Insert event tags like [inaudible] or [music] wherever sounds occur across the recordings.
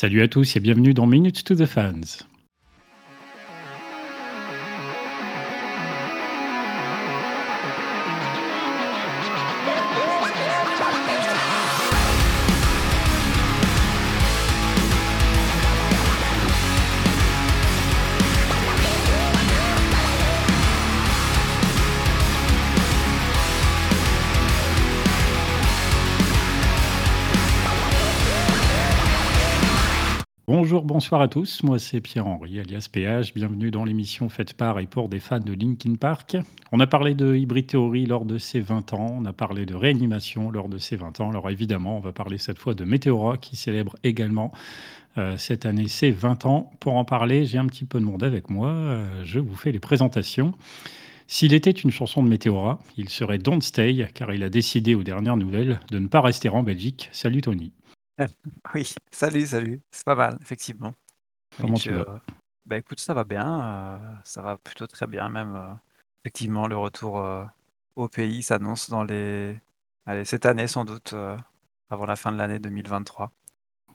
Salut à tous et bienvenue dans Minutes to the Fans. Bonsoir à tous. Moi, c'est Pierre-Henri, alias PH. Bienvenue dans l'émission faite par et pour des fans de Linkin Park. On a parlé de Hybrid Theory lors de ses 20 ans. On a parlé de réanimation lors de ses 20 ans. Alors, évidemment, on va parler cette fois de Meteora qui célèbre également euh, cette année ses 20 ans. Pour en parler, j'ai un petit peu de monde avec moi. Euh, je vous fais les présentations. S'il était une chanson de Meteora, il serait Don't Stay, car il a décidé aux dernières nouvelles de ne pas rester en Belgique. Salut Tony. [laughs] Oui, salut, salut. C'est pas mal, effectivement. Comment tu vas? bah écoute, ça va bien, euh, ça va plutôt très bien même. euh, effectivement, le retour euh, au pays s'annonce dans les, allez, cette année sans doute, euh, avant la fin de l'année 2023.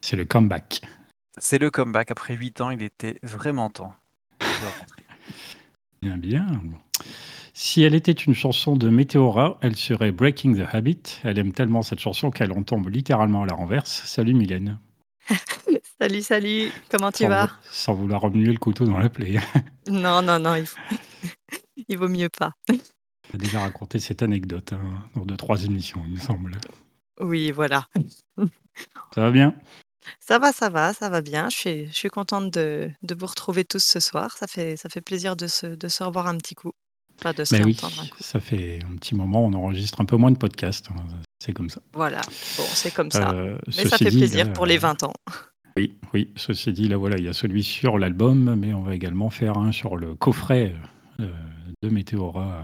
C'est le comeback. C'est le comeback. Après huit ans, il était vraiment temps de rentrer. Bien, bien. Si elle était une chanson de Meteora, elle serait Breaking the Habit. Elle aime tellement cette chanson qu'elle en tombe littéralement à la renverse. Salut Mylène. [laughs] Salut, salut, comment tu Sans, vas? vou- sans vouloir remuer le couteau dans la plaie. [laughs] Non, non, non, il faut... [laughs] il vaut mieux pas. J'ai déjà raconté cette anecdote hein, lors de trois émissions, il me semble. Oui, voilà. Ça va bien? Ça va, ça va, ça va bien. Je suis, je suis contente de, de vous retrouver tous ce soir. Ça fait, ça fait plaisir de se, de se revoir un petit coup. De se Ben oui, réentendre un coup. ça fait un petit moment, on enregistre un peu moins de podcasts. hein, C'est comme ça. Voilà. Bon, c'est comme ça. Euh, Mais ça fait dit, plaisir là, pour les euh, 20 ans. Oui, oui, ceci dit, là voilà, il y a celui sur l'album, mais on va également faire un sur le coffret euh, de euh,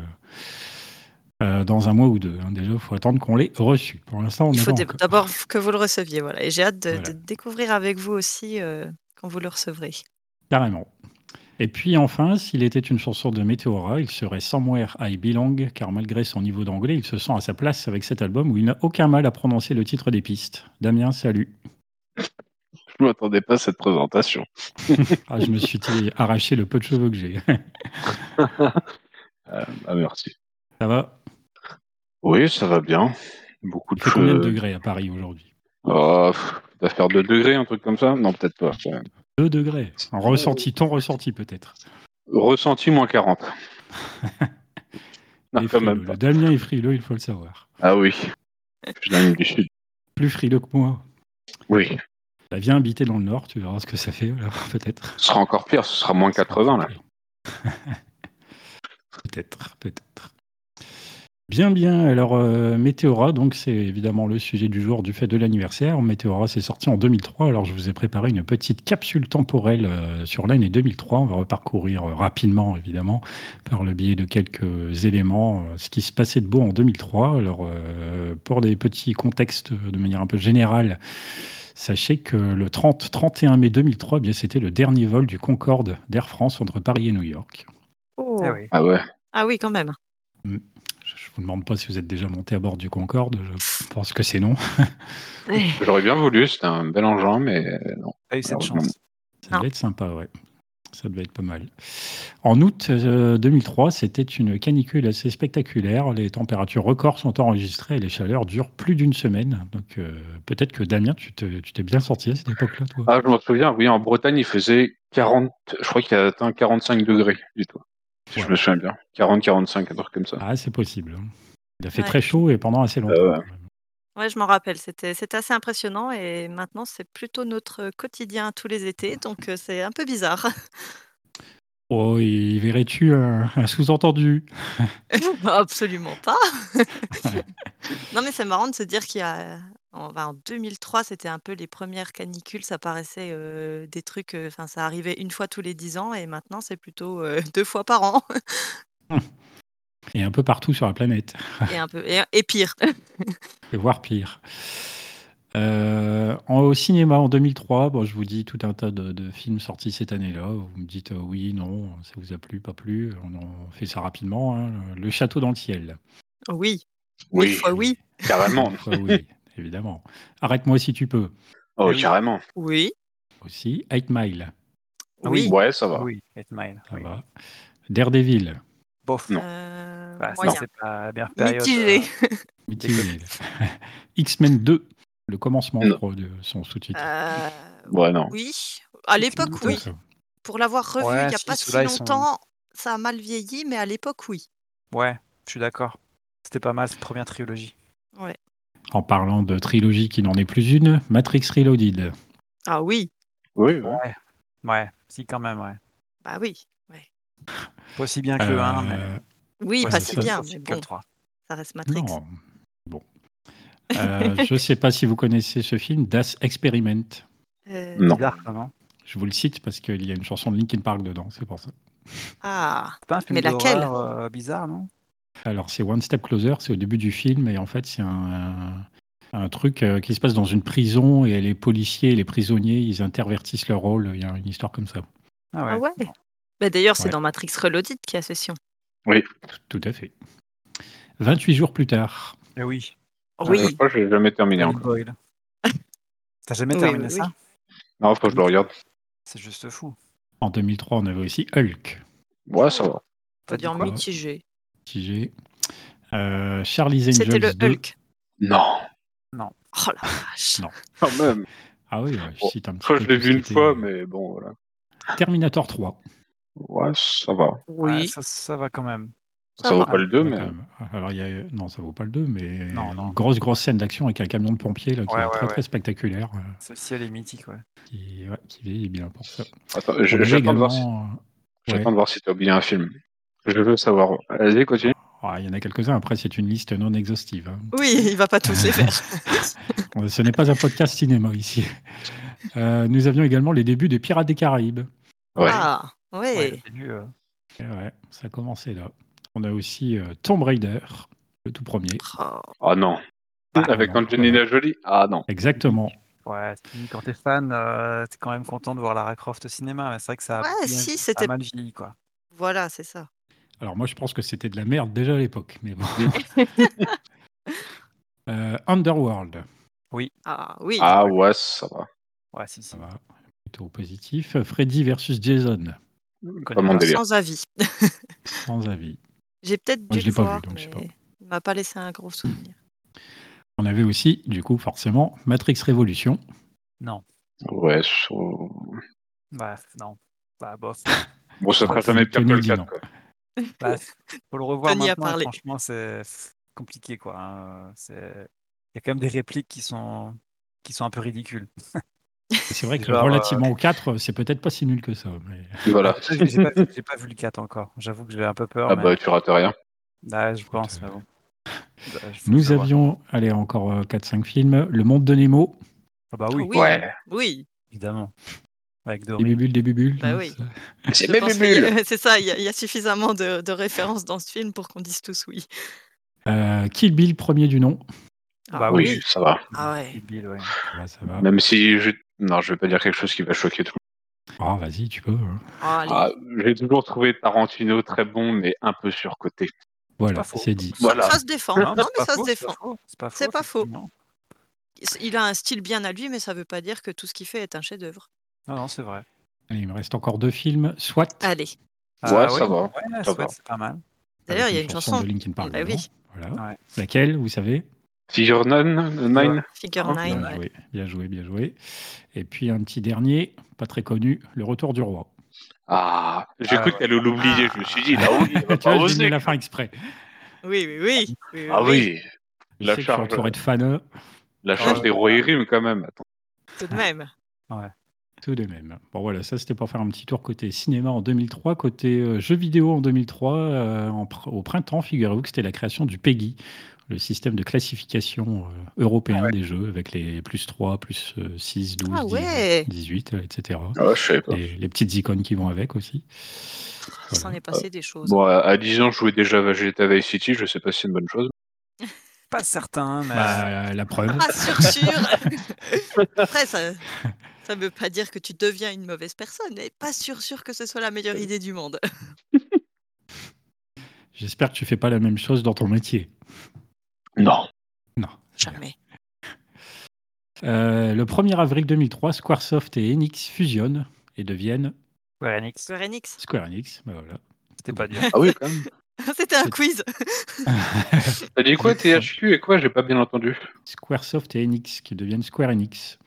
euh, dans un mois ou deux. hein. Déjà, il faut attendre qu'on l'ait reçu. Pour l'instant, on Il faut d'abord que vous le receviez. Voilà. Et j'ai hâte de, Voilà. de découvrir avec vous aussi euh, quand vous le recevrez. Carrément. Et puis enfin, s'il était une chanson de Meteora, il serait Somewhere I Belong, car malgré son niveau d'anglais, il se sent à sa place avec cet album où il n'a aucun mal à prononcer le titre des pistes. Damien, salut. Je m'attendais pas à cette présentation. [laughs] Ah, je me suis arraché le peu de cheveux que j'ai. [laughs] Euh, ah, merci. Ça va? Oui, ça va bien. Beaucoup de fait combien de degrés à Paris aujourd'hui? Oh, doit faire 2 degrés, un truc comme ça? Non, peut-être pas. Quand même. 2 degrés. En ressenti, ton ressenti peut-être. Ressenti moins 40. [laughs] non, quand même pas. Damien est frileux, il faut le savoir. Ah oui. Je viens du sud. Plus frileux que moi. Oui. Bah, viens habiter dans le Nord, tu verras ce que ça fait, alors [laughs] peut-être. Ce sera encore pire, ce sera moins 80 là. [laughs] peut-être, peut-être. Bien, bien. Alors, euh, Météora, donc c'est évidemment le sujet du jour du fait de l'anniversaire. Météora, c'est sorti en 2003. Alors, je vous ai préparé une petite capsule temporelle euh, sur l'année 2003. On va reparcourir euh, rapidement, évidemment, par le biais de quelques éléments, euh, ce qui se passait de beau en 2003. Alors, euh, pour des petits contextes de manière un peu générale, sachez que le 30-31 mai 2003, eh bien, c'était le dernier vol du Concorde d'Air France entre Paris et New York. Oh. Ah oui. Ah ouais. Ah oui, quand même. Je ne vous demande pas si vous êtes déjà monté à bord du Concorde. Je pense que c'est non. [laughs] J'aurais bien voulu, c'était un bel engin, mais non. Pas eu cette chance. Ça devait être sympa, ouais. Ça devait être pas mal. En août euh, 2003, c'était une canicule assez spectaculaire. Les températures records sont enregistrées et les chaleurs durent plus d'une semaine. Donc euh, peut-être que Damien, tu te- tu t'es bien sorti à cette époque-là, toi? Ah, je m'en souviens, oui, en Bretagne, il faisait 40, je crois qu'il a atteint 45 degrés, du tout. Si Ouais. je me souviens bien. 40-45, un truc comme ça. Ah, c'est possible. hein. Il a fait Ouais. très chaud et pendant assez longtemps. Euh, ouais. je m'en rappelle, c'était c'était assez impressionnant et maintenant c'est plutôt notre quotidien tous les étés, donc euh, c'est un peu bizarre. [laughs] Oh, y verrais-tu un, un sous-entendu? [laughs] Absolument pas. [laughs] Non mais c'est marrant de se dire qu'il y a en, ben, en 2003, c'était un peu les premières canicules, ça paraissait euh, des trucs, euh, enfin ça arrivait une fois tous les dix ans et maintenant c'est plutôt euh, [laughs] deux fois par an Et un peu partout sur la planète. et un peu et, et pire. et voire pire. Euh, en- au cinéma en 2003, bon, je vous dis tout un tas de, de films sortis cette année-là. Vous me dites euh, oui, non, ça vous a plu, pas plu. On, en fait ça rapidement. hein. Le Château dans le ciel. Oui, Oui, fois oui, carrément. Oui, évidemment. Arrête-moi si tu peux. Oh, Oui. carrément. oui. aussi. 8 Mile, Ah oui. Ouais, ça va. Oui, 8 Mile. ça oui. va. Daredevil, Bof. Non. Euh, Bah, ça, moyen. c'est pas la meilleure période. Mitigé. euh, mitigé. [laughs] X-Men 2, le commencement, je Non. crois, de son sous-titre. Euh, Ouais, non. oui. À l'époque, oui. Pour l'avoir revu Ouais, il n'y a pas si sont- longtemps, ça a mal vieilli, mais à l'époque, oui. Ouais, je suis d'accord. C'était pas mal cette première trilogie. En parlant de trilogie qui n'en est plus une, Matrix Reloaded. Ah oui. Oui, ouais. Ouais. Ouais, si quand même, ouais. Bah oui. ouais. Pas aussi bien que le 1, mais. Euh, Oui, Ouais, pas si bien, mais que le bon, 3. ça reste Matrix. Non. Euh, je ne sais pas si vous connaissez ce film, Das Experiment. Euh, Non. Je vous le cite parce qu'il y a une chanson de Linkin Park dedans, c'est pour ça. Ah, C'est pas un film Mais laquelle euh, bizarre, non Alors, c'est One Step Closer, c'est au début du film, et en fait, c'est un, un, un truc qui se passe dans une prison, et les policiers et les prisonniers, ils intervertissent leur rôle. Il y a une histoire comme ça. Ah ouais. ah ouais. Bah, D'ailleurs, c'est Ouais. dans Matrix Reloaded qu'il y a ce sion. Tout à fait. 28 jours plus tard. Eh oui. Oui. Euh, je crois que j'ai jamais terminé encore. T'as jamais Oui, terminé oui, ça Non, faut que je le regarde. C'est juste fou. En 2003, on avait aussi Hulk, Ouais, ça va. T'as dit dire quoi mitigé. TG. Euh, Charlie's Angels C'était le 2. Hulk. Non, Oh la vache. Non. quand même. Ah oui, ouais, je cite un petit peu je l'ai vu une fois, mais bon, voilà. Terminator 3. Ouais, ça va. Oui. Ouais, ça, ça va quand même. Ça, Ça vaut va. pas le 2, Ouais, mais. Alors, il y a... Non, ça vaut pas le 2, mais Non, non. une grosse, grosse scène d'action avec un camion de pompiers là, qui Ouais, est ouais, très, ouais. très spectaculaire. Celle-ci, elle est mythique, ouais. qui, ouais, qui vieillit bien pour ça. Attends, j'attends de voir si également, j'attends ouais. de voir si tu as oublié un film. Je veux savoir. Vas-y, continue. Ah, il y en a quelques-uns, après c'est une liste non exhaustive. hein. Oui, il va pas tous les faire. [laughs] Ce n'est pas un podcast cinéma ici. Euh, nous avions également les débuts des Pirates des Caraïbes. Ouais. Ah, ouais. début, euh, Et ouais, ça a commencé là. On a aussi euh, Tomb Raider, le tout premier. Oh. Ah non. Ah, Avec non, Angelina Jolie? Ah non. Exactement. Ouais, quand t'es fan, euh, t'es quand même content de voir Lara Croft au cinéma. C'est vrai que ça a, Ouais, bien- si, c'était- mal vieilli, quoi. Voilà, c'est ça. Alors moi je pense que c'était de la merde déjà à l'époque. Mais bon. [laughs] Euh, Underworld, Ah oui. Ah ouais, ça va. Ouais, si, si. ça va. Plutôt positif. Freddy versus Jason, Pas mon délire. Sans avis. [laughs] sans avis. J'ai peut-être dû je l'ai le pas vu, voir, donc je sais mais pas. il m'a pas laissé un gros souvenir. On avait aussi, du coup, forcément, Matrix Révolution. Non. Ouais, so- Bah, non. Bah, bof. [laughs] bon, ça sera jamais pire que le dit 4. non. Quoi. Bah, faut le revoir Tony maintenant. Franchement, c'est compliqué, quoi. hein. C'est... Il y a quand même des répliques qui sont, qui sont un peu ridicules. [laughs] C'est vrai que relativement au 4, c'est peut-être pas si nul que ça. mais- [laughs] Voilà. J'ai pas, vu- j'ai pas vu le 4 encore. J'avoue que j'ai un peu peur. Ah mais... bah, tu rates rien. Ouais, je pense, euh, mais bon. Bah, Nous avions, allez, encore 4-5 films. Le Monde de Nemo, Ah bah oui, Oui. Ouais. Oui, évidemment. Avec des bubules, des bubules. Bah oui. C'est bulles. [laughs] c'est ça, il y, a- il y a suffisamment de, de références dans ce film pour qu'on dise tous oui. Euh, Kill Bill, premier du nom. Ah Bah Oui, ça va. Ah ouais. Kill Bill, ouais. Ça va. Même si je... Non, je vais pas dire quelque chose qui va choquer tout le Ah, vas-y, tu peux. hein. Ah, allez. monde. Ah, J'ai toujours trouvé Tarantino très bon, mais un peu surcoté. Voilà, faux. c'est dit. Voilà. Ça se défend. Non, Non, c'est mais pas ça faux, se c'est pas défend. faux, C'est pas faux. C'est pas faux. effectivement. Il a un style bien à lui, mais ça veut pas dire que tout ce qu'il fait est un chef-d'œuvre. Non, non, c'est vrai. Allez, il me reste encore deux films. SWAT. Allez. Ouais, oui, ça va. Ouais, Ça Sweat, va. c'est pas mal. D'ailleurs, avec il y a une chanson. de Linkin Park. Bah oui. dedans. Voilà. Ouais. Laquelle, vous savez? Figure 9 Figure Ah, 9. Bien ouais. joué, bien joué, bien joué. Et puis un petit dernier, pas très connu, Le Retour du Roi. Ah, j'ai Ah, cru ouais. qu'elle allait l'oublier. Je me suis dit, là oui, [laughs] il va Tu vois, pas je mis la fin exprès. Oui, oui, oui. oui, Ah oui, Je La charge. de fans, la charge ouais. des rois et rimes quand même. Attends. Tout de même. tout de même. Bon voilà, ça c'était pour faire un petit tour côté cinéma en 2003, côté euh, jeux vidéo en 2003. euh, en pr- au printemps, figurez-vous que c'était la création du PEGI, le système de classification euh, européen des jeux, avec les plus 3, plus euh, 6, 12, Ah 10, ouais. 18, euh, etc. Ah, je pas. Les, les petites icônes qui vont avec aussi. Il s'en Voilà. est passé des choses. Bon, à à 10 ans, je jouais déjà à GTA Vice City. Je sais pas si c'est une bonne chose. [laughs] Pas certain, mais. Bah, la preuve. Pas sûr, sûr. [laughs] Après, ça ça veut pas dire que tu deviens une mauvaise personne, mais pas sûr, sûr que ce soit la meilleure idée du monde. [laughs] J'espère que tu fais pas la même chose dans ton métier. Non. Non. Jamais. Euh, le 1er avril 2003, Squaresoft et Enix fusionnent et deviennent Square Enix. Square Enix. Square Enix. bah voilà. C'était pas dur. Ah oui, quand même. [laughs] C'était un quiz. [laughs] T'as dit quoi, THQ et quoi J'ai pas bien entendu. Squaresoft et Enix qui deviennent Square Enix.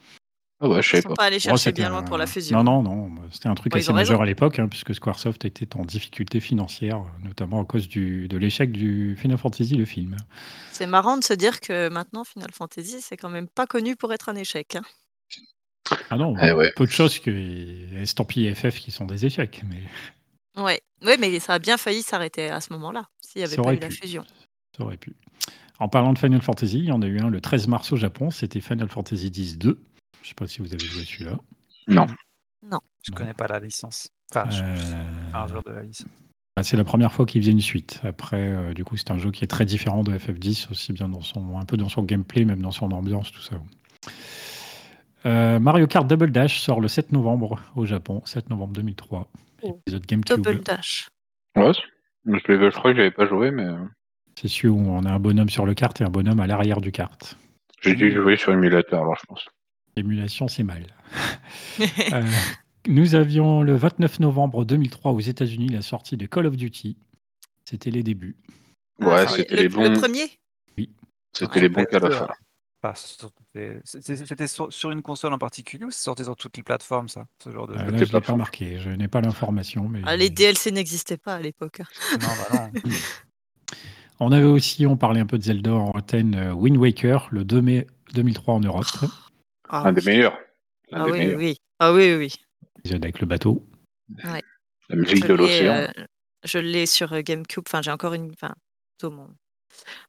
Ah ouais, je Ils savais sont pas. pas allés chercher bien loin un- pour la fusion. Non, non, non. C'était un truc Bon, assez majeur raison. à l'époque, hein, puisque Squaresoft était en difficulté financière, notamment à cause du, de l'échec du Final Fantasy, le film. C'est marrant de se dire que maintenant Final Fantasy, c'est quand même pas connu pour être un échec. hein. Ah non, Eh ouais. peu de choses que estampillés FF qui sont des échecs. Mais Ouais. ouais, mais ça a bien failli s'arrêter à ce moment-là, s'il n'y avait Ça pas eu la fusion. Ça aurait pu. En parlant de Final Fantasy, il y en a eu un le 13 mars au Japon, c'était Final Fantasy X-2. Je sais pas si vous avez joué celui-là. Non. Je connais pas la licence. Enfin, je Euh, je suis pas un joueur de la licence. bah, c'est la première fois qu'il faisait une suite. Après, euh, du coup, c'est un jeu qui est très différent de FF10, aussi bien dans son, un peu dans son gameplay, même dans son ambiance, tout ça. Euh, Mario Kart Double Dash sort le 7 novembre au Japon, 7 novembre 2003. Oh. Épisode GameCube. Double Dash. Ouais, je, je crois que j'avais pas joué, mais C'est celui où on a un bonhomme sur le kart et un bonhomme à l'arrière du kart. j'ai dû jouer sur émulateur, alors je pense. Émulation, c'est mal. [laughs] Euh, nous avions le 29 novembre 2003 aux États-Unis la sortie de Call of Duty. C'était les débuts. Ouais, Ah, c'était le, les le bons, premier? C'était les bons qu'à la fin. C'était sur, sur une console en particulier ou c'est sorti sur toutes les plateformes, ça Ce genre de Euh, jeu là, je ne l'ai pas marqué. Je n'ai pas l'information. Mais... Ah, Les DLC n'existaient pas à l'époque. Non, bah non. [laughs] On avait aussi, on parlait un peu de Zelda en antenne, euh, Wind Waker, le 2 mai 2003 en Europe. Ah, Un des meilleurs. Ah des oui, meilleurs. oui. Ah oui, oui. Avec le bateau. La musique Je de l'ai, l'océan. euh, je l'ai sur euh, GameCube. Enfin, j'ai encore une. Enfin, plutôt mon,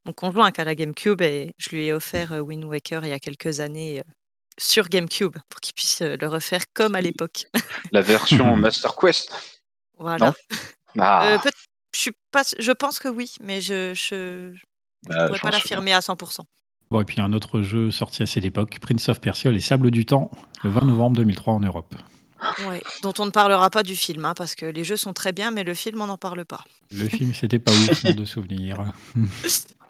mon conjoint qui a la GameCube et je lui ai offert euh, Wind Waker il y a quelques années euh, sur GameCube pour qu'il puisse le refaire comme à l'époque. La version [laughs] Master Quest. Voilà. Ah, Euh, peut- je suis pas. Je pense que oui, mais je je, je bah, pourrais pas l'affirmer à 100%. Bon, et puis un autre jeu sorti à cette époque, Prince of Persia, Les Sables du Temps, le 20 novembre 2003 en Europe. Ouais. Dont on ne parlera pas du film, hein, parce que les jeux sont très bien, mais le film on n'en parle pas. Le film, c'était pas ouf, [laughs] de souvenirs. [laughs]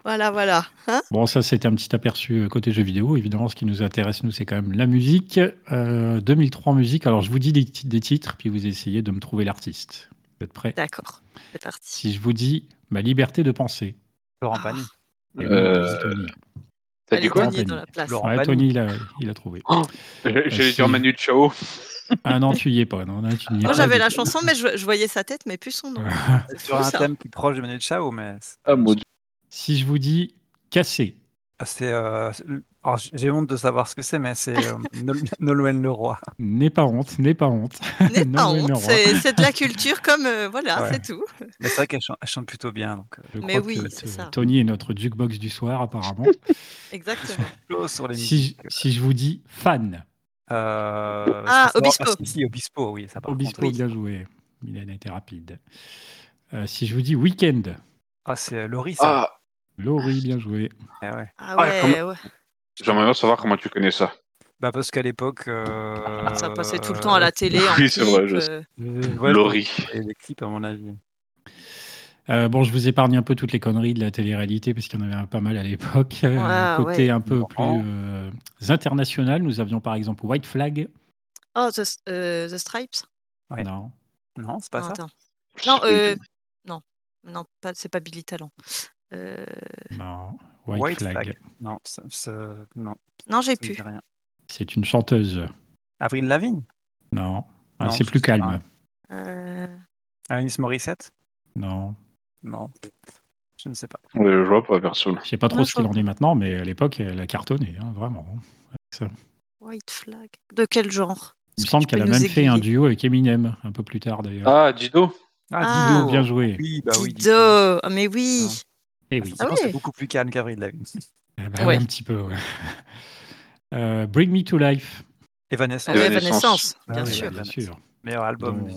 Voilà, voilà. Hein Bon, ça, c'était un petit aperçu euh, côté jeux vidéo. Évidemment, ce qui nous intéresse, nous, c'est quand même la musique. Euh, 2003 musique. Alors, je vous dis des, ti- des titres, puis vous essayez de me trouver l'artiste. Vous êtes prêts? D'accord. C'est parti. Si je vous dis ma liberté de penser. Laurent Ah. Pagny. Euh, dit quoi Tony. Tony est dans la place. Laurent Ouais, Pagny. Tony, il a, il a trouvé. J'allais si. dire Manu Chao. Ah non, tu y es pas. Non, non, tu n'y es Moi, pas j'avais la chanson, mais je, je voyais sa tête, mais plus son nom. [laughs] C'est sur un ça. thème qui est proche de Manu Chao, mais Ah, mon dieu. Si je vous dis casser, ah, c'est. euh, j'ai honte de savoir ce que c'est, mais c'est euh, [laughs] Nol- Nolwenn Leroy. n'aie pas honte, n'aie pas honte. N'est pas [laughs] honte, c'est de la culture comme. euh, voilà, Ouais. c'est tout. Mais c'est vrai qu'elle chante, plutôt bien. Donc, euh, Je Mais crois oui, c'est ça. Tony est notre jukebox du soir, apparemment. [laughs] Exactement. sur les si, je, si je vous dis fan, Euh, Ah, Obispo. si, si, Obispo, oui, ça Obispo, contre. oui. bien joué. Milan a été rapide. Euh, si je vous dis week-end, Ah, c'est euh, Laurie, ça. Ah, Laurie, bien joué. Eh ouais. Ah Ah, ouais, comment- ouais. J'aimerais bien savoir comment tu connais ça. Bah, parce qu'à l'époque. euh, Ça passait tout le temps à la télé. en [laughs] Oui, c'est vrai, je sais. euh, euh, ouais, Laurie. Et les clips, à mon avis. Euh, bon, je vous épargne un peu toutes les conneries de la télé-réalité parce qu'il y en avait un pas mal à l'époque. [laughs] Euh, Ouais, côté ouais. un peu Bon. plus euh, international, nous avions par exemple White Flag. Oh, The, euh, The Stripes Ouais. Non. Non, c'est pas Non, ça. attends. Non, euh, non, non, pas, c'est pas Billy Talent. Euh, Non. White, White Flag. Flag. Non, ça, ça- non, non, j'ai pu. C'est une chanteuse. Avril Lavigne Non. Ah, Non, c'est plus calme. Euh, Alanis Morissette Non. Non. Je ne sais pas. Ouais, je vois pas perso. Je sais pas trop Non, ce qu'il en est maintenant, mais à l'époque, elle a cartonné, hein, vraiment. Ça. White Flag. De quel genre? Il me semble qu'elle a même fait un duo avec Eminem, un peu plus tard d'ailleurs. Ah, Dido Ah. Dido, bien joué. Oui, bah oui. Dido Ah, Mais oui Eh oui. Ah c'est ouais. beaucoup plus calme qu'Avril Lavigne. Eh [laughs] ben, Ouais. Un petit peu, ouais. [laughs] Euh, Bring Me to Life. Evanescence, Ah Evanescence. Ah bien oui, sûr. bien sûr. meilleur album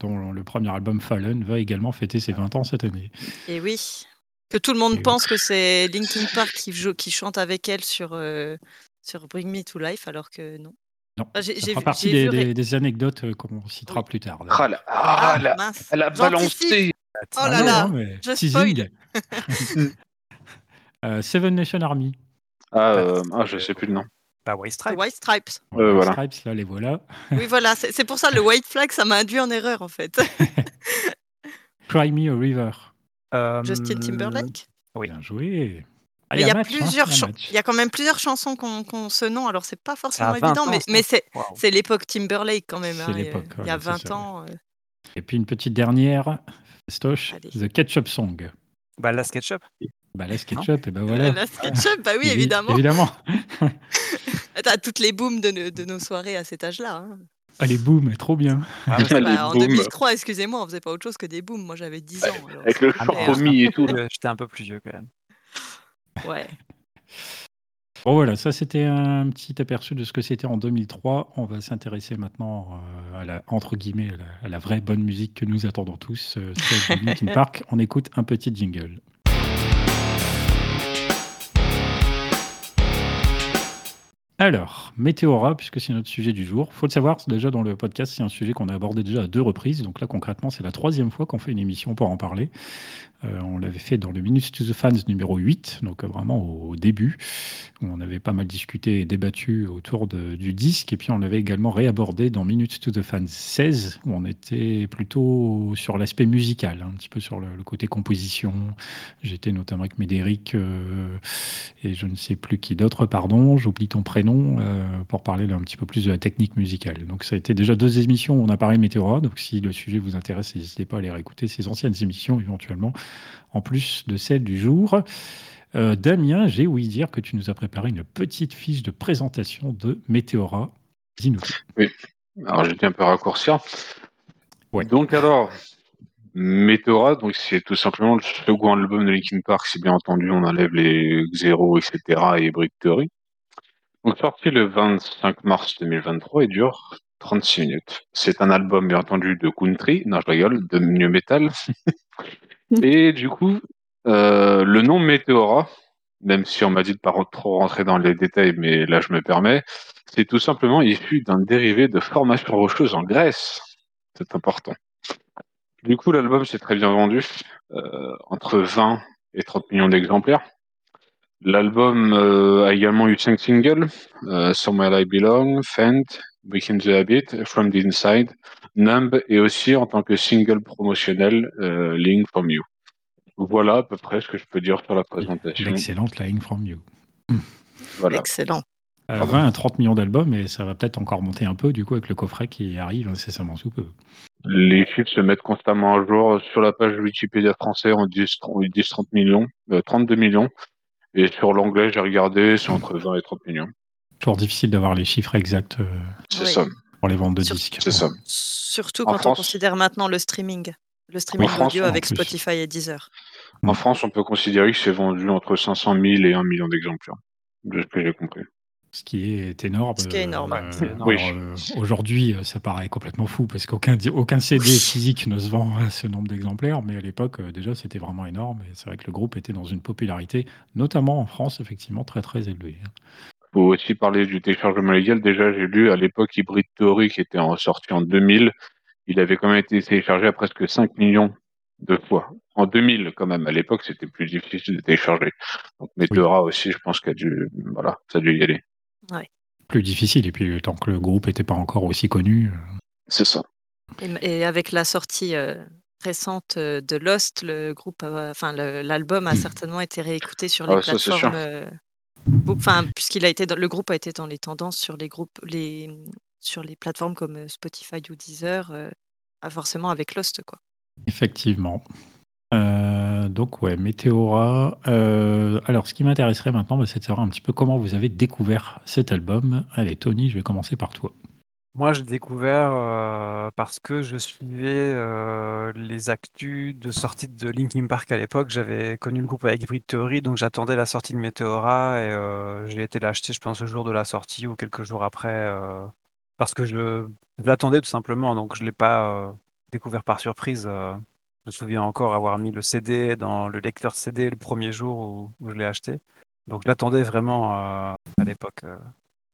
Dont, le premier album Fallen va également fêter ses 20 ans cette année. Et oui. Que tout le monde Et oui. pense que c'est Linkin Park qui, joue, qui chante avec elle sur, euh, sur Bring Me to Life, alors que non. Non, Ah, j'ai- ça fera vu- partie j'ai des, vu ré- des- des anecdotes euh, qu'on citera Oui. plus tard. là. Ah, la- ah, Ah, la- mince. elle a balancé Oh Ah là là, je. [laughs] Euh, Seven Nation Army. Ah, euh, ah, je sais plus le nom. Bah, White Stripes. White Stripes. White. Stripes, là, les voilà. [laughs] Oui, voilà, c'est pour ça le white flag, ça m'a induit en erreur en fait. [laughs] Cry Me a River. Justin Euh, Timberlake. Oui. Bien joué. Ah, il y a, match, hein, plusieurs il y a chan- match. il y a quand même plusieurs chansons qu'on qu'on ce nom, alors c'est pas forcément 20 évident, ans, mais, c'est l'époque Timberlake quand même. C'est hein, Il y a voilà, c'est 20 ça, ans. euh, Et puis une petite dernière, Stoche, Allez. The Ketchup Song. Bah, la SketchUp. Bah là, SketchUp, et ben voilà. [laughs] La SketchUp, bah oui, Évi- évidemment. Évidemment. [laughs] T'as toutes les booms de, nos- de nos soirées à cet âge-là. hein. Allez, boum, trop bien. Ah, [laughs] Les Bah, en booms. 2003, excusez-moi, on faisait pas autre chose que des booms. Moi, j'avais 10 ans. alors Avec le champomis et tout. euh, J'étais un peu plus vieux quand même. Ouais. Bon voilà, ça c'était un petit aperçu de ce que c'était en 2003. On va s'intéresser maintenant euh, à la, entre guillemets, à la, à la vraie bonne musique que nous attendons tous, euh, celle de Linkin [laughs] Park. On écoute un petit jingle. Alors, Météora, puisque c'est notre sujet du jour. faut le savoir, déjà dans le podcast, c'est un sujet qu'on a abordé déjà à deux reprises. Donc là, concrètement, c'est la troisième fois qu'on fait une émission pour en parler. Euh, on l'avait fait dans le Minutes to the Fans numéro 8, donc euh, vraiment au, début, où on avait pas mal discuté et débattu autour du disque. Et puis on l'avait également réabordé dans Minutes to the Fans 16, où on était plutôt sur l'aspect musical, un petit peu sur le, côté composition. J'étais notamment avec Médéric euh, et je ne sais plus qui d'autre, pardon, j'oublie ton prénom, euh, pour parler un petit peu plus de la technique musicale. Donc ça a été déjà deux émissions où on a parlé Météora, donc si le sujet vous intéresse, n'hésitez pas à aller réécouter ces anciennes émissions éventuellement, en plus de celle du jour. Euh, Damien, j'ai ouï dire que tu nous as préparé une petite fiche de présentation de Météora. Dis-nous. Alors j'ai dû un peu raccourcir. Ouais. Donc alors, Meteora, donc c'est tout simplement le second album de Linkin Park, si bien entendu on enlève les Xero, etc. et Brick Theory. Donc sorti le 25 mars 2023 et dure 36 minutes. C'est un album bien entendu de country, non je rigole, de new metal. [laughs] et du coup, euh, le nom Meteora, même si on m'a dit de pas trop rentrer dans les détails, mais là je me permets, c'est tout simplement issu d'un dérivé de formation rocheuse en Grèce. C'est important. Du coup, l'album s'est très bien vendu, euh, entre 20 et 30 millions d'exemplaires. L'album euh, a également eu 5 singles, euh, Somewhere I Belong, Fent, Breaking the Habit, From the Inside, Numb et aussi en tant que single promotionnel, euh, Link From You. Voilà à peu près ce que je peux dire sur la présentation. L'excellente Lying From You. Voilà. Excellent. Euh, 20 à 30 millions d'albums et ça va peut-être encore monter un peu du coup avec le coffret qui arrive incessamment sous peu. Les chiffres se mettent constamment à jour. Sur la page Wikipédia français, on dit 30 millions, euh, 32 millions. Et sur l'anglais, j'ai regardé, c'est entre 20 et 30 millions. Toujours difficile d'avoir les chiffres exacts euh, C'est Oui. ça. pour les ventes de Sur- disques. C'est ça. Surtout En quand on considère maintenant le streaming. Le streaming France, audio avec. Spotify et Deezer. En France, on peut considérer que c'est vendu entre 500 000 et 1 million d'exemplaires, de ce que j'ai compris. Ce qui est énorme. Ce qui est énorme. Euh, énorme. Oui. euh, Aujourd'hui, ça paraît complètement fou parce qu'aucun aucun CD physique ne se vend à ce nombre d'exemplaires, mais à l'époque, déjà, c'était vraiment énorme. Et c'est vrai que le groupe était dans une popularité, notamment en France, effectivement, très très élevée. Faut aussi parler du téléchargement légal. Déjà, j'ai lu à l'époque Hybrid Theory qui était en sorti en 2000. Il avait quand même été téléchargé à presque 5 millions de fois. En 2000, quand même. À l'époque, c'était plus difficile de télécharger. Donc, Meteora aussi, je pense qu'il a dû, voilà, ça a dû y aller. Plus difficile, et puis tant que le groupe n'était pas encore aussi connu. euh, C'est ça. Et, et avec la sortie euh, récente euh, de Lost, le groupe, a- enfin l'album a Mm. certainement été réécouté sur les Ah, sûr. plateformes. Puisqu'il a été, le groupe a été dans les tendances sur les groupes, les sur les plateformes comme euh, Spotify ou Deezer, euh, pas forcément avec Lost, quoi. Effectivement. Euh, donc ouais, Météora. Alors, ce qui m'intéresserait maintenant, bah, c'est de savoir un petit peu comment vous avez découvert cet album. Allez, Tony, je vais commencer par toi. Moi, j'ai découvert euh, parce que je suivais euh, les actus de sortie de Linkin Park à l'époque. J'avais connu le groupe avec Hybrid Theory, donc j'attendais la sortie de Meteora et euh, j'ai été l'acheter, je pense, le jour de la sortie ou quelques jours après, parce que je, l'attendais tout simplement, donc je l'ai pas découvert par surprise. Je me souviens encore avoir mis le CD dans le lecteur CD le premier jour où, je l'ai acheté. Donc je l'attendais vraiment à l'époque,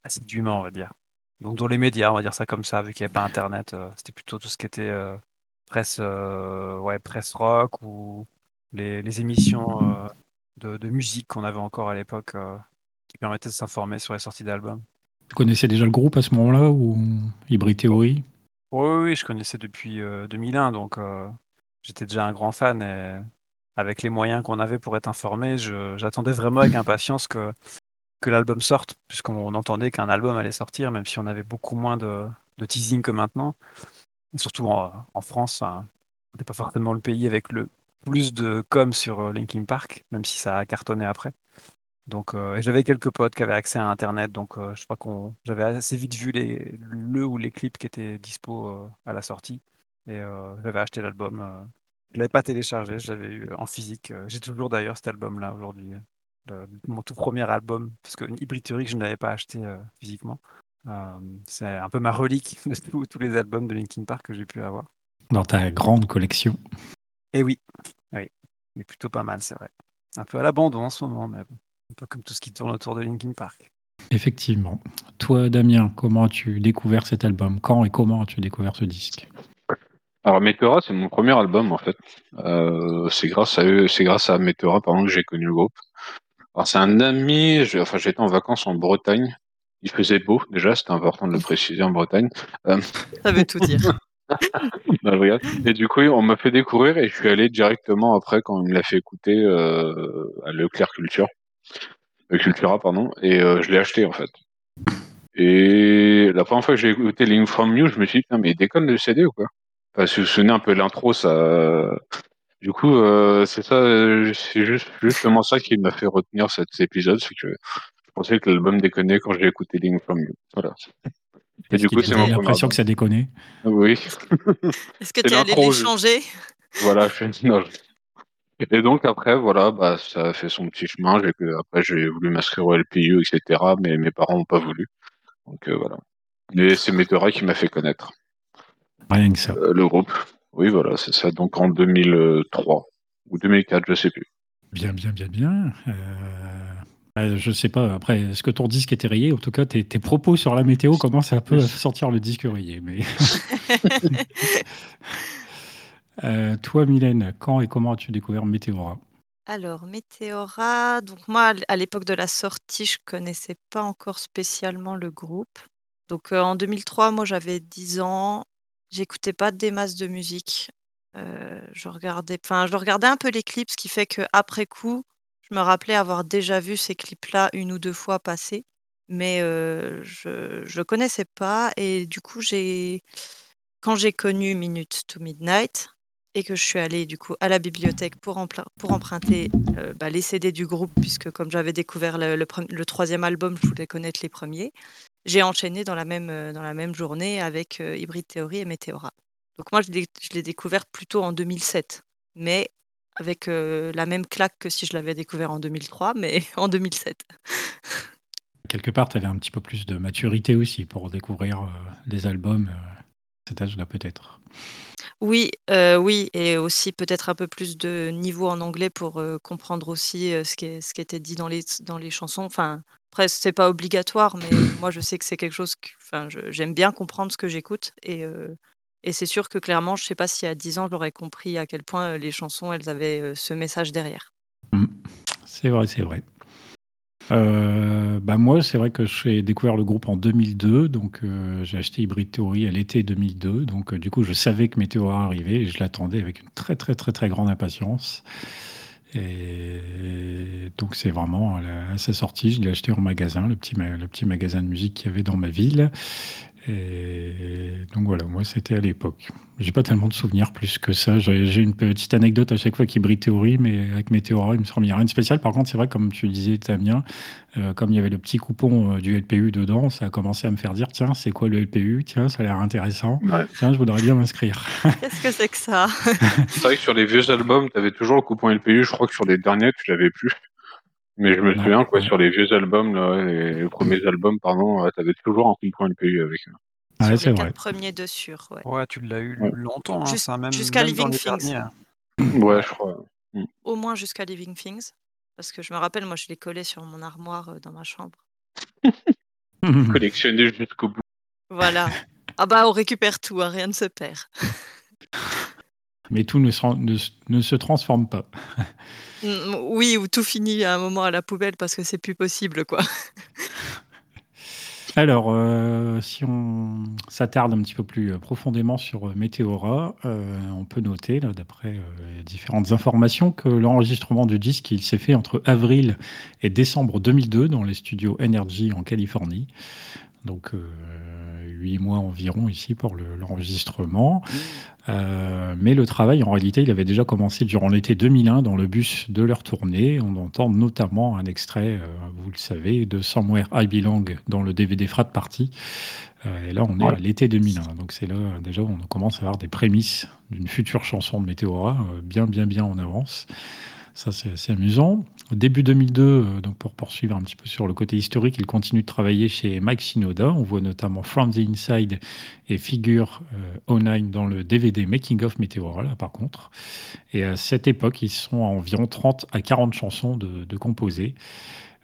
assidûment, on va dire. Donc dans les médias, on va dire ça comme ça, vu qu'il n'y avait pas Internet, euh, c'était plutôt tout ce qui était euh, presse, euh, ouais, presse rock ou les, les émissions de, de musique qu'on avait encore à l'époque qui permettaient de s'informer sur les sorties d'albums. Tu connaissais déjà le groupe à ce moment-là ou Hybrid Theory? Oui, oui, je connaissais depuis 2001, donc j'étais déjà un grand fan et avec les moyens qu'on avait pour être informé, j'attendais vraiment avec impatience que, que l'album sorte, puisqu'on entendait qu'un album allait sortir, même si on avait beaucoup moins de, teasing que maintenant. surtout en, France, on n'est pas forcément le pays avec le plus de com sur Linkin Park, même si ça a cartonné après. Donc, euh, j'avais quelques potes qui avaient accès à Internet, donc euh, je crois qu'on j'avais assez vite vu le ou les clips qui étaient dispo euh, à la sortie. Et j'avais acheté l'album. je l'avais pas téléchargé, je l'avais eu en physique. J'ai toujours d'ailleurs cet album-là aujourd'hui. Mon tout premier album, parce que Hybrid Theory, je ne l'avais pas acheté physiquement. c'est un peu ma relique [laughs] de tous, les albums de Linkin Park que j'ai pu avoir. Dans ta grande collection. Et oui, oui, mais plutôt pas mal, c'est vrai. Un peu à l'abandon en ce moment, mais bon. Un peu comme tout ce qui tourne autour de Linkin Park. Effectivement. Toi, Damien, comment as-tu découvert cet album? Quand et comment as-tu découvert ce disque? Alors, Meteora, c'est mon premier album, en fait. Euh, c'est grâce à eux, c'est grâce à Meteora, pardon, que j'ai connu le groupe. Alors, c'est un ami, enfin, j'étais en vacances en Bretagne. Il faisait beau, déjà, c'était important de le préciser en Bretagne. Euh, Ça veut tout dire. [laughs] Bah, et du coup, on m'a fait découvrir et je suis allé directement après, quand il me l'a fait écouter, euh, à Leclerc Culture. Cultura, pardon, et euh, je l'ai acheté en fait. Et la première fois que j'ai écouté Link From You, je me suis dit, mais il déconne le CD ou quoi? Parce que vous vous souvenez un peu l'intro, ça. Du coup, euh, c'est ça, c'est juste, justement ça qui m'a fait retenir cet épisode, c'est que je pensais que l'album déconnait quand j'ai écouté Link From You. Voilà. Et du coup, c'est mon l'impression que ça déconnait. Oui. [laughs] Est-ce que tu es allé les changer Voilà, je suis non, et donc après, voilà, bah, ça a fait son petit chemin. après, j'ai voulu m'inscrire au LPU, etc. Mais mes parents n'ont pas voulu. Donc euh, voilà. Et c'est Meteora qui m'a fait connaître. Rien que ça. Euh, le groupe. Oui, voilà, c'est ça. Donc en 2003 ou 2004, je sais plus. Bien, bien, bien, bien. Euh... je sais pas, après, est-ce que ton disque était rayé? En tout cas, tes, tes, propos sur la météo commencent un peu à sentir le disque rayé. Mais... [laughs] [laughs] Euh, toi, Mylène, quand et comment as-tu découvert Météora? Alors, Météora, donc moi, à l'époque de la sortie, je connaissais pas encore spécialement le groupe. Donc, euh, en 2003, moi, j'avais 10 ans. J'écoutais pas des masses de musique. Euh, je regardais, enfin, je regardais un peu les clips, ce qui fait qu'après coup, je me rappelais avoir déjà vu ces clips-là une ou deux fois passer, mais je je connaissais pas et du coup, j'ai quand j'ai connu Minute to Midnight et que je suis allée du coup à la bibliothèque pour, emprunter euh, bah, les CD du groupe, puisque comme j'avais découvert le, troisième album, je voulais connaître les premiers. J'ai enchaîné dans la même, euh, dans la même journée avec euh, Hybrid Theory et Meteora. Donc moi, je l'ai découvert plutôt en 2007, mais avec la même claque que si je l'avais découvert en 2003, mais [laughs] en 2007. Quelque part, tu avais un petit peu plus de maturité aussi pour découvrir les albums cet âge-là peut-être. Oui, euh, oui et aussi peut-être un peu plus de niveau en anglais pour, euh, comprendre aussi, euh, ce qui ce qui était dit dans les dans les chansons. Enfin, après c'est pas obligatoire, mais [clears throat] moi je sais que c'est quelque chose que enfin j'aime bien comprendre ce que j'écoute et et c'est sûr que clairement, je sais pas si à 10 ans j'aurais compris à quel point, les chansons, elles avaient, ce message derrière. Mmh. C'est vrai, c'est vrai. Euh, bah moi, c'est vrai que j'ai découvert le groupe en 2002, donc euh, j'ai acheté Hybrid Theory à l'été 2002, donc euh, du coup je savais que Météora arrivait et je l'attendais avec une très très très très grande impatience. Et donc c'est vraiment à, sa sortie, je l'ai acheté en magasin, le petit, le petit magasin de musique qu'il y avait dans ma ville. Et donc voilà, moi c'était à l'époque. J'ai pas tellement de souvenirs plus que ça. J'ai une petite anecdote à chaque fois qui brille théorie, mais avec mes théories, il me semble qu'il n'y a rien de spécial. Par contre, c'est vrai, comme tu disais, Tamien, euh, comme il y avait le petit coupon euh, du LPU dedans, ça a commencé à me faire dire tiens, c'est quoi le LPU Tiens, ça a l'air intéressant. Tiens, je voudrais bien m'inscrire. [laughs] Qu'est-ce que c'est que ça? C'est vrai que sur les vieux albums, tu avais toujours le coupon LPU. Je crois que sur les derniers, tu l'avais plus. Mais je me souviens, quoi, sur les vieux albums, là, les premiers albums, pardon, tu avais toujours un coupon LPU avec. Ouais, c'est vrai. Premier dessus, ouais. Ouais, tu l'as eu longtemps, hein, Jusqu'à Living Things. Ouais, je crois. Mm. Au moins jusqu'à Living Things. Parce que je me rappelle, moi, je les collais sur mon armoire euh, dans ma chambre. [laughs] Collectionner jusqu'au bout. Voilà. [laughs] Ah bah, on récupère tout, hein, rien ne se perd. [laughs] Mais tout ne se, ne, ne se transforme pas. Mm, oui, ou tout finit à un moment à la poubelle parce que c'est plus possible, quoi. [laughs] Alors, euh, si on s'attarde un petit peu plus euh, profondément sur euh, Meteora, on peut noter, d'après différentes informations, que l'enregistrement du disque il s'est fait entre avril et décembre 2002 dans les studios Energy en Californie. Donc, huit mois environ ici pour l'enregistrement. Euh, mais le travail, en réalité, il avait déjà commencé durant l'été 2001 dans le bus de leur tournée. On entend notamment un extrait, euh, vous le savez, de Somewhere I Belong dans le DVD Frat Party. Euh, et là, on est à l'été 2001. Donc c'est là déjà où on commence à avoir des prémices d'une future chanson de Meteora, bien, bien, bien en avance. Ça, c'est assez amusant. Au début 2002, euh, donc pour poursuivre un petit peu sur le côté historique, il continue de travailler chez Mike Shinoda. On voit notamment From the Inside et Figure euh, 09 dans le DVD Making of Meteora, par contre. Et à cette époque, ils sont à environ 30 à 40 chansons de, de composer.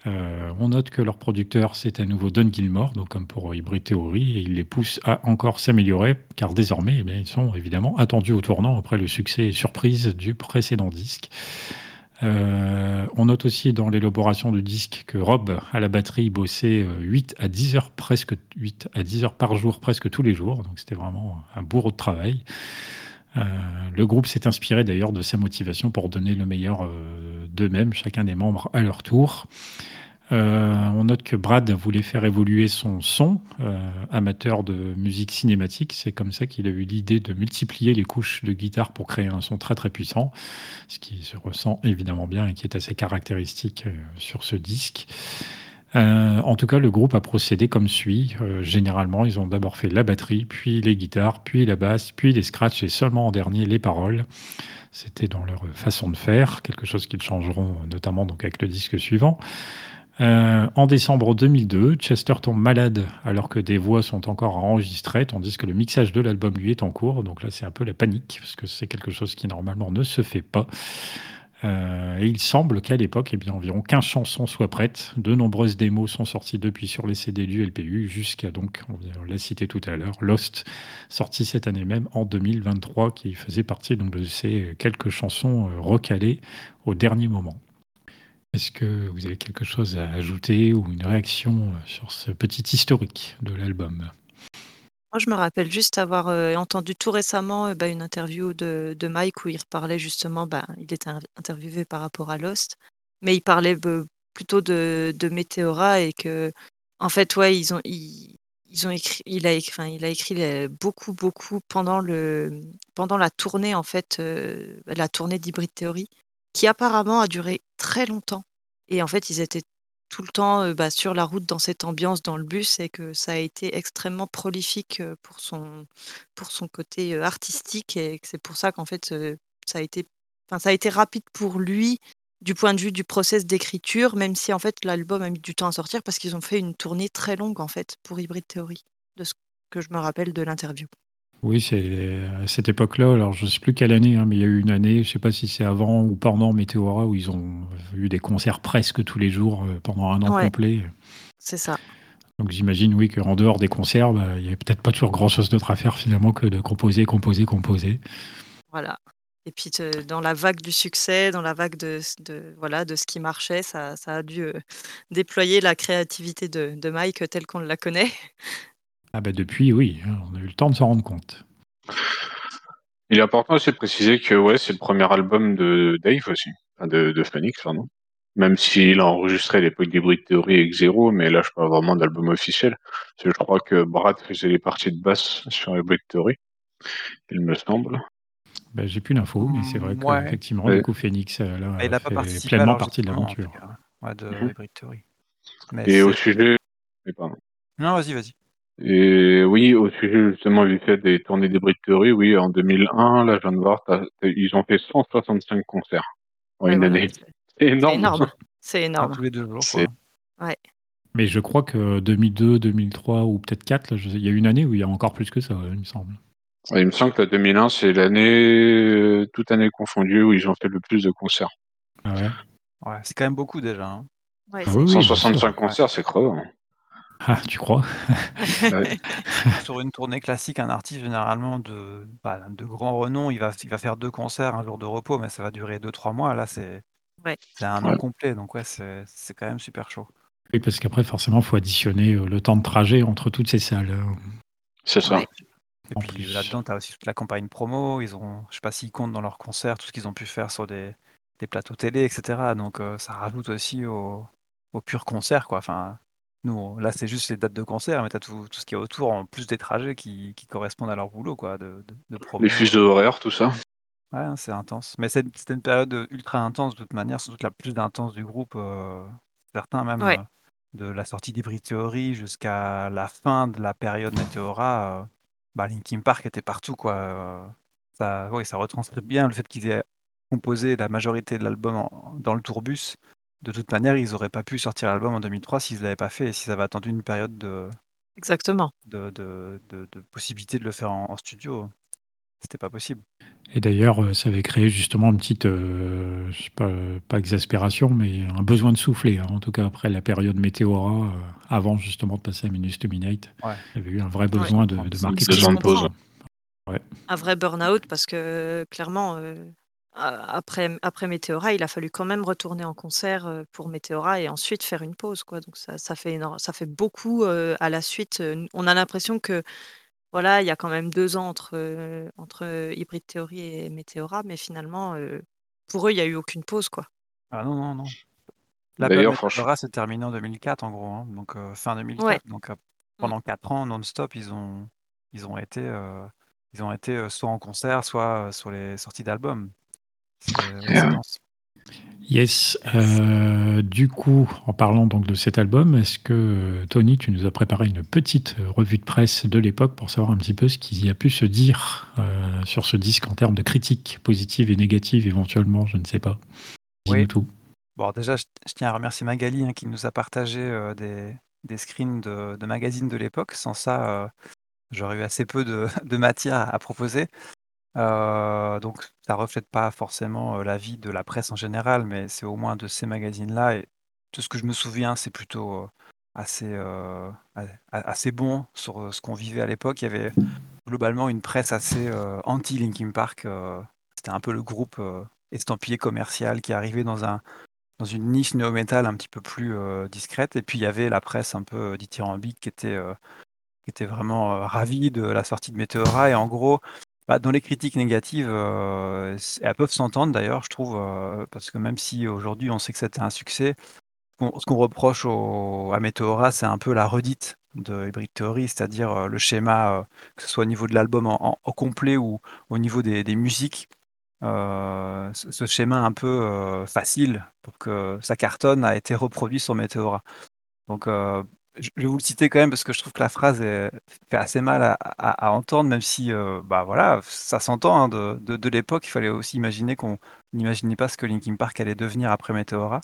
Euh, on note que leur producteur, c'est à nouveau Don Gilmore, donc comme pour Hybrid Theory, et il les pousse à encore s'améliorer, car désormais, eh ils sont évidemment attendus au tournant après le succès et surprise du précédent disque. Euh, on note aussi dans l'élaboration du disque que Rob, à la batterie, bossait 8 euh, à 10 heures, presque 8 à 10 heures par jour, presque tous les jours. Donc c'était vraiment un bourreau de travail. Euh, le groupe s'est inspiré d'ailleurs de sa motivation pour donner le meilleur d'eux-mêmes, chacun des membres à leur tour. Euh, on note que Brad voulait faire évoluer son son, euh, amateur de musique cinématique. C'est comme ça qu'il a eu l'idée de multiplier les couches de guitare pour créer un son très très puissant, ce qui se ressent évidemment bien et qui est assez caractéristique euh, sur ce disque. en tout cas, le groupe a procédé comme suit. généralement, ils ont d'abord fait la batterie, puis les guitares, puis la basse, puis les scratchs et seulement en dernier les paroles. C'était dans leur façon de faire, quelque chose qu'ils changeront notamment donc avec le disque suivant. Euh, en décembre 2002, Chester tombe malade alors que des voix sont encore enregistrées, tandis que le mixage de l'album lui est en cours. Donc là, c'est un peu la panique, parce que c'est quelque chose qui normalement ne se fait pas. Euh, et il semble qu'à l'époque, eh environ 15 chansons soient prêtes. De nombreuses démos sont sorties depuis sur les CD du LPU, jusqu'à donc, on l'a cité tout à l'heure, Lost, sorti cette année même en 2023, qui faisait partie donc, de ces quelques chansons euh, recalées au dernier moment. Est-ce que vous avez quelque chose à ajouter ou une réaction euh, sur ce petit historique de l'album? Moi, je me rappelle juste avoir euh, entendu tout récemment euh, bah, une interview de, Mike où il parlait justement, bah, il était interviewé par rapport à Lost, mais il parlait plutôt de, de Meteora et que, en fait, ouais, ils ont, ils, ont écrit, il a écrit, il a écrit beaucoup, beaucoup pendant le, pendant la tournée, en fait, la tournée d'Hybrid Theory qui apparemment a duré très longtemps. Et en fait, ils étaient tout le temps bah, sur la route dans cette ambiance dans le bus et que ça a été extrêmement prolifique pour son, pour son côté artistique et que c'est pour ça qu'en fait ça a été ça a été rapide pour lui du point de vue du process d'écriture même si en fait l'album a mis du temps à sortir parce qu'ils ont fait une tournée très longue en fait pour Hybrid Theory de ce que je me rappelle de l'interview. Oui, c'est à cette époque-là. Alors, je ne sais plus quelle année, hein, mais il y a eu une année, je ne sais pas si c'est avant ou pendant Météora, où ils ont eu des concerts presque tous les jours euh, pendant un an complet. C'est ça. Donc, j'imagine, oui, qu'en dehors des concerts, bah, il n'y avait peut-être pas toujours grand-chose d'autre à faire finalement que de composer, composer, composer. Voilà. Et puis, dans la vague du succès, dans la vague de, voilà, de ce qui marchait, ça, a dû euh, déployer la créativité de, de Mike telle qu'on la connaît. Ah bah depuis, oui, hein, on a eu le temps de s'en rendre compte. Il est important aussi de préciser que ouais, c'est le premier album de Dave aussi, de, de Phoenix, pardon. Même s'il a enregistré à l'époque d'Hybrid Theory avec Zero, mais là je parle vraiment d'album officiel. Parce que je crois que Brad faisait les parties de basse sur Hybrid Theory, il me semble. Bah, j'ai plus d'infos, mais c'est vrai qu'effectivement, ouais. du coup, Phoenix euh, là, il a fait pas pleinement partie de l'aventure. Ouais, de mhm. Hybrid Theory. Et au sujet. Non, vas-y, vas-y. Et oui, au sujet justement du fait des tournées des Theory, oui, en 2001, là, je viens de voir, ils ont fait 165 concerts en une année. [laughs] C'est énorme. C'est énorme. tous les deux jours. Ouais. Mais je crois que 2002, 2003 ou peut-être 4, il y a une année où il y a encore plus que ça, il me semble. il me semble que la 2001, c'est l'année, euh, toute année confondue, où ils ont fait le plus de concerts. Ah ouais Ouais, c'est quand même beaucoup déjà. Hein. Ouais, ah oui, 165 concerts, c'est crevant. Ah, tu crois? [laughs] Sur une tournée classique, un artiste généralement de, bah, de grand renom, il va, il va faire deux concerts, un jour de repos, mais ça va durer deux, trois mois. Là, c'est ouais. un an complet, donc ouais, c'est quand même super chaud. Oui, parce qu'après, forcément, il faut additionner le temps de trajet entre toutes ces salles. Hein. C'est ça. Et puis là-dedans, tu as aussi toute la campagne promo. Ils ont, je sais pas s'ils comptent dans leurs concerts tout ce qu'ils ont pu faire sur des, des plateaux télé, etc. Donc ça rajoute aussi au, au pur concert, quoi. Enfin, nous, là, c'est juste les dates de concert, mais tu as tout, tout, ce qui est autour, en plus des trajets qui, qui correspondent à leur boulot, quoi, de, de, Les fuseaux horaires, tout ça. Ouais, hein, c'est intense. Mais c'était une période ultra intense de toute manière, surtout la plus intense du groupe. certains même de la sortie d'Hybrid Theory jusqu'à la fin de la période Meteora, bah, Linkin Park était partout. Quoi. Ça, ouais, ça retranscrit bien le fait qu'ils aient composé la majorité de l'album dans le tourbus. De toute manière, ils n'auraient pas pu sortir l'album en 2003 s'ils ne l'avaient pas fait et s'ils avaient attendu une période de, Exactement. de, de, de, de possibilité de le faire en, en studio. C'était pas possible. Et d'ailleurs, euh, ça avait créé justement une petite, euh, pas, pas, exaspération, mais un besoin de souffler. Hein. En tout cas, après la période Météora, euh, avant justement de passer à Minus to Midnight, il y avait eu un vrai besoin de, de, marquer besoin de pause. Ouais. Un vrai burn-out parce que clairement, après, après Météora, il a fallu quand même retourner en concert pour Météora et ensuite faire une pause. Quoi. Donc ça, ça, fait, ça fait beaucoup à la suite. On a l'impression que voilà, il y a quand même deux ans entre, euh, entre Hybrid Theory et Meteora, mais finalement, euh, pour eux, il n'y a eu aucune pause, quoi. Ah non, non, non. L'album Meteora s'est terminé en 2004, en gros, hein, donc euh, fin 2004. Donc pendant quatre ans, non-stop, ils ont, ils ont été, ils ont été soit en concert, soit sur les sorties d'albums. C'est Yes. Euh, du coup, en parlant donc de cet album, est-ce que euh, Tony, tu nous as préparé une petite euh, revue de presse de l'époque pour savoir un petit peu ce qu'il y a pu se dire sur ce disque en termes de critiques positives et négatives éventuellement, je ne sais pas. Dis-nous tout. Bon, déjà, je, tiens à remercier Magali hein, qui nous a partagé des, des, screens de, de magazines de l'époque. Sans ça, j'aurais eu assez peu de, [laughs] de matière à proposer. Euh, donc ça reflète pas forcément, la vie de la presse en général, mais c'est au moins de ces magazines-là et tout ce que je me souviens, c'est plutôt, assez, assez bon sur, ce qu'on vivait à l'époque. Il y avait globalement une presse assez, anti Linkin Park, c'était un peu le groupe, estampillé commercial qui arrivait dans un dans une niche néo-metal un petit peu plus, discrète et puis il y avait la presse un peu dithyrambique qui était, qui était vraiment, ravie de la sortie de Meteora et en gros bah, dans les critiques négatives, euh, elles peuvent s'entendre d'ailleurs, je trouve, euh, parce que même si aujourd'hui on sait que c'était un succès, ce qu'on reproche à Meteora, c'est un peu la redite de Hybrid Theory, c'est-à-dire euh, le schéma, que ce soit au niveau de l'album en, complet ou au niveau des, musiques, ce, schéma un peu facile pour que ça cartonne a été reproduit sur Meteora. Donc je vais vous le citer quand même parce que je trouve que la phrase fait assez mal à, entendre, même si euh, bah voilà, ça s'entend hein, de, de, l'époque. Il fallait aussi imaginer qu'on n'imaginait pas ce que Linkin Park allait devenir après Meteora.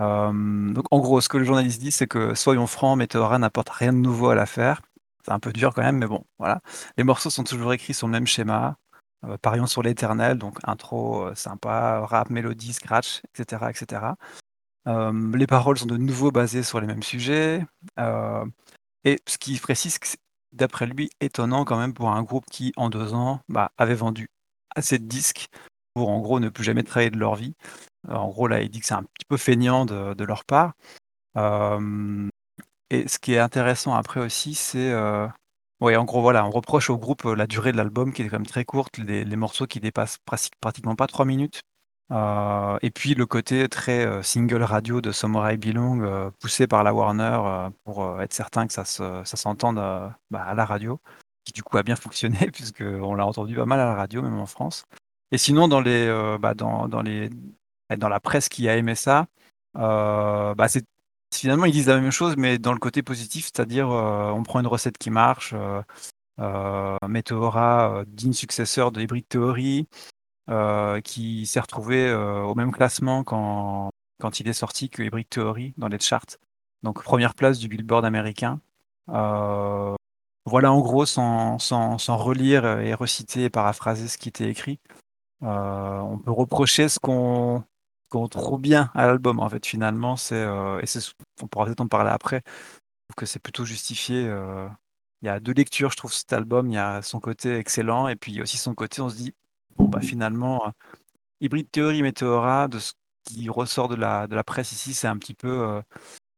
Euh, donc en gros, ce que le journaliste dit, c'est que soyons francs, Meteora n'apporte rien de nouveau à l'affaire. C'est un peu dur quand même, mais bon, voilà. Les morceaux sont toujours écrits sur le même schéma. Euh, parions sur l'éternel, donc intro sympa, rap, mélodie, scratch, etc., etc. Euh, les paroles sont de nouveau basées sur les mêmes sujets. Euh, et ce qui précise d'après lui, étonnant quand même pour un groupe qui, en deux ans, bah, avait vendu assez de disques pour, en gros, ne plus jamais travailler de leur vie. Euh, en gros, là, il dit que c'est un petit peu feignant de, leur part. et ce qui est intéressant après aussi, c'est... Oui, en gros, voilà, on reproche au groupe la durée de l'album qui est quand même très courte, les morceaux qui dépassent pratiquement pas trois minutes. Euh, et puis le côté très euh, single radio de Samurai Belong, euh, poussé par la Warner pour être certain que ça s'entende bah, à la radio, qui du coup a bien [laughs] fonctionné puisqu'on l'a entendu pas mal à la radio, même en France. Et sinon, dans les, bah, dans, dans, les, dans la presse qui a aimé ça, bah, finalement ils disent la même chose, mais dans le côté positif, c'est-à-dire on prend une recette qui marche. Meteora, digne successeur de Hybrid Theory, euh, qui s'est retrouvé euh, au même classement quand, quand il est sorti que Hybrid Theory dans les charts. Donc première place du Billboard américain. Euh, voilà en gros, sans, sans, sans, relire et reciter et paraphraser ce qui était écrit. on peut reprocher ce qu'on qu'on trouve bien à l'album en fait finalement c'est et c'est on pourra peut-être en parler après que c'est plutôt justifié il y a deux lectures je trouve cet album il y a son côté excellent et puis aussi son côté on se dit bon, bah, finalement, euh, Hybrid Theory Meteora, de ce qui ressort de la, de la presse ici, c'est un petit peu euh,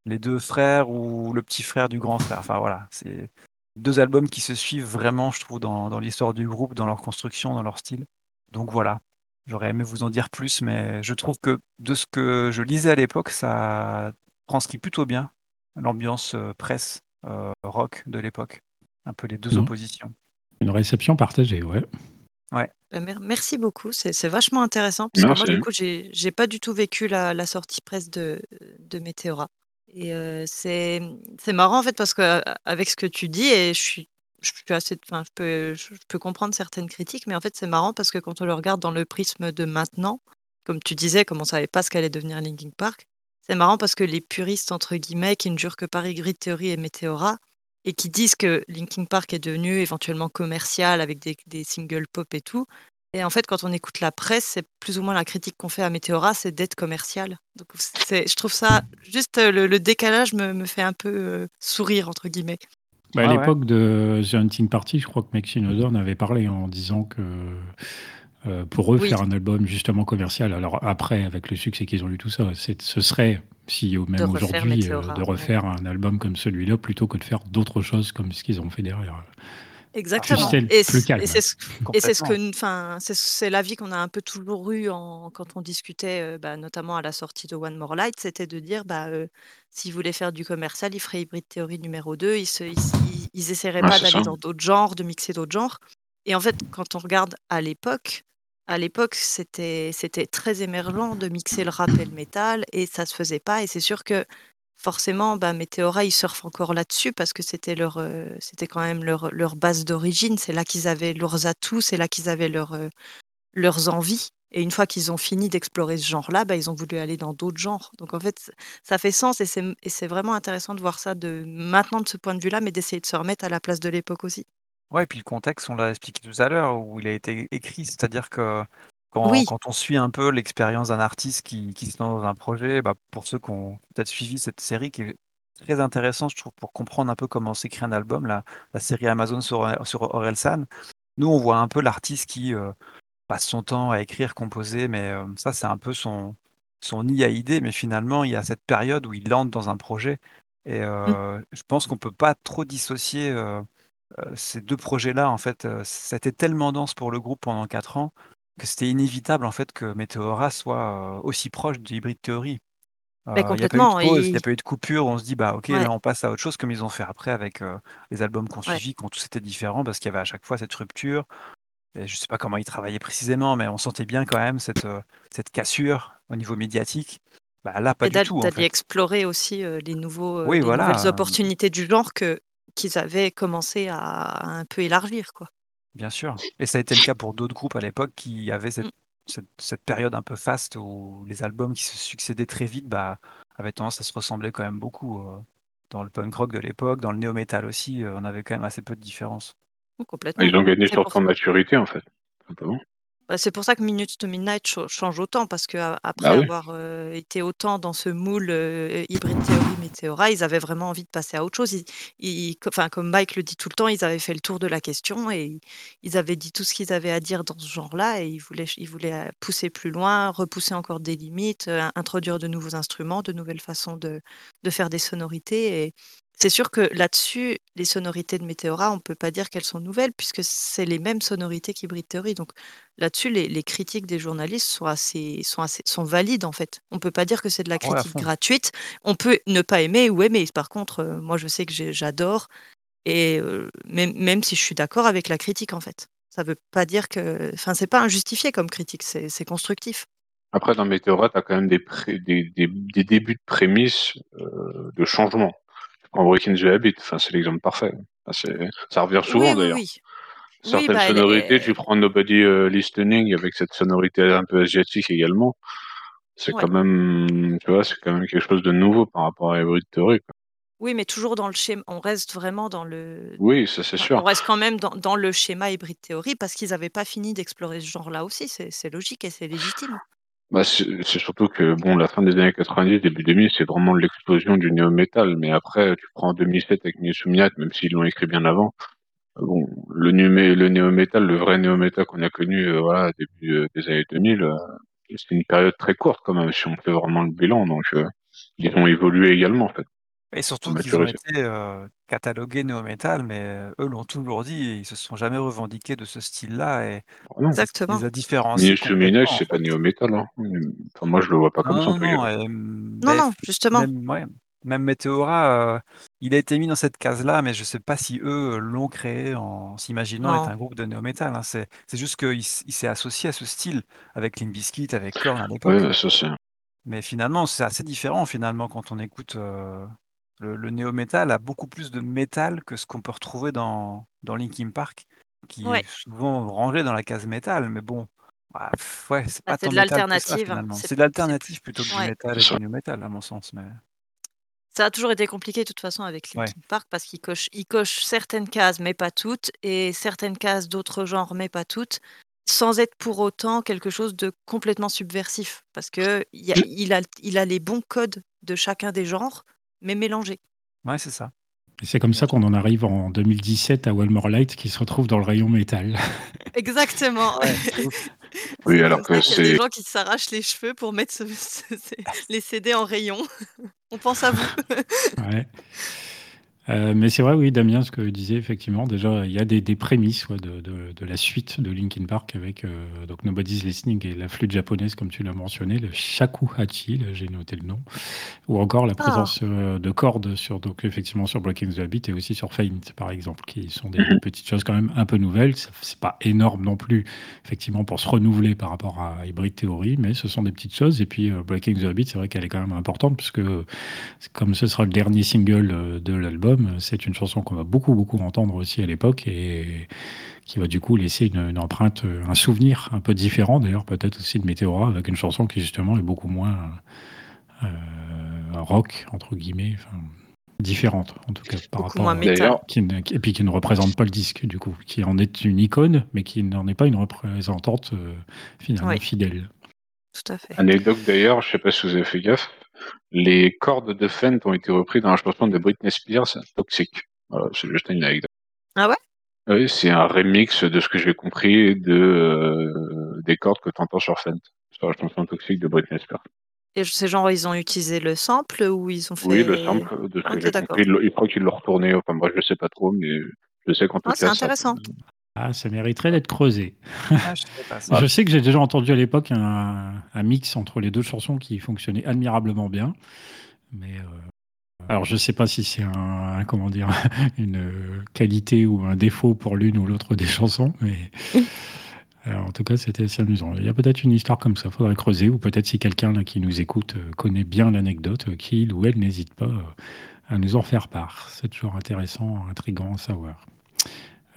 les deux frères ou le petit frère du grand frère. Enfin voilà, c'est deux albums qui se suivent vraiment, je trouve, dans, dans l'histoire du groupe, dans leur construction, dans leur style. Donc voilà, j'aurais aimé vous en dire plus, mais je trouve que de ce que je lisais à l'époque, ça transcrit plutôt bien l'ambiance euh, presse euh, rock de l'époque. Un peu les deux Non. oppositions. Une réception partagée, ouais. Bah, mer- Merci beaucoup, c'est vachement intéressant parce que moi du coup j'ai pas du tout vécu la, la sortie presse de, de Météora. Et euh, c'est c'est marrant en fait parce que avec ce que tu dis et je suis je suis assez enfin je peux je peux comprendre certaines critiques mais en fait c'est marrant parce que quand on le regarde dans le prisme de maintenant, comme tu disais, comme on savait pas ce qu'allait devenir Linkin Park, c'est marrant parce que les puristes entre guillemets qui ne jurent que par Grid Theory et Météora et qui disent que Linkin Park est devenu éventuellement commercial avec des, des singles pop et tout. Et en fait, quand on écoute la presse, c'est plus ou moins la critique qu'on fait à Météora, c'est d'être commercial. Donc, c'est, je trouve ça juste euh, le, le décalage me, me fait un peu euh, sourire entre guillemets. Bah, à Ah ouais. l'époque de The Hunting Party, je crois que Maxine Odor avait parlé en disant que euh, pour eux, Oui. faire un album justement commercial, alors après, avec le succès qu'ils ont eu, tout ça, ce serait, si au- même refaire aujourd'hui, euh, Météora, de ouais. refaire un album comme celui-là plutôt que de faire d'autres choses comme ce qu'ils ont fait derrière. Exactement. Et, plus c- calme. et c'est ce, que, enfin, c'est l'avis qu'on a un peu toujours eu en, quand on discutait, euh, bah, notamment à la sortie de One More Light, c'était de dire, bah, euh, s'ils voulaient faire du commercial, ils feraient Hybrid Theory numéro 2, ils, se, ils, ils- ils essaieraient Ouais, pas d'aller dans d'autres genres, de mixer d'autres genres. Et en fait, quand on regarde à l'époque, à l'époque, c'était très émergent de mixer le rap et le métal, et ça se faisait pas. Et c'est sûr que forcément, bah, Météora, ils surfent encore là-dessus parce que c'était leur, euh, c'était quand même leur, base d'origine. C'est là qu'ils avaient leurs atouts, c'est là qu'ils avaient euh, leurs envies. Et une fois qu'ils ont fini d'explorer ce genre-là, bah, ils ont voulu aller dans d'autres genres. Donc en fait, ça fait sens et c'est vraiment intéressant de voir ça maintenant de ce point de vue-là, mais d'essayer de se remettre à la place de l'époque aussi. Ouais, et puis le contexte, on l'a expliqué tout à l'heure, où il a été écrit, c'est-à-dire que quand, Oui. quand on suit un peu l'expérience d'un artiste qui, qui se lance dans un projet, bah, pour ceux qui ont peut-être suivi cette série, qui est très intéressante, je trouve, pour comprendre un peu comment s'écrit un album, la, la série Amazon sur, sur Orelsan, nous, on voit un peu l'artiste qui euh, passe son temps à écrire, composer, mais euh, ça, c'est un peu son, son nid à mais finalement, il y a cette période où il entre dans un projet, et euh, je pense qu'on peut pas trop dissocier... ces deux projets-là, en fait, c'était tellement dense pour le groupe pendant quatre ans que c'était inévitable en fait que Meteora soit aussi proche de Hybrid Theory. Mais Il n'y a pas eu de complètement. pause, il Et n'y a pas eu de coupure. On se dit bah ok, Ouais. là on passe à autre chose comme ils ont fait après avec euh, les albums qu'on Ouais. suivi, qui ont tous été différents parce qu'il y avait à chaque fois cette rupture. Et je sais pas comment ils travaillaient précisément, mais on sentait bien quand même cette, euh, cette cassure au niveau médiatique. Bah, là, pas et du tout d'aller explorer aussi euh, les, nouveaux, Oui, les nouvelles voilà. opportunités du genre que qu'ils avaient commencé à, à un peu élargir. Quoi. Bien sûr. Et ça a été le cas pour d'autres groupes à l'époque qui avaient cette, Mm. cette, cette période un peu faste où les albums qui se succédaient très vite bah, avaient tendance à se ressembler quand même beaucoup. euh, Dans le punk rock de l'époque, dans le néo-metal aussi, euh, on avait quand même assez peu de différence. Oh, complètement. Ils ont gagné sur pour, leur maturité, en fait. Simplement. Bah, c'est pour ça que Minutes to Midnight ch- change autant, parce qu'après Bah oui. avoir euh, été autant dans ce moule euh, Hybrid Theory, Meteora, ils avaient vraiment envie de passer à autre chose. Ils, ils- co- enfin, comme Mike le dit tout le temps, ils avaient fait le tour de la question et ils- avaient dit tout ce qu'ils avaient à dire dans ce genre-là et ils voulaient, ils voulaient pousser plus loin, repousser encore des limites, euh, introduire de nouveaux instruments, de nouvelles façons de, de faire des sonorités. Et c'est sûr que là-dessus, les sonorités de Meteora, on ne peut pas dire qu'elles sont nouvelles puisque c'est les mêmes sonorités qu'Hybrid Theory. Donc là-dessus, les, les critiques des journalistes sont assez, sont assez, sont valides en fait. On peut pas dire que c'est de la ouais, critique gratuite. On peut ne pas aimer ou aimer. Par contre, euh, moi, je sais que j'adore et euh, même, même si je suis d'accord avec la critique en fait. Ça veut pas dire que, enfin, c'est pas injustifié comme critique, c'est constructif. Après, dans Meteora, tu as quand même des, pré- des, des, des débuts de prémices euh, de changement. En Breaking the Habit, enfin, c'est l'exemple parfait. Enfin, ça revient souvent Oui, d'ailleurs. oui. Oui, Certaines bah, sonorités, est- tu prends Nobody euh, Listening avec cette sonorité un peu asiatique également. C'est Ouais. quand même, tu vois, c'est quand même quelque chose de nouveau par rapport à Hybrid Theory. quoi. Oui, mais toujours dans le schéma. On reste vraiment dans le. Oui, ça c'est sûr. on reste quand même dans, dans le schéma hybride théorie parce qu'ils n'avaient pas fini d'explorer ce genre-là aussi. C'est logique et c'est légitime. Bah, c'est surtout que bon, la fin des années 90, début 2000, c'est vraiment l'explosion du néo-metal. Mais après, tu prends en 2007 avec Nisumiat, même s'ils l'ont écrit bien avant. Bon, le, numé- le le vrai néo-metal qu'on a connu, euh, voilà, début euh, des années 2000, euh, c'est une période très courte quand même, si on fait vraiment le bilan. Donc, ils ont évolué également, en fait. Et surtout qu'ils ont été euh, catalogués néo-metal, mais euh, eux l'ont toujours dit, et ils se sont jamais revendiqués de ce style-là. Et Ah non. Exactement. les différenciés. Complètement, c'est pas néo-metal. Hein. Enfin, moi, je le vois pas comme ça. Non, non, et, Non, non, justement. Même, ouais, même Meteora, euh, il a été mis dans cette case-là, mais je sais pas si eux l'ont créé en s'imaginant être un groupe de néo-metal. hein. C'est c'est juste qu'il s'est associé à ce style avec Limp Bizkit, avec Korn à l'époque. Ouais, bah, ça c'est. Mais finalement, c'est assez différent finalement quand on écoute euh, le, le néo-metal a beaucoup plus de métal que ce qu'on peut retrouver dans, dans Linkin Park, qui Ouais. est souvent rangé dans la case métal. Mais bon, bah, ouais, c'est Bah, pas c'est tant de l'alternative, c'est- de l'alternative plutôt que du Ouais. métal et du new metal à mon sens. Mais Ça a toujours été compliqué de toute façon avec Ouais. Linkin Park parce ils cochent certaines cases mais pas toutes et certaines cases d'autres genres mais pas toutes sans être pour autant quelque chose de complètement subversif parce que il y a- il a, il a les bons codes de chacun des genres mais mélangés. ouais, c'est ça. Et c'est comme ça qu'on en arrive en 2017 à One More Light qui se retrouve dans le rayon métal. [laughs] Exactement. Ouais, c'est. [laughs] Oui, C'est alors que a des c'est. gens qui s'arrachent les cheveux pour mettre ce- ce- ces- les CD en rayon. [laughs] On pense à vous. Ouais. Euh, mais c'est vrai, oui, Damien, ce que disait effectivement, déjà, il y a des, des prémices ouais, de, de- de la suite de Linkin Park avec euh, donc Nobody's Listening et la flûte japonaise, comme tu l'as mentionné, le shakuhachi, là, j'ai noté le nom, ou encore la Ah. présence euh, de cordes sur, donc effectivement sur Breaking the Habit et aussi sur Faint, par exemple, qui sont des, des petites choses quand même un peu nouvelles. C'est pas énorme non plus, effectivement, pour se renouveler par rapport à Hybrid Theory, mais ce sont des petites choses. Et puis euh, Breaking the Habit, c'est vrai qu'elle est quand même importante, puisque comme ce sera le dernier single de l'album, c'est une chanson qu'on va beaucoup, beaucoup entendre aussi à l'époque et qui va du coup laisser une, une empreinte, euh, un souvenir un peu différent d'ailleurs, peut-être aussi de Météora, avec une chanson qui justement est beaucoup moins euh, rock, entre guillemets, enfin, différente en tout cas par Beaucoup rapport à- qui ne- et puis qui ne représente pas le disque du coup, qui en est une icône, mais qui n'en est pas une représentante euh, finalement Oui. fidèle. Tout à fait. anecdote d'ailleurs, je sais pas si vous avez fait gaffe, les cordes de Fent ont été repris dans la chanson de Britney Spears, Toxic. Voilà, c'est juste une anecdote. Ah ouais? Oui, c'est un remix de ce que j'ai compris de euh, des cordes que tu entends sur Fent, sur la chanson Toxic de Britney Spears. Et ces gens, ils ont utilisé le sample ou ils ont fait. Oui, le sample de ce que j'ai compris, ils crois qu'ils l'ont retourné. Enfin, moi, je sais pas trop, mais je sais qu'en tout Ah, c'est ça- intéressant. Ah, ça mériterait d'être creusé. Ah, je sais pas ça. [laughs] Je sais que j'ai déjà entendu à l'époque un, un mix entre les deux chansons qui fonctionnait admirablement bien. Mais euh, alors je sais pas si c'est un, un- comment dire [laughs] une euh, qualité ou un défaut pour l'une ou l'autre des chansons, mais alors, [laughs] en tout cas c'était assez amusant. Il y a peut-être une histoire comme ça, faudrait creuser ou peut-être si quelqu'un qui nous écoute euh, connaît bien l'anecdote, euh, qu'il ou elle n'hésite pas euh, à nous en faire part. C'est toujours intéressant, intriguant à savoir.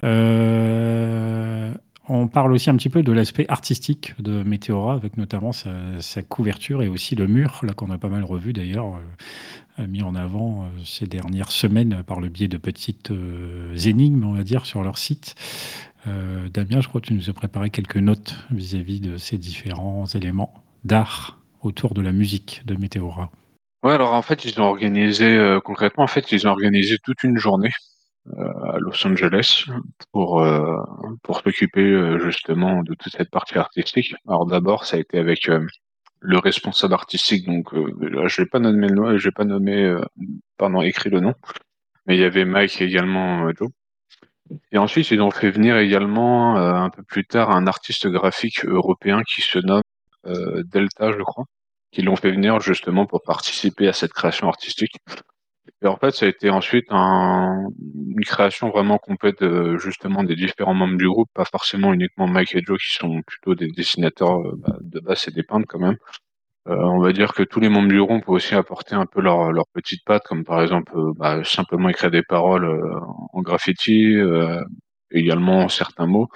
Euh, on parle aussi un petit peu de l'aspect artistique de Météora, avec notamment sa, couverture et aussi le mur, là qu'on a pas mal revu d'ailleurs, euh, mis en avant euh, ces dernières semaines par le biais de petites énigmes, on va dire, sur leur site. Damien, je crois que tu nous as préparé quelques notes vis-à-vis de ces différents éléments d'art autour de la musique de Météora. Ouais, alors en fait, ils ont organisé concrètement, en fait, ils ont organisé toute une journée à Los Angeles pour euh, pour s'occuper euh, justement de toute cette partie artistique. Alors d'abord, ça a été avec euh, le responsable artistique, donc je vais pas nommer vais pas nommer, pardon, écrit le nom, mais il y avait Mike également Joe. Et ensuite, ils ont fait venir également un peu plus tard un artiste graphique européen qui se nomme Delta, je crois, qui l'ont fait venir justement pour participer à cette création artistique. Et en fait, ça a été ensuite un- une création vraiment complète euh, justement des différents membres du groupe, pas forcément uniquement Mike et Joe qui sont plutôt des dessinateurs euh, bah, de base et des peintres quand même. Euh, on va dire que tous les membres du groupe ont aussi apporté un peu leur, leur petite patte, comme par exemple euh, bah, simplement écrire des paroles euh, en graffiti, également certains mots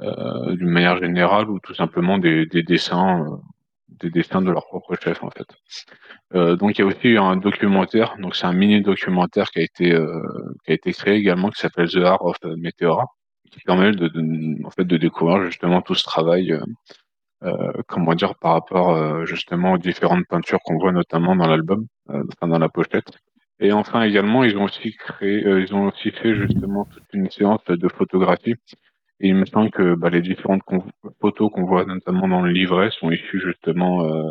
d'une manière générale, ou tout simplement des, des dessins, des dessins de leur propre chef en fait. Euh, donc il y a aussi un documentaire, donc c'est un mini documentaire qui a été euh, qui a été créé également qui s'appelle The Art of Meteora, qui permet de, en fait de découvrir justement tout ce travail, euh, comment dire par rapport justement aux différentes peintures qu'on voit notamment dans l'album, enfin dans la pochette. Et enfin également ils ont aussi créé, ils ont aussi fait justement toute une séance de photographie. Et il me semble que bah, les différentes photos qu'on voit notamment dans le livret sont issues justement euh,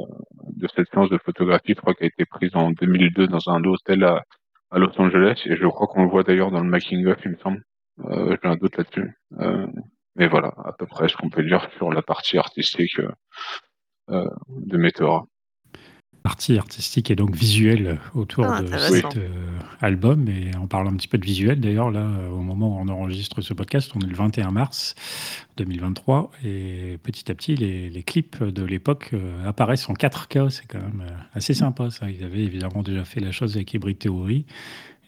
de cette séance de photographie, je crois qu'elle a été prise en 2002 dans un hôtel à, à Los Angeles, et je crois qu'on le voit d'ailleurs dans le making of, il me semble. Euh, J'ai un doute là-dessus. Euh, mais voilà, à peu près ce qu'on peut dire sur la partie artistique de Meteora partie artistique et donc visuelle autour Ah, de cet euh, album. Et on parle un petit peu de visuel d'ailleurs, là, euh, au moment où on enregistre ce podcast, on est le 21 mars 2023. Et petit à petit, les, les clips de l'époque euh, apparaissent en 4K. C'est quand même euh, assez sympa ça. Ils avaient évidemment déjà fait la chose avec Hybrid Theory.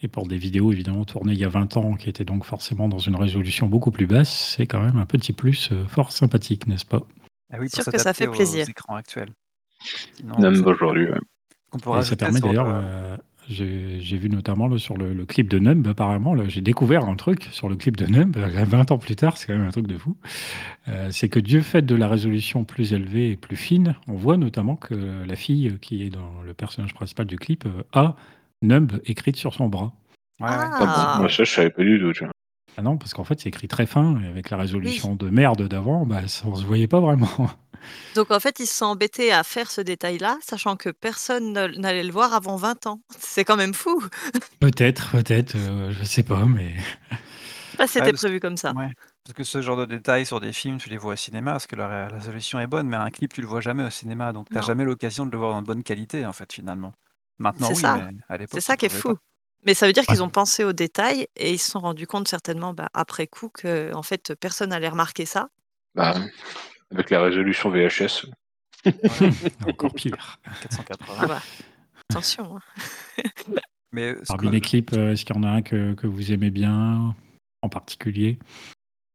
Et pour des vidéos évidemment tournées il y a 20 ans, qui étaient donc forcément dans une résolution beaucoup plus basse, c'est quand même un petit plus euh, fort sympathique, n'est-ce pas? Ah oui, pour Sûr que ça fait aux plaisir. écrans actuels. Sinon, Même aujourd'hui, ouais. ça permet d'ailleurs, le- euh, j'ai vu notamment là, sur le, le clip de Numb, apparemment, j'ai découvert un truc sur le clip de Numb, [laughs] euh, 20 ans plus tard, c'est quand même un truc de fou. Euh, c'est que Dieu fait de la résolution plus élevée et plus fine, on voit notamment que la fille qui est dans le personnage principal du clip euh, a Numb écrite sur son bras. Ouais, ouais. Ah. Moi, ça, je savais pas du tout. tu vois. Ah non, parce qu'en fait, c'est écrit très fin, et avec la résolution de merde d'avant, bah, ça, on se voyait pas vraiment. [laughs] Donc en fait, ils se sont embêtés à faire ce détail-là, sachant que personne ne- n'allait le voir avant 20 ans. [laughs] C'est quand même fou. [laughs] peut-être, peut-être, euh, je sais pas, mais Bah, C'était parce- prévu comme ça. Ouais. Parce que ce genre de détails sur des films, tu les vois au cinéma, parce que la, ré- la résolution est bonne, mais un clip, tu le vois jamais au cinéma, donc tu n'as jamais l'occasion de le voir en bonne qualité, en fait, finalement. Maintenant, C'est oui, ça. mais à l'époque, C'est ça qui est fou. pas. Mais ça veut dire qu'ils ont pensé aux détails et ils se sont rendus compte certainement bah, après coup que en fait personne n'allait remarquer ça. Bah, avec la résolution VHS. [laughs] encore pire. 480. Ah bah, attention. hein. [laughs] Mais Parmi les clips, euh, est-ce qu'il y en a un que, que vous aimez bien en particulier?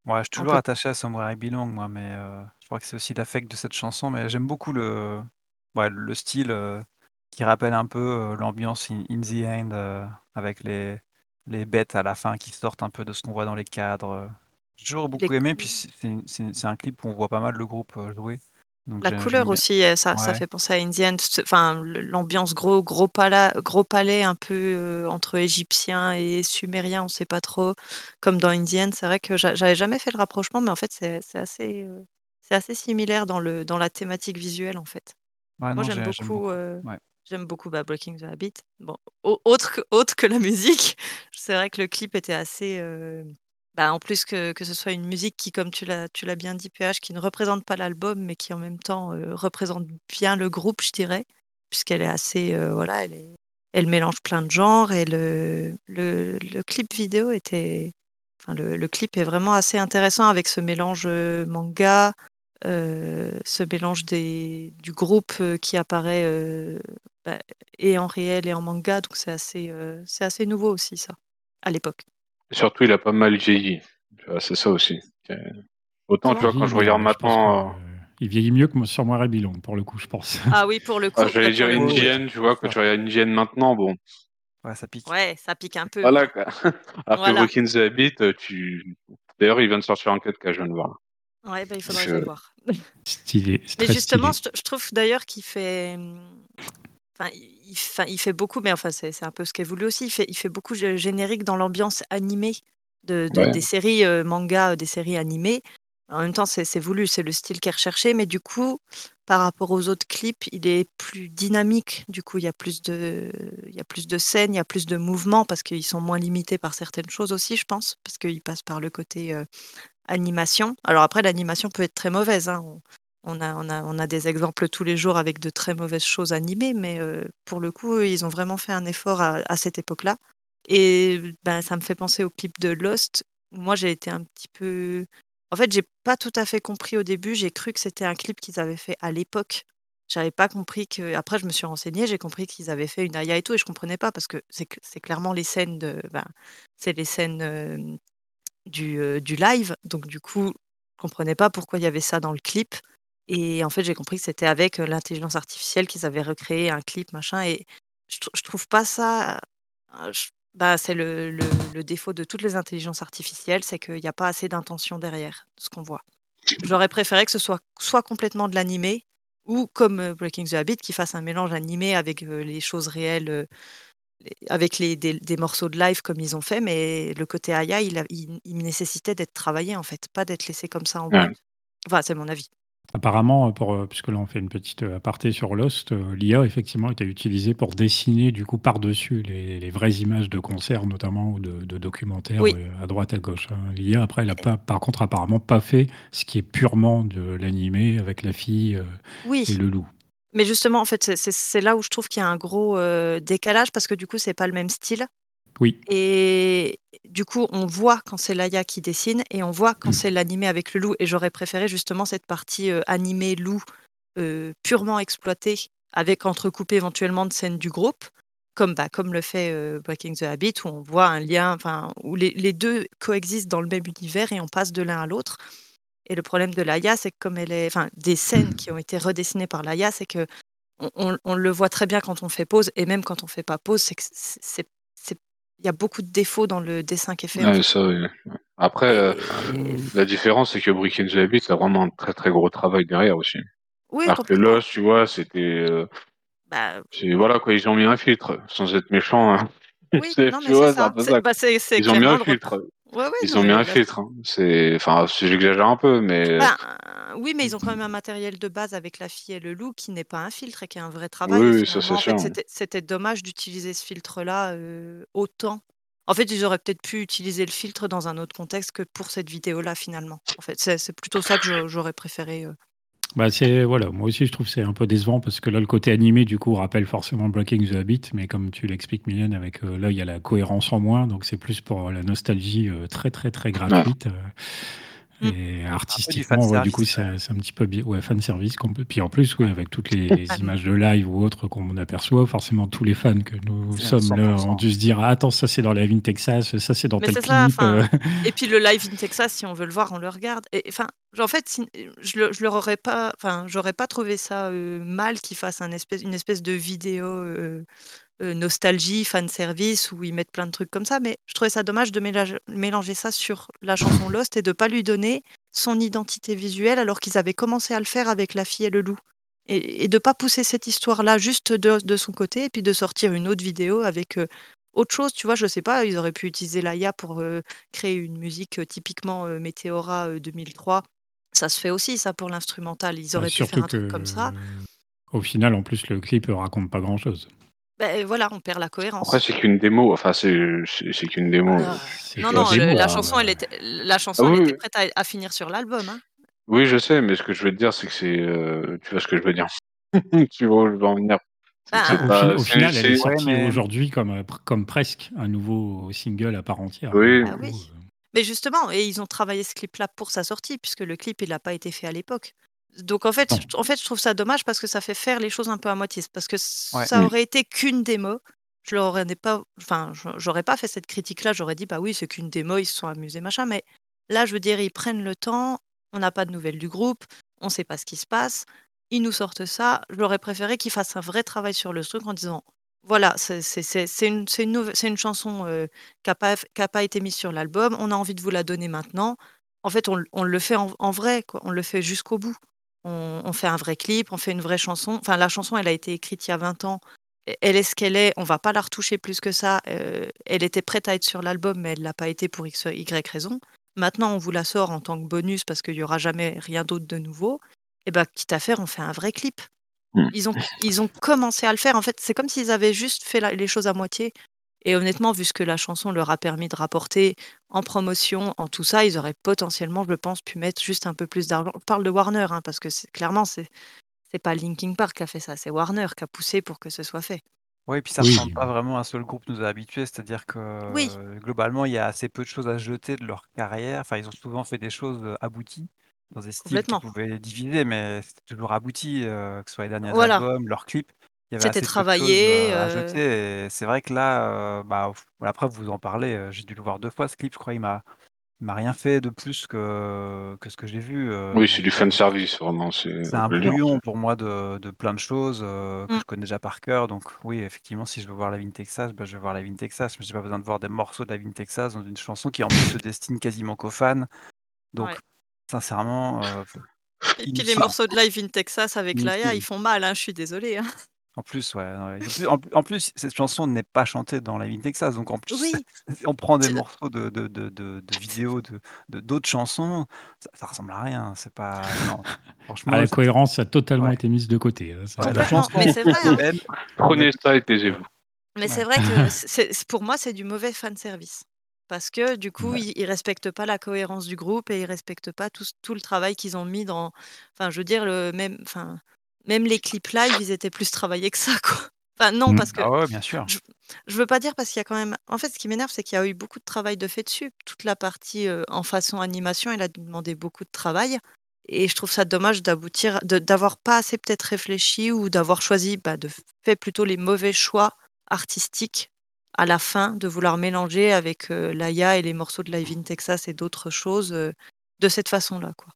Ouais, je suis toujours attaché à Somewhere I Belong, moi, mais euh, je crois que c'est aussi l'affect de cette chanson. Mais j'aime beaucoup le, ouais, le style euh, qui rappelle un peu euh, l'ambiance in, in the End euh, avec les, les bêtes à la fin qui sortent un peu de ce qu'on voit dans les cadres. J'ai toujours beaucoup Les aimé, puis c'est un clip où on voit pas mal le groupe euh, jouer. Donc La couleur aussi, ça, ça fait penser à Indian. Enfin, l'ambiance gros, gros, pala- gros palais un peu euh, entre égyptien et sumérien, on sait pas trop. Comme dans Indian, c'est vrai que j'a- j'avais jamais fait le rapprochement, mais en fait, c'est assez, euh, c'est assez similaire dans, le, dans la thématique visuelle, en fait. Ouais, Moi, j'aime j'ai- j'aime beaucoup, beaucoup. euh, Ouais. J'aime beaucoup bah, Breaking the Habit. Bon, au- autre que, autre que la musique, [laughs] c'est vrai que le clip était assez. euh, bah, en plus que, que ce soit une musique qui, comme tu l'as, bien dit, PH, qui ne représente pas l'album, mais qui en même temps euh, représente bien le groupe, je dirais, puisqu'elle est assez. euh, voilà, elle, est, elle mélange plein de genres et le, le, clip vidéo était. Enfin, le, le clip est vraiment assez intéressant avec ce mélange manga, ce mélange des, du groupe qui apparaît bah, et en réel et en manga, donc c'est assez, euh, c'est assez nouveau aussi ça, à l'époque. Et surtout, il a pas mal vieilli. Vois, C'est ça aussi. Euh, Autant, tu vois, quand je Il- regarde maintenant. euh, il vieillit mieux que sur moi Bilong, pour le coup, je pense. Ah oui, pour le coup. Ah, J'allais dire coup, Indienne, tu vois, quand tu regardes Indienne maintenant, bon, Ouais, ça pique. Ouais, ça pique un peu. voilà quoi. [laughs] Alors Voilà. que Breaking the Habit, tu. D'ailleurs, il vient de sortir en 4K, je viens de voir. Ouais, bah, il faudrait Je- le voir. Stylé, Mais justement, stylé. je, je trouve d'ailleurs qu'il fait. Enfin, il, fait beaucoup, mais enfin, c'est un peu ce qu'est voulu aussi. Il fait, il fait beaucoup de générique dans l'ambiance animée de, de- Ouais. des séries euh, manga, des séries animées. En même temps, c'est c'est voulu, c'est le style qui est recherché, mais du coup, par rapport aux autres clips, il est plus dynamique. Du coup, il y a plus de, il y a plus de scènes, il y a plus de mouvements parce qu'ils sont moins limités par certaines choses aussi, je pense, parce qu'ils passent par le côté euh, animation. Alors après, l'animation peut être très mauvaise. hein. On, on a, on, a, on a des exemples tous les jours avec de très mauvaises choses animées, mais euh, pour le coup, ils ont vraiment fait un effort à, cette époque-là. Et ben, ça me fait penser au clip de Lost. Moi, j'ai été un petit peu. En fait, j'ai pas tout à fait compris au début. J'ai cru que c'était un clip qu'ils avaient fait à l'époque. J'avais pas compris que. Après, je me suis renseignée, j'ai compris qu'ils avaient fait une Aya et tout, et je comprenais pas parce que c'est que- c'est clairement les scènes de. Ben, c'est les scènes euh, du, euh, du live. Donc, du coup, je comprenais pas pourquoi il y avait ça dans le clip. Et en fait, j'ai compris que c'était avec l'intelligence artificielle qu'ils avaient recréé un clip, machin. Et je, je trouve pas ça. je- bah, c'est le, le- le défaut de toutes les intelligences artificielles, c'est qu'il n'y a pas assez d'intention derrière ce qu'on voit. J'aurais préféré que ce soit soit complètement de l'animé, ou comme Breaking the Habit, qui fasse un mélange animé avec les choses réelles, les- avec les, des, des morceaux de live comme ils ont fait, mais le côté Aya, il, a- il, il nécessitait d'être travaillé en fait, pas d'être laissé comme ça en Ouais. Enfin, c'est mon avis. Apparemment, pour, euh, puisque là on fait une petite euh, aparté sur Lost, euh, l'IA effectivement était utilisée pour dessiner du coup par-dessus les, les vraies images de concerts notamment ou de, de documentaires Oui. à droite à gauche. hein. L'IA après, elle a pas, par contre apparemment pas fait ce qui est purement de l'animé avec la fille et le loup. mais justement, en fait, c'est- là où je trouve qu'il y a un gros euh, décalage parce que du coup, c'est pas le même style. Oui, Et du coup, on voit quand c'est Laïa qui dessine et on voit quand c'est l'animé avec le loup. Et j'aurais préféré justement cette partie euh, animée loup euh, purement exploitée avec entrecoupé éventuellement de scènes du groupe, comme, bah, comme le fait euh, Breaking the Habit, où on voit un lien, enfin, où les, les deux coexistent dans le même univers et on passe de l'un à l'autre. Et le problème de Laïa, c'est que comme elle est, enfin, des scènes qui ont été redessinées par Laïa, c'est que on, on- on le voit très bien quand on fait pause, et même quand on fait pas pause, c'est que c'est- il y a beaucoup de défauts dans le dessin qui est fait. en Ouais, fait. ça, oui. Après, euh, la différence, c'est que Brick and the Habit, a vraiment un très très gros travail derrière aussi. Oui, Alors que. Lost, tu vois, c'était. euh, Bah, voilà, quoi, ils ont mis un filtre, sans être méchants. Hein. oui, [laughs] C'est- non, mais ça. bah, Ils ont mis un filtre. Repr- Ouais, ouais, Ils non, ont mis un filtre. hein. C'est, enfin, j'exagère un peu, mais. Euh, oui, mais ils ont quand même un matériel de base avec la fille et le loup qui n'est pas un filtre et qui est un vrai travail. Oui, ça, c'est sûr. c'était- dommage d'utiliser ce filtre-là euh, autant. En fait, ils auraient peut-être pu utiliser le filtre dans un autre contexte que pour cette vidéo-là, finalement. En fait, c'est plutôt ça que j'aurais préféré. euh. Bah c'est voilà, moi aussi je trouve que c'est un peu décevant parce que là le côté animé du coup rappelle forcément Breaking the Habit, mais comme tu l'expliques Mylène, avec euh, là il y a la cohérence en moins, donc c'est plus pour la nostalgie euh, très très très gratuite. euh. Et artistiquement, ouais, du coup, c'est un petit peu ouais, fan service. peut- Puis en plus, avec toutes les images de live ou autres qu'on aperçoit, forcément tous les fans que nous sommes là 100%. ont dû se dire ah, attends, ça c'est dans Live in Texas, ça c'est dans Mais tel clip. ça, euh. Et puis le live in Texas, si on veut le voir, on le regarde. Et enfin, en fait, si- je, le- je leur aurais pas, enfin, j'aurais pas trouvé ça euh, mal qu'ils fassent un espèce, une espèce de vidéo euh, euh, nostalgie, fan service où ils mettent plein de trucs comme ça. Mais je trouvais ça dommage de mélanger, mélanger ça sur la chanson [laughs] Lost et de pas lui donner son identité visuelle alors qu'ils avaient commencé à le faire avec la fille et le loup. Et, et de pas pousser cette histoire-là juste de, de son côté et puis de sortir une autre vidéo avec euh, autre chose. Tu vois, je sais pas, ils auraient pu utiliser l'AIA pour euh, créer une musique typiquement Météora euh, 2003. Ça se fait aussi, ça, pour l'instrumental. Ils Bah, auraient pu faire un que, truc comme ça. au final, en plus, le clip raconte pas grand chose. Ben voilà, on perd la cohérence. Après, c'est qu'une démo. Enfin, c'est c'est- c'est qu'une démo. Ah, C'est non, non, la le- démo, la chanson, elle était, la chanson, Ah elle était prête à, à finir sur l'album. hein. Oui, je sais, mais ce que je veux te dire, c'est que c'est. euh, tu vois ce que je veux dire. [laughs] tu vois où je veux en venir. Ben, Au, pas- final, elle est Ouais, mais- aujourd'hui comme, euh, comme presque un nouveau single à part entière. Oui. Ah oui. Mais justement, et ils ont travaillé ce clip-là pour sa sortie, puisque le clip, il n'a pas été fait à l'époque. Donc en fait, je, en fait, je trouve ça dommage parce que ça fait faire les choses un peu à moitié. Parce que Ouais. ça aurait été qu'une démo. Je leur aurais pas, enfin, j'aurais pas fait cette critique-là. J'aurais dit, bah oui, c'est qu'une démo, ils se sont amusés, machin. Mais là, je veux dire, ils prennent le temps. On n'a pas de nouvelles du groupe. On sait pas ce qui se passe. Ils nous sortent ça. J'aurais préféré qu'ils fassent un vrai travail sur le truc en disant, voilà, c'est une, une, une chanson euh, qui n'a pas, pas été mise sur l'album. On a envie de vous la donner maintenant. En fait, on, on le fait en, en vrai, quoi. On le fait jusqu'au bout. On, on fait un vrai clip, on fait une vraie chanson. Enfin, la chanson, elle a été écrite il y a 20 ans. Et- Elle est ce qu'elle est. On va pas la retoucher plus que ça. Euh, elle était prête à être sur l'album, mais elle l'a pas été pour X, Y raison. Maintenant, on vous la sort en tant que bonus parce qu'il y aura jamais rien d'autre de nouveau. Et ben, quitte à faire, on fait un vrai clip. Hmm. Ils ont, ils ont commencé à le faire. En fait, c'est comme s'ils avaient juste fait la- les choses à moitié. Et honnêtement, vu ce que la chanson leur a permis de rapporter en promotion, en tout ça, ils auraient potentiellement, je pense, pu mettre juste un peu plus d'argent. On parle de Warner, hein, parce que c'est- clairement, c'est c'est pas Linkin Park qui a fait ça, c'est Warner qui a poussé pour que ce soit fait. Oui, et puis ça Oui. ressemble pas vraiment à un seul groupe nous a habitués, c'est-à-dire que Oui. euh, globalement, il y a assez peu de choses à jeter de leur carrière. Enfin, ils ont souvent fait des choses euh, abouties dans des styles qui pouvaient diviser, mais c'était toujours abouti, euh, que ce soit les derniers Voilà. albums, leurs clips. Il y avait C'était assez peu de choses travaillé. euh, à euh, jeter. Et c'est vrai que là, euh, bah, après, vous en parlez, euh, j'ai dû le voir deux fois ce clip, je crois, il m'a il m'a rien fait de plus que, que ce que j'ai vu. euh, Oui, c'est donc, du euh, fan service, vraiment. C'est c'est un brouillon pour moi de, de plein de choses euh, que Mm. je connais déjà par cœur. Donc oui, effectivement, si je veux voir la Vin Texas, bah, je vais voir la Vin Texas. Mais j'ai pas besoin de voir des morceaux de la Vin Texas dans une chanson qui en plus se destine quasiment qu'aux fans. Donc Ouais. sincèrement, euh, Et puis les inutile. morceaux de Live in Texas avec Laia, Inutile. ils font mal, hein, je suis désolée. hein. En plus, ouais. En, plus, cette chanson n'est pas chantée dans la ville Texas, donc en plus, [laughs] on prend des morceaux de, de, de, de, vidéos de d'autres chansons, ça, ressemble à rien. C'est pas. [laughs] franchement, ah, la cohérence a totalement été mise de côté. Hein, la chanson, mais c'est vrai. Hein. Prenez ça et taisez-vous. Mais c'est vrai que [laughs] pour moi, c'est du mauvais fan service. Parce que du coup, ils, ne respectent pas la cohérence du groupe et ils respectent pas tout, tout le travail qu'ils ont mis dans. Enfin, je veux dire, le même. Enfin, même les clips live, ils étaient plus travaillés que ça, quoi. Enfin, non, mmh. parce que. Ah ouais, bien sûr. Je, je veux pas dire parce qu'il y a quand même. En fait, ce qui m'énerve, c'est qu'il y a eu beaucoup de travail de fait dessus. Toute la partie en façon animation, elle a demandé beaucoup de travail. Et je trouve ça dommage d'aboutir, d'avoir pas assez peut-être réfléchi ou d'avoir choisi, bah, de fait plutôt les mauvais choix artistiques à la fin, de vouloir mélanger avec l'Aya et les morceaux de Live in Texas et d'autres choses de cette façon-là, quoi.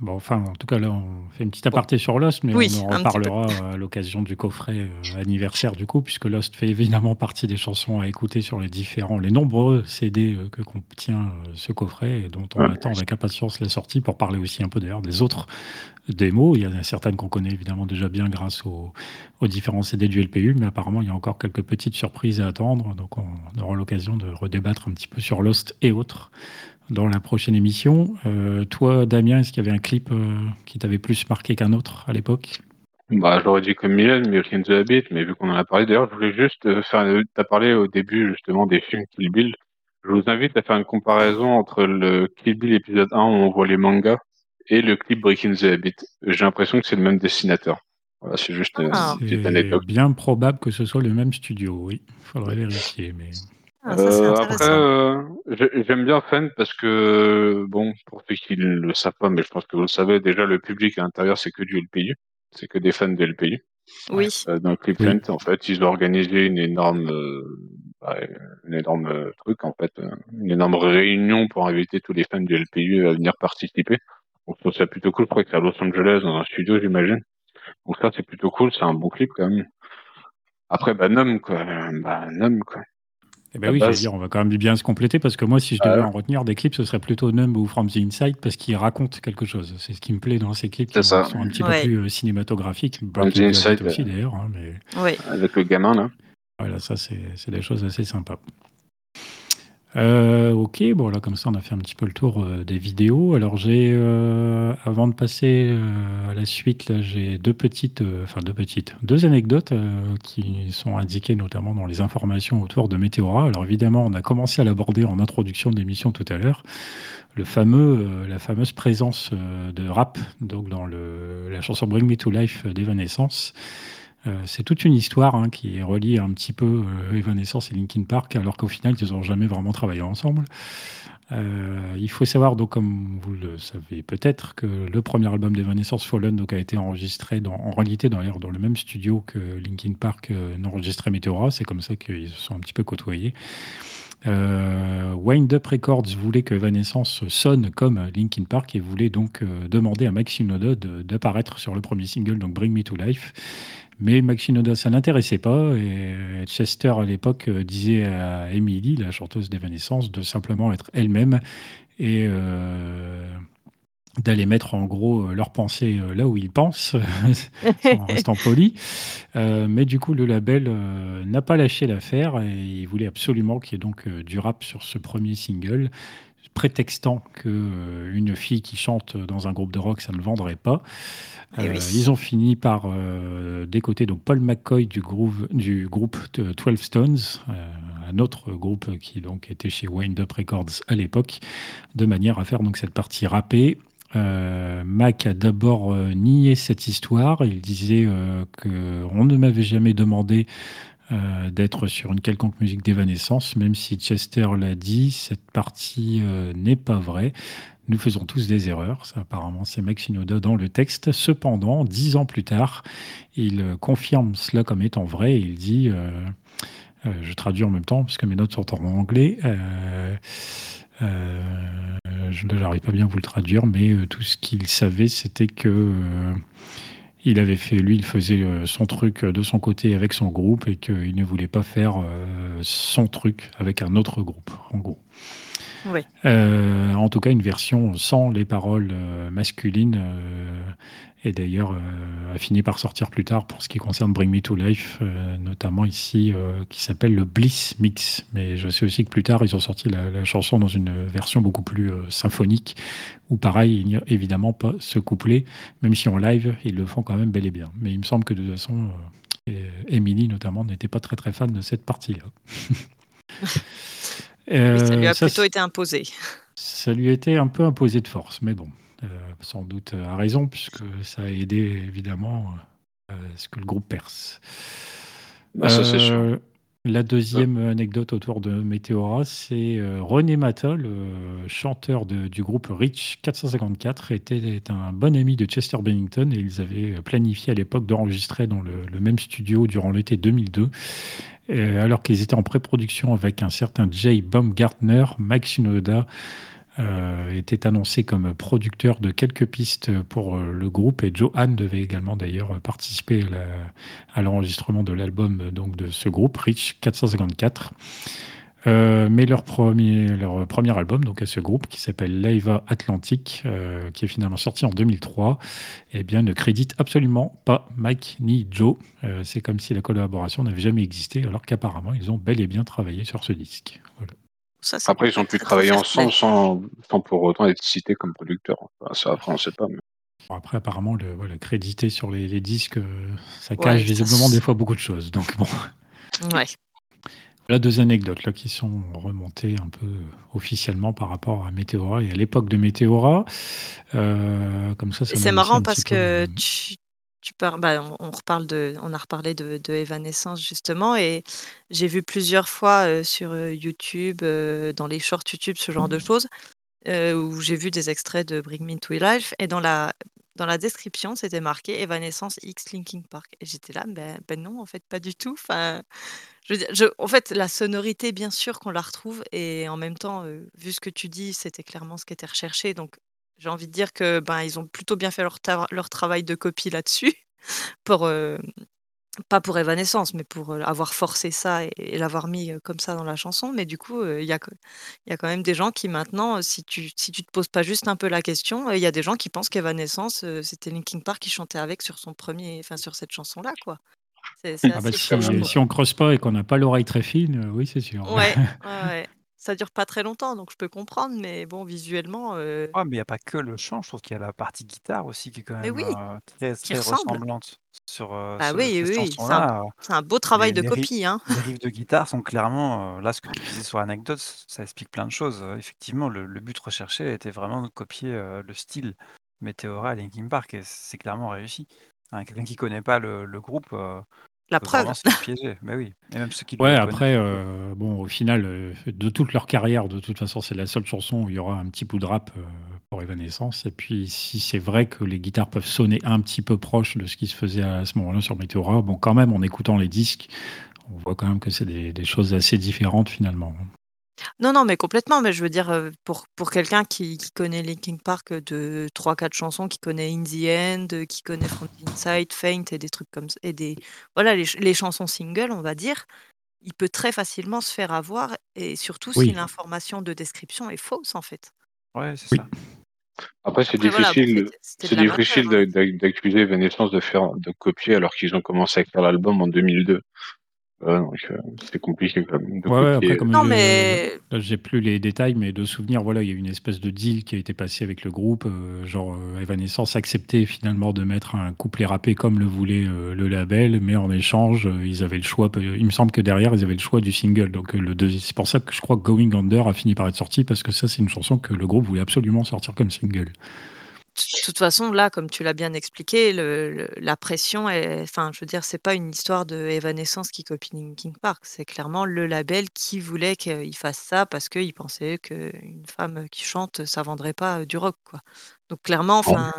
Bon, enfin, en tout cas, là, on fait une petite aparté sur Lost, mais on en reparlera à l'occasion du coffret euh, anniversaire, du coup, puisque Lost fait évidemment partie des chansons à écouter sur les différents, les nombreux CD euh, que contient euh, ce coffret, et dont on attend avec impatience la sortie, pour parler aussi un peu d'ailleurs des autres démos. Il y en a certaines qu'on connaît évidemment déjà bien grâce aux, différents CD du LPU, mais apparemment, il y a encore quelques petites surprises à attendre, donc on aura l'occasion de redébattre un petit peu sur Lost et autres dans la prochaine émission. Euh, toi, Damien, est-ce qu'il y avait un clip euh, qui t'avait plus marqué qu'un autre à l'époque? Bah, j'aurais dit comme Mylène, American the Habit, mais vu qu'on en a parlé, d'ailleurs, je voulais juste euh, faire, t'as parlé au début, justement, des films Kill Bill. Je vous invite à faire une comparaison entre le Kill Bill épisode 1 où on voit les mangas et le clip Breaking the Habit. J'ai l'impression que c'est le même dessinateur. Voilà, c'est juste ah. une anecdote. bien probable que ce soit le même studio, oui. Il faudrait vérifier, mais... Ah, euh, après, euh, j'aime bien Fan parce que, bon, pour ceux qui ne le savent pas, mais je pense que vous le savez, déjà, le public à l'intérieur, c'est que du LPU. C'est que des fans de LPU. Oui. Euh, dans Clip en fait, ils ont organisé une énorme, euh, bah, une énorme truc, en fait, une énorme réunion pour inviter tous les fans du LPU à venir participer. Je trouve ça plutôt cool. Je crois que c'est à Los Angeles, dans un studio, j'imagine. Donc, ça, c'est plutôt cool. C'est un bon clip, quand même. Après, bah, Nom, quoi. Bah, Nom, quoi. Eh ben oui, dire, on va quand même bien se compléter parce que moi, si je devais en retenir des clips, ce serait plutôt Numb ou From the Inside parce qu'ils racontent quelque chose. C'est ce qui me plaît dans ces clips qui sont un petit peu plus euh, cinématographiques. From the Inside aussi d'ailleurs. Hein, mais... Avec le gamin là. Voilà, ça c'est des choses assez sympas. Euh, ok, bon là comme ça on a fait un petit peu le tour euh, des vidéos. Alors j'ai, euh, avant de passer à la suite, là j'ai deux petites, enfin deux petites, deux anecdotes qui sont indiquées notamment dans les informations autour de Météora. Alors évidemment on a commencé à l'aborder en introduction de l'émission tout à l'heure, le fameux, la fameuse présence de rap donc dans le, la chanson Bring Me to Life d'Evanescence. Euh, c'est toute une histoire hein, qui relie un petit peu euh, Evanescence et Linkin Park, alors qu'au final, ils n'ont jamais vraiment travaillé ensemble. Euh, il faut savoir, donc, comme vous le savez peut-être, que le premier album d'Evanescence, Fallen, donc, a été enregistré dans, en réalité dans, dans le même studio que Linkin Park n'enregistrait Meteora. C'est comme ça qu'ils se sont un petit peu côtoyés. Wind Up Records voulait que Evanescence sonne comme Linkin Park et voulait donc demander à Mike Shinoda d'apparaître sur le premier single, donc Bring Me to Life. Mais Maxinoda, ça n'intéressait pas. Et Chester, à l'époque, euh, disait à Emily, la chanteuse d'Evanescence, de simplement être elle-même et euh, d'aller mettre en gros euh, leurs pensées là où ils pensent, [laughs] en restant poli. mais du coup, le label n'a pas lâché l'affaire et il voulait absolument qu'il y ait donc du rap sur ce premier single prétextant qu'une fille qui chante dans un groupe de rock, ça ne vendrait pas. Eh euh, ils ont fini par euh, décoter donc Paul McCoy du, groupe 12 Stones, euh, un autre groupe qui donc était chez Wind Up Records à l'époque, de manière à faire donc cette partie rappée. Mac a d'abord nié cette histoire. Il disait qu'on ne m'avait jamais demandé d'être sur une quelconque musique d'évanescence, même si Chester l'a dit, cette partie n'est pas vraie. Nous faisons tous des erreurs. Apparemment, c'est Max Shinoda dans le texte. Cependant, dix ans plus tard, il euh, confirme cela comme étant vrai. Il dit, euh, euh, je traduis en même temps parce que mes notes sont en anglais. je n'arrive pas bien à vous le traduire, mais tout ce qu'il savait, c'était que il avait fait, lui, il faisait son truc de son côté avec son groupe et qu'il ne voulait pas faire son truc avec un autre groupe, en gros. Euh, en tout cas, une version sans les paroles euh, masculines euh, et d'ailleurs euh, a fini par sortir plus tard pour ce qui concerne Bring Me to Life, notamment ici, qui s'appelle le Bliss Mix. Mais je sais aussi que plus tard, ils ont sorti la, chanson dans une version beaucoup plus symphonique, où pareil, il n'y a évidemment pas ce couplet, même si en live, ils le font quand même bel et bien. Mais il me semble que de toute façon, Emily notamment n'était pas très très fan de cette partie-là. [laughs] ça lui a plutôt été imposé. Ça lui a été un peu imposé de force, mais bon. Euh, sans doute à raison, puisque ça a aidé évidemment euh, à ce que le groupe perce. Bah, euh, la deuxième anecdote autour de Meteora, c'est René Mata, le chanteur du groupe Rich 454, était, un bon ami de Chester Bennington et ils avaient planifié à l'époque d'enregistrer dans le, le, même studio durant l'été 2002. Alors qu'ils étaient en pré-production avec un certain Jay Baumgartner, Max Shinoda, euh, était annoncé comme producteur de quelques pistes pour euh, le groupe et Joe Hahn devait également d'ailleurs participer à l'enregistrement de l'album donc de ce groupe Rich 454. Euh, mais leur premier, leur premier album, donc à ce groupe, qui s'appelle Laiva Atlantic, qui est finalement sorti en 2003, eh bien, ne crédite absolument pas Mike ni Joe. c'est comme si la collaboration n'avait jamais existé, alors qu'apparemment, ils ont bel et bien travaillé sur ce disque. Voilà. Après, ils ont pu travailler ensemble sans, sans, pour autant être cités comme producteurs. ça, après, on ne sait pas. après, apparemment, le voilà, crédité sur les, les disques, euh, ça cache visiblement des fois beaucoup de choses. Donc, bon. Ouais. Là, deux anecdotes là, qui sont remontées un peu officiellement par rapport à Météora et à l'époque de Météora. Euh, comme ça, ça c'est marrant parce que tu, tu bah, on, reparle de, on a reparlé de, de Evanescence justement, et j'ai vu plusieurs fois sur YouTube, dans les shorts YouTube, ce genre de choses, où j'ai vu des extraits de Bring Me to Life, et dans la, dans la description, c'était marqué Evanescence X Linking Park. Et j'étais là, ben, ben, non, en fait, pas du tout. En fait, la sonorité, bien sûr qu'on la retrouve, et en même temps, vu ce que tu dis, c'était clairement ce qui était recherché, donc j'ai envie de dire que ben, ils ont plutôt bien fait leur, travail de copie là-dessus, [laughs] pour pas pour Evanescence, mais pour euh, avoir forcé ça et, l'avoir mis euh, comme ça dans la chanson. Mais du coup, il y, a, y a quand même des gens qui maintenant, si tu si tu te poses pas juste un peu la question, il y a des gens qui pensent qu'Evanescence, c'était Linkin Park qui chantait avec sur son premier, enfin sur cette chanson-là, quoi. Ah bah, si, on creuse pas et qu'on n'a pas l'oreille très fine, oui, c'est sûr. Ouais, [laughs] ouais, ça dure pas très longtemps, donc je peux comprendre, mais bon, visuellement. Euh mais il n'y a pas que le chant, je trouve qu'il y a la partie guitare aussi qui est quand même euh, très, très ressemblante sur euh, Ah oui, oui, c'est un, beau travail de copie. Hein. les riffs de guitare sont clairement, là, ce que tu disais sur l'anecdote, ça explique plein de choses. effectivement, le, but recherché était vraiment de copier le style Meteora et Linkin Park, et c'est clairement réussi. Hein, quelqu'un qui connaît pas le, le groupe la preuve. Mais oui. Et même ceux qui ouais, après, euh, bon, au final, euh, de toute leur carrière, de toute façon, c'est la seule chanson où il y aura un petit bout de rap euh, pour Evanescence. Et puis, si c'est vrai que les guitares peuvent sonner un petit peu proche de ce qui se faisait à ce moment-là sur Meteora, bon, quand même, en écoutant les disques, on voit quand même que c'est des, des choses assez différentes finalement. Non, non, mais complètement. Mais je veux dire, pour, pour quelqu'un qui, qui connaît Linkin Park de 3-4 chansons, qui connaît In the End, qui connaît From the Inside, Faint et des trucs comme ça, et des, voilà, les, les chansons singles, on va dire, il peut très facilement se faire avoir, et surtout si l'information de description est fausse, en fait. Ouais, c'est ça. Après, c'est difficile, c'est difficile hein. d'accuser Evanescence de faire de copier alors qu'ils ont commencé à faire l'album en 2002. Euh, c'était compliqué quand même. après, comme non, mais... j'ai plus les détails, mais de souvenir, voilà, il y a une espèce de deal qui a été passé avec le groupe. Euh, genre, euh, Evanescence acceptait finalement de mettre un couplet rappé comme le voulait le label, mais en échange, ils avaient le choix. Il me semble que derrière, ils avaient le choix du single. Donc, le c'est pour ça que je crois que Going Under a fini par être sorti, parce que ça, c'est une chanson que le groupe voulait absolument sortir comme single. De toute façon, là, comme tu l'as bien expliqué, la pression est enfin, je veux dire, c'est pas une histoire de Evanescence qui copie Linkin Park. C'est clairement le label qui voulait qu'il fasse ça parce qu'il pensait qu'une femme qui chante, ça vendrait pas, du rock, quoi. Donc clairement, enfin,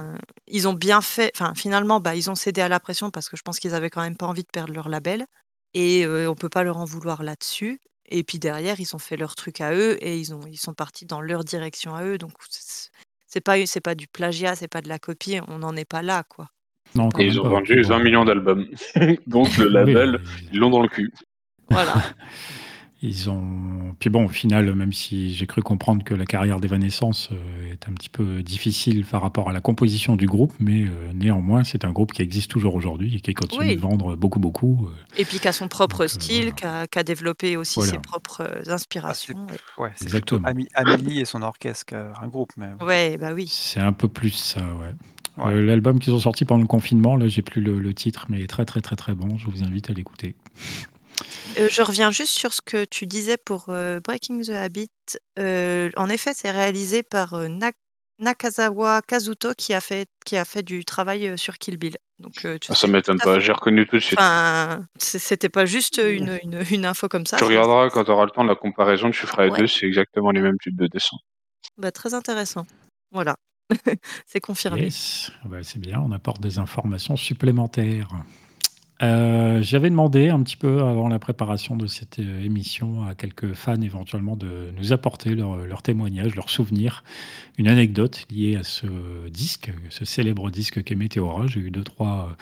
ils ont bien fait enfin, finalement, bah, ils ont cédé à la pression parce que je pense qu'ils avaient quand même pas envie de perdre leur label et on on peut pas leur en vouloir là-dessus et puis derrière, ils ont fait leur truc à eux et ils ont ils sont partis dans leur direction à eux, donc c'est pas c'est pas du plagiat, c'est pas de la copie, on n'en est pas là, quoi. Non, et ils ont vendu 20 millions d'albums. [laughs] Donc le label, ils l'ont dans le cul. Voilà. [laughs] ils ont. Puis bon, au final, même si j'ai cru comprendre que la carrière d'Evanescence euh, est un petit peu difficile par rapport à la composition du groupe, mais euh, néanmoins, c'est un groupe qui existe toujours aujourd'hui et qui continue Oui. de vendre beaucoup, beaucoup. euh. Et puis qui a son propre Donc, style, voilà. qui a, développé aussi Voilà. ses propres euh, Ah, inspirations. ouais. Exactement. Ami- Amélie et son orchestre qu'un groupe. Mais... Ouais, bah oui. C'est un peu plus ça, ouais. Ouais. Euh, L'album qu'ils ont sorti pendant le confinement, là, j'ai plus le, le titre, mais il est très, très, très, très bon. Je vous invite à l'écouter. Euh, je reviens juste sur ce que tu disais pour euh, Breaking the Habit. Euh, en effet, c'est réalisé par euh, Na- Nakazawa Kazuto qui a fait, qui a fait du travail euh, sur Kill Bill. Donc, euh, tu Ah, ça m'étonne pas, j'ai reconnu tout de suite. Enfin, c'était pas juste une, une, une info comme ça. tu regarderas quand tu auras le temps de la comparaison, tu feras les Ouais. deux, c'est exactement les mêmes types de dessins. Bah, très intéressant. Voilà. [laughs] c'est confirmé. Yes, Ah bah, c'est bien, on apporte des informations supplémentaires. Euh, J'avais demandé un petit peu avant la préparation de cette euh, émission à quelques fans éventuellement de nous apporter leur, leur témoignage, leurs souvenirs, une anecdote liée à ce disque, ce célèbre disque qu'est Météora. J'ai eu deux, trois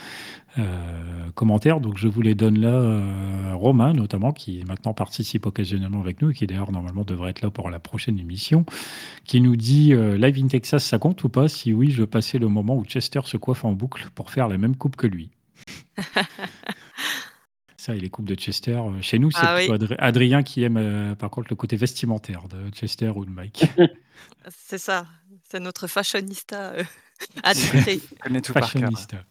euh, commentaires, donc je vous les donne là. Euh, Romain, notamment, qui maintenant participe occasionnellement avec nous et qui d'ailleurs normalement devrait être là pour la prochaine émission, qui nous dit euh, Live in Texas, ça compte ou pas? Si oui, je passais le moment où Chester se coiffe en boucle pour faire la même coupe que lui. [laughs] Ça, et les coupes de Chester, euh, chez nous, c'est Ah plutôt oui. Adri- Adrien qui aime euh, par contre le côté vestimentaire de Chester ou de Mike. [laughs] C'est ça. C'est notre fashionista euh. [laughs] Je connais tout par cœur. Fashionista.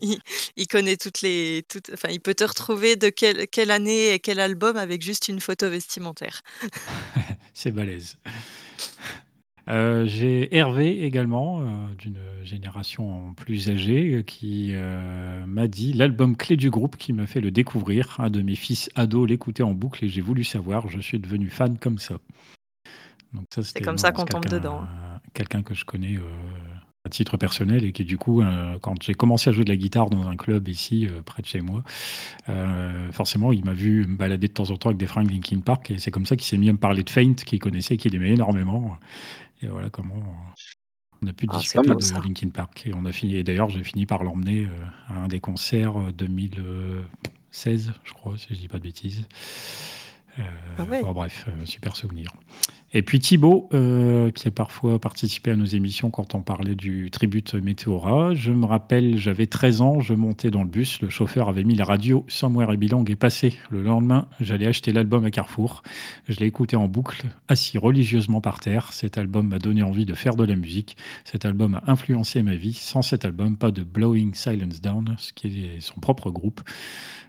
il, il connaît toutes les. Toutes, enfin, il peut te retrouver de quelle, quelle année et quel album avec juste une photo vestimentaire. C'est balèze. Euh, J'ai Hervé également, euh, d'une génération plus âgée, euh, qui euh, m'a dit l'album clé du groupe qui m'a fait le découvrir. Un de mes fils ados l'écoutait en boucle et j'ai voulu savoir. Je suis devenu fan comme ça. Donc ça, c'était comme ça qu'on tombe dedans. Quelqu'un que je connais à titre personnel et qui du coup, euh, quand j'ai commencé à jouer de la guitare dans un club ici, euh, près de chez moi, euh, forcément, il m'a vu me balader de temps en temps avec des fringues Linkin Park et c'est comme ça qu'il s'est mis à me parler de Faint, qu'il connaissait, qu'il aimait énormément. Et voilà comment on a pu Ah, discuter de ça. Linkin Park. Et on a fini. Et d'ailleurs, j'ai fini par l'emmener euh, à un des concerts euh, 2016, je crois, si je dis pas de bêtises. Euh, Ah ouais. bon, bref, euh, super souvenir. Et puis Thibaut, euh, qui a parfois participé à nos émissions quand on parlait du tribute Météora. Je me rappelle, j'avais 13 ans, je montais dans le bus, le chauffeur avait mis la radio Somewhere et Belong est passé. Le lendemain, j'allais acheter l'album à Carrefour. Je l'ai écouté en boucle, assis religieusement par terre. Cet album m'a donné envie de faire de la musique. Cet album a influencé ma vie. Sans cet album, pas de Blowing Silence Down, ce qui est son propre groupe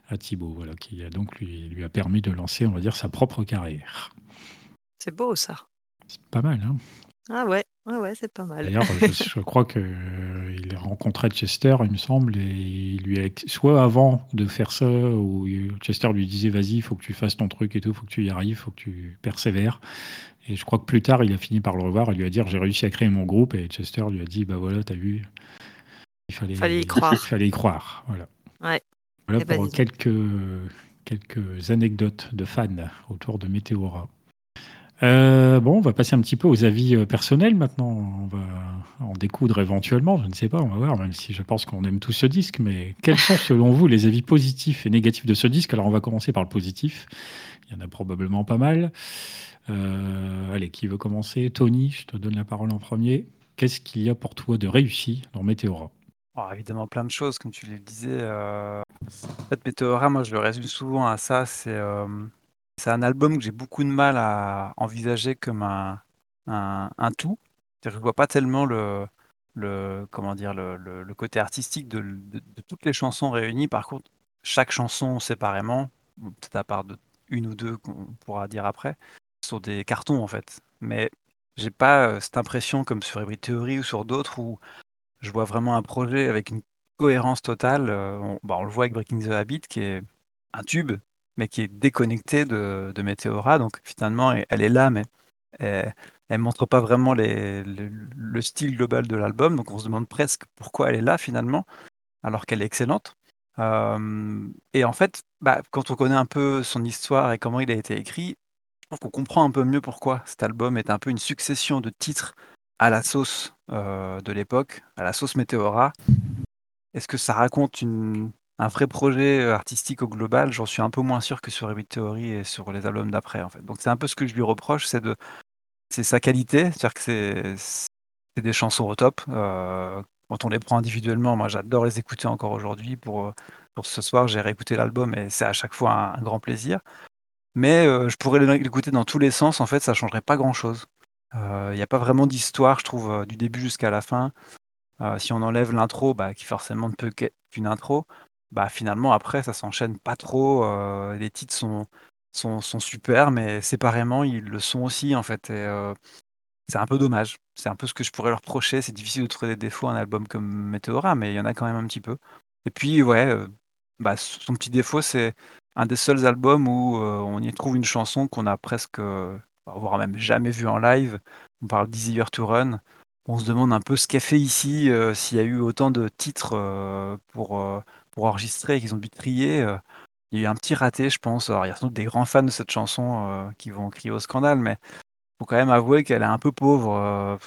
à Thibaut, voilà, qui a donc lui, lui a permis de lancer, on va dire, sa propre carrière. C'est beau ça. C'est pas mal, hein Ah ouais, ouais, ouais, c'est pas mal. D'ailleurs, je, [laughs] je crois qu'il a rencontré Chester, il me semble, et il lui a soit avant de faire ça, où Chester lui disait vas-y, il faut que tu fasses ton truc et tout, il faut que tu y arrives, il faut que tu persévères. Et je crois que plus tard, il a fini par le revoir et lui a dit j'ai réussi à créer mon groupe, et Chester lui a dit bah voilà, t'as vu, il fallait, Fallait y croire. il [laughs] fallait y croire. Voilà. Ouais. Voilà Eh ben, pour quelques, quelques anecdotes de fans autour de Météora. Euh, bon, on va passer un petit peu aux avis euh, personnels maintenant. On va en découdre éventuellement, je ne sais pas, on va voir, même si je pense qu'on aime tous ce disque. Mais quels sont selon vous les avis positifs et négatifs de ce disque? Alors, on va commencer par le positif. Il y en a probablement pas mal. Euh, allez, qui veut commencer? Tony, je te donne la parole en premier. Qu'est-ce qu'il y a pour toi de réussi dans Météora? Oh, évidemment, plein de choses, comme tu le disais. En fait, Météora, moi, je le résume souvent à ça. C'est c'est un album que j'ai beaucoup de mal à envisager comme un, un, tout. Je ne vois pas tellement le, le, comment dire, le, le- côté artistique de, de- toutes les chansons réunies. Par contre, chaque chanson séparément, peut-être à part une ou deux qu'on pourra dire après, sont des cartons en fait. Mais j'ai pas euh, cette impression comme sur Every Theory ou sur d'autres où je vois vraiment un projet avec une cohérence totale. Euh, bah, on le voit avec Breaking the Habit, qui est un tube, mais qui est déconnecté de, de Meteora. Donc finalement, elle, est là, mais elle ne montre pas vraiment le style global de l'album. Donc on se demande presque pourquoi elle est là finalement, alors qu'elle est excellente. Euh, et en fait, bah, quand on connaît un peu son histoire et comment il a été écrit, je trouve qu'on comprend un peu mieux pourquoi cet album est un peu une succession de titres à la sauce euh, de l'époque, à la sauce Météora. Est-ce que ça raconte une, un vrai projet, artistique au global, j'en suis un peu moins sûr que sur Hybrid Theory et sur les albums d'après, en fait. Donc c'est un peu ce que je lui reproche, c'est de sa qualité, c'est-à-dire que c'est des chansons au top, quand on les prend individuellement, moi j'adore les écouter encore aujourd'hui. Pour, pour ce soir, j'ai réécouté l'album et c'est à chaque fois un grand plaisir. Mais, je pourrais l'écouter dans tous les sens, en fait, ça changerait pas grand-chose. Il y a pas vraiment d'histoire, je trouve, du début jusqu'à la fin. si on enlève l'intro, bah, qui forcément ne peut qu'être qu'une intro, bah, finalement après ça s'enchaîne pas trop, les titres sont sont super, mais séparément ils le sont aussi en fait et c'est un peu dommage. C'est un peu ce que je pourrais leur reprocher. C'est difficile de trouver des défauts à un album comme Meteora, mais il y en a quand même un petit peu. Et puis ouais, bah, son petit défaut, c'est un des seuls albums où, on y trouve une chanson qu'on a presque, voire même jamais vue en live. On parle d'Easy Year to Run. On se demande un peu ce qu'elle fait ici, s'il y a eu autant de titres, pour, pour enregistrer et qu'ils ont dû trier, il y a eu un petit raté, je pense. Alors il y a sans doute des grands fans de cette chanson, qui vont crier au scandale, mais faut quand même avouer qu'elle est un peu pauvre,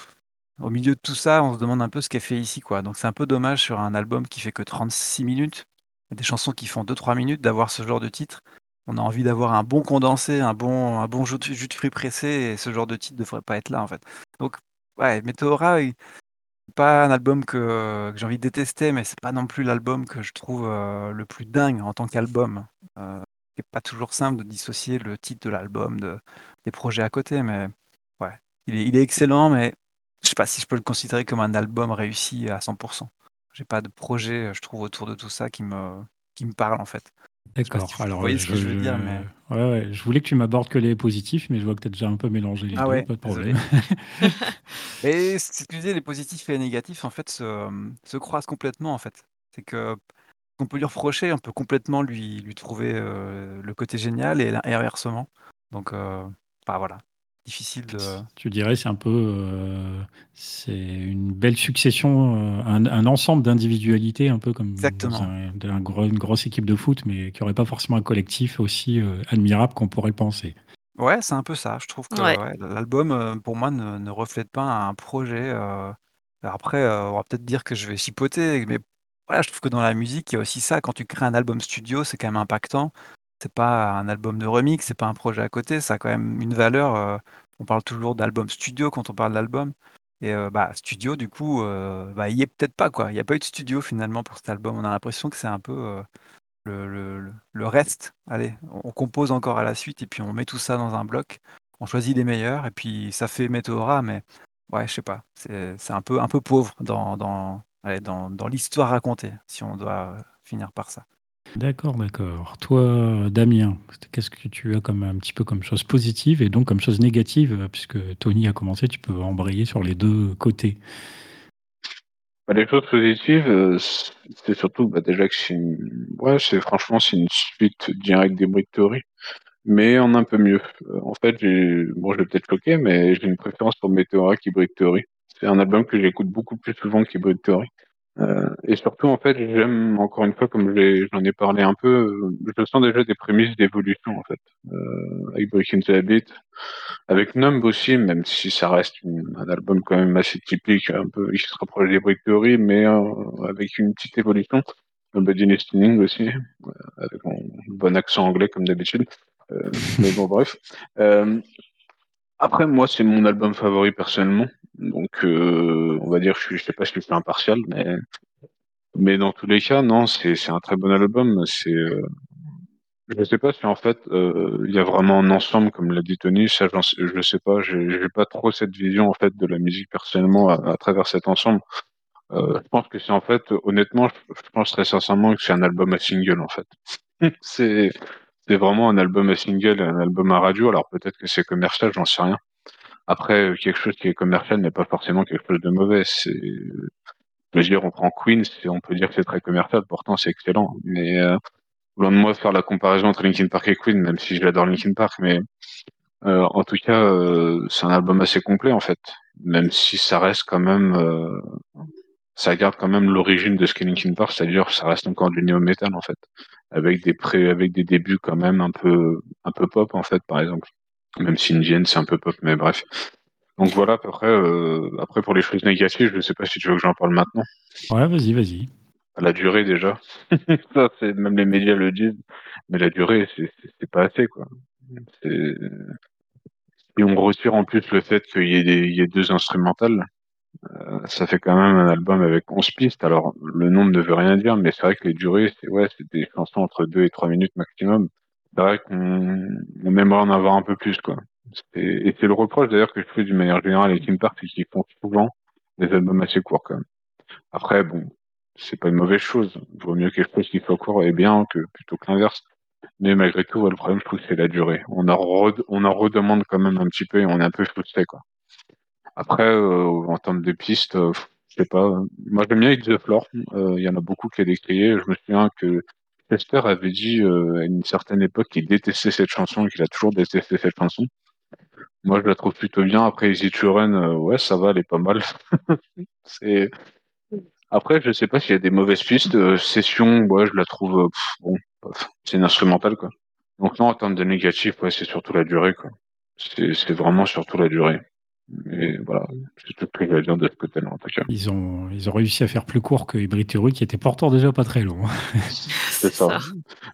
au milieu de tout ça, on se demande un peu ce qu'elle fait ici, quoi. Donc c'est un peu dommage sur un album qui fait que 36 minutes, des chansons qui font 2-3 minutes, d'avoir ce genre de titre. On a envie d'avoir un bon condensé, un bon, un bon jus de, jus de fruits pressé, et ce genre de titre ne devrait pas être là, en fait. Donc, ouais, Meteora, pas un album que, j'ai envie de détester, mais c'est pas non plus l'album que je trouve le plus dingue en tant qu'album. Euh, c'est pas toujours simple de dissocier le titre de l'album de, des projets à côté, mais ouais, il est, il est excellent, mais je sais pas si je peux le considérer comme un album réussi à 100%. J'ai pas de projet, je trouve, autour de tout ça qui me, qui me parle en fait. D'accord. Alors, vous voyez ce que je veux dire, mais... ouais, ouais. je voulais que tu m'abordes que les positifs, mais je vois que tu as déjà un peu mélangé les ah deux, ouais, pas de problème. [laughs] et [laughs] ce que je disais, les positifs et les négatifs, en fait, se, se croisent complètement, en fait. C'est que qu'on peut lui reprocher, on peut complètement lui, lui trouver euh, le côté génial et, et inversement. Donc, euh, bah, voilà difficile de. Tu dirais c'est un peu euh, c'est une belle succession, euh, un, ensemble d'individualités, un peu comme Exactement. gros, une grosse équipe de foot, mais qui n'aurait pas forcément un collectif aussi euh, admirable qu'on pourrait le penser. Ouais, c'est un peu ça. Je trouve que l'album, pour moi, ne, ne, reflète pas un projet. après, on va peut-être dire que je vais chipoter, mais voilà, je trouve que dans la musique, il y a aussi ça. Quand tu crées un album studio, c'est quand même impactant c'est pas un album de remix, c'est pas un projet à côté, ça a quand même une valeur. Euh, on parle toujours d'album studio quand on parle d'album. Et euh, bah, studio, du coup, euh, bah, il y est peut-être pas, quoi. Il n'y a pas eu de studio finalement pour cet album. On a l'impression que c'est un peu le, le, reste. Allez, on compose encore à la suite et puis on met tout ça dans un bloc. On choisit les meilleurs et puis ça fait Meteora, mais ouais, je sais pas. C'est un peu, un peu pauvre dans, dans, dans, dans l'histoire racontée, si on doit finir par ça. D'accord, d'accord. Toi, Damien, qu'est-ce que tu as comme un petit peu comme chose positive et donc comme chose négative, puisque Tony a commencé, tu peux embrayer sur les deux côtés. Bah, les choses positives, euh, c'est surtout bah, déjà que c'est une... ouais, franchement une suite directe des Brick Theory, mais en un peu mieux. Euh, en fait, bon, je vais peut-être choquer, mais j'ai une préférence pour Meteora qui Brick Theory. C'est un album que j'écoute beaucoup plus souvent que Brick Theory. Euh, et surtout, en fait, j'aime encore une fois, comme j'en ai parlé un peu, euh, je sens déjà des prémices d'évolution, en fait, euh, avec Breaking the Habit, avec Numb aussi, même si ça reste un album quand même assez typique, un peu, il se rapproche des Break Theory, mais avec une petite évolution. Body Listening aussi, avec mon bon accent anglais comme d'habitude. mais bon, bref. Après, moi, c'est mon album favori personnellement. Donc, euh, on va dire, je, je sais pas si je suis impartial, mais mais dans tous les cas, non, c'est c'est un très bon album. C'est, euh, je sais pas si en fait euh, il y a vraiment un ensemble, comme l'a dit Tony. Ça, je sais pas. J'ai pas trop cette vision en fait de la musique personnellement à, travers cet ensemble. Euh, je pense que c'est en fait, honnêtement, je, je, pense très sincèrement que c'est un album à single en fait. [laughs] c'est c'est vraiment un album à single, un album à radio. Alors peut-être que c'est commercial, j'en sais rien. Après, quelque chose qui est commercial n'est pas forcément quelque chose de mauvais. C'est, je veux dire, on prend Queen, on peut dire que c'est très commercial, pourtant c'est excellent. Mais euh, loin de moi faire la comparaison entre Linkin Park et Queen, même si j'adore Linkin Park, mais euh, en tout cas, euh, c'est un album assez complet en fait, même si ça reste quand même, euh, ça garde quand même l'origine de ce qu'est Linkin Park, c'est-à-dire ça reste encore du néo metal en fait, avec des pré, avec des débuts quand même un peu, un peu pop en fait, par exemple. Même si Indienne, c'est un peu pop, mais bref. Donc voilà, après, euh, après pour les choses négatives, je ne sais pas si tu veux que j'en parle maintenant. Ouais, vas-y, vas-y. La durée déjà. [laughs] Ça, c'est même les médias le disent, mais la durée, c'est pas assez quoi. Et on retire en plus le fait qu'il y y ait 2 instrumentales, heu, ça fait quand même un album avec 11 pistes. Alors le nombre ne veut rien dire, mais c'est vrai que les durées, c'est ouais, c'est des chansons entre 2 et 3 minutes maximum. C'est vrai qu'on on aimerait en avoir un peu plus quoi. Et c'est le reproche d'ailleurs que je fais d'une manière générale à Linkin Park, c'est qu'ils font souvent des albums assez courts quand même. Après bon, c'est pas une mauvaise chose. Vaut mieux quelque chose qui soit court et bien que plutôt que l'inverse. Mais malgré tout, le problème, je trouve, c'est la durée. On en, on en redemande quand même un petit peu et on est un peu frustré, quoi. Après, euh, en termes de pistes, euh, je sais pas. Moi, j'aime bien It's the Floor. Euh, Il y en a beaucoup qui a décrié. Je me souviens que Chester avait dit à une certaine époque qu'il détestait cette chanson et qu'il a toujours détesté cette chanson. Moi, je la trouve plutôt bien. Après, Easy to Run, ouais, ça va, elle est pas mal. [laughs] après, je sais pas s'il y a des mauvaises pistes. Session, ouais, je la trouve bon, c'est une instrumentale quoi. Donc non, en termes de négatif, ouais, c'est surtout la durée quoi. C'est vraiment surtout la durée. Et voilà, c'est tout ce que dire de ce côté-là en tout cas. Ils ont, ils ont réussi à faire plus court que Hybrid Theory, qui était pourtant déjà pas très long. [laughs] C'est ça.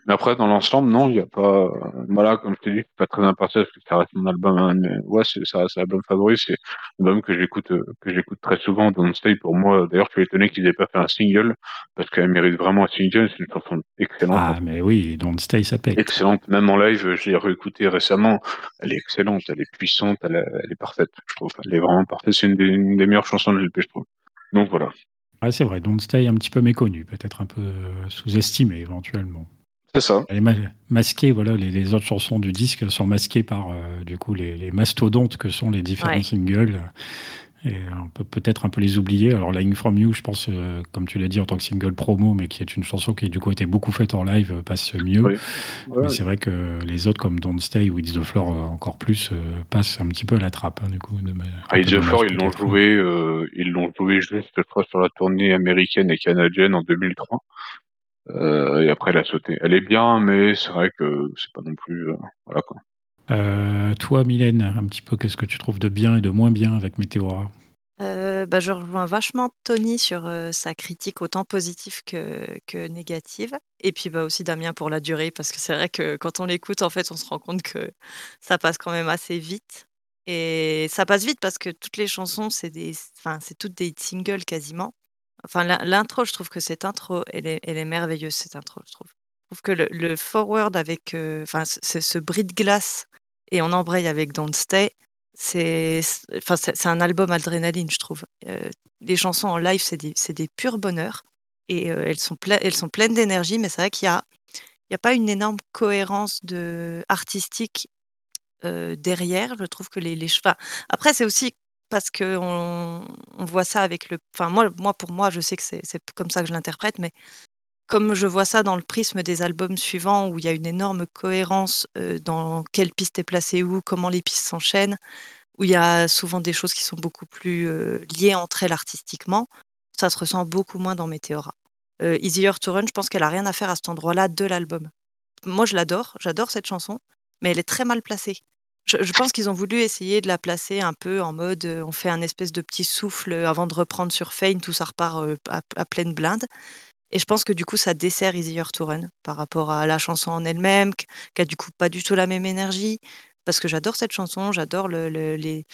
Mais après, dans l'ensemble, non, il n'y a pas. Voilà, comme je t'ai dit, je suis pas très impartial parce que ça reste mon album. hein, mais ouais, c'est ça reste l'album favori. C'est l'album que j'écoute, euh, que j'écoute très souvent. Don't Stay pour moi. D'ailleurs, je suis étonné qu'ils aient pas fait un single parce qu'elle mérite vraiment un single. C'est une chanson excellente. Ah, mais oui, Don't Stay, ça pète. Excellente. Même en live, je l'ai réécoutée récemment. Elle est excellente. Elle est puissante. Elle est parfaite. Je trouve. Elle est vraiment parfaite. C'est une des, une des meilleures chansons de LP, je trouve. Donc voilà. Ah, c'est vrai, Don't Stay un petit peu méconnu, peut-être un peu euh, sous-estimé éventuellement. C'est ça. Elle est ma- masquée, voilà, les, les autres chansons du disque sont masquées par euh, du coup les, les mastodontes que sont les différents Ouais. singles. Et on peut peut-être un peu les oublier. Alors, Lying From You, je pense, euh, comme tu l'as dit, en tant que single promo, mais qui est une chanson qui du coup a été beaucoup faite en live, euh, passe mieux. Oui. Ouais. Mais c'est vrai que les autres, comme Don't Stay ou It's the Floor, euh, encore plus, euh, passent un petit peu à la trappe, hein, du coup. De Ah, It's the Floor, ils l'ont joué, euh, ils l'ont joué juste, je crois, sur la tournée américaine et canadienne en 2003. Euh, et après, elle a sauté. Elle est bien, mais c'est vrai que c'est pas non plus, voilà quoi. Euh, toi, Mylène, un petit peu, qu'est-ce que tu trouves de bien et de moins bien avec Météora? Euh, bah, je rejoins vachement Tony sur euh, sa critique autant positive que, que négative. Et puis bah, aussi Damien pour la durée, parce que c'est vrai que quand on l'écoute, en fait, on se rend compte que ça passe quand même assez vite. Et ça passe vite parce que toutes les chansons, c'est enfin, toutes des singles quasiment. Enfin, l'in- l'intro, je trouve que cette intro, elle est, elle est merveilleuse, cette intro, je trouve. Je trouve que le, forward avec, euh, ce- ce bris de glace et on embraye avec Don't Stay, c'est enfin, un album adrénaline, je trouve. Euh, les chansons en live, c'est des, des purs bonheurs. Et euh, elles, sont ple- elles sont pleines d'énergie, mais c'est vrai qu'il y a, a pas une énorme cohérence de, artistique euh, derrière. Je trouve que les, les enfin, après, c'est aussi parce que on, voit ça avec le. Enfin, moi, moi, pour moi, je sais que c'est comme ça que je l'interprète, mais comme je vois ça dans le prisme des albums suivants, où il y a une énorme cohérence euh, dans quelle piste est placée où, comment les pistes s'enchaînent, où il y a souvent des choses qui sont beaucoup plus euh, liées entre elles artistiquement, ça se ressent beaucoup moins dans Meteora. Euh, Easier to Run, je pense qu'elle a rien à faire à cet endroit-là de l'album. Moi, je l'adore, j'adore cette chanson, mais elle est très mal placée. Je, pense qu'ils ont voulu essayer de la placer un peu en mode euh, on fait un espèce de petit souffle avant de reprendre sur Feign, tout ça repart à, à pleine blinde. Et je pense que du coup, ça dessert Easier to Run par rapport à la chanson en elle-même, qui a du coup pas du tout la même énergie. Parce que j'adore cette chanson, j'adore le, le- les.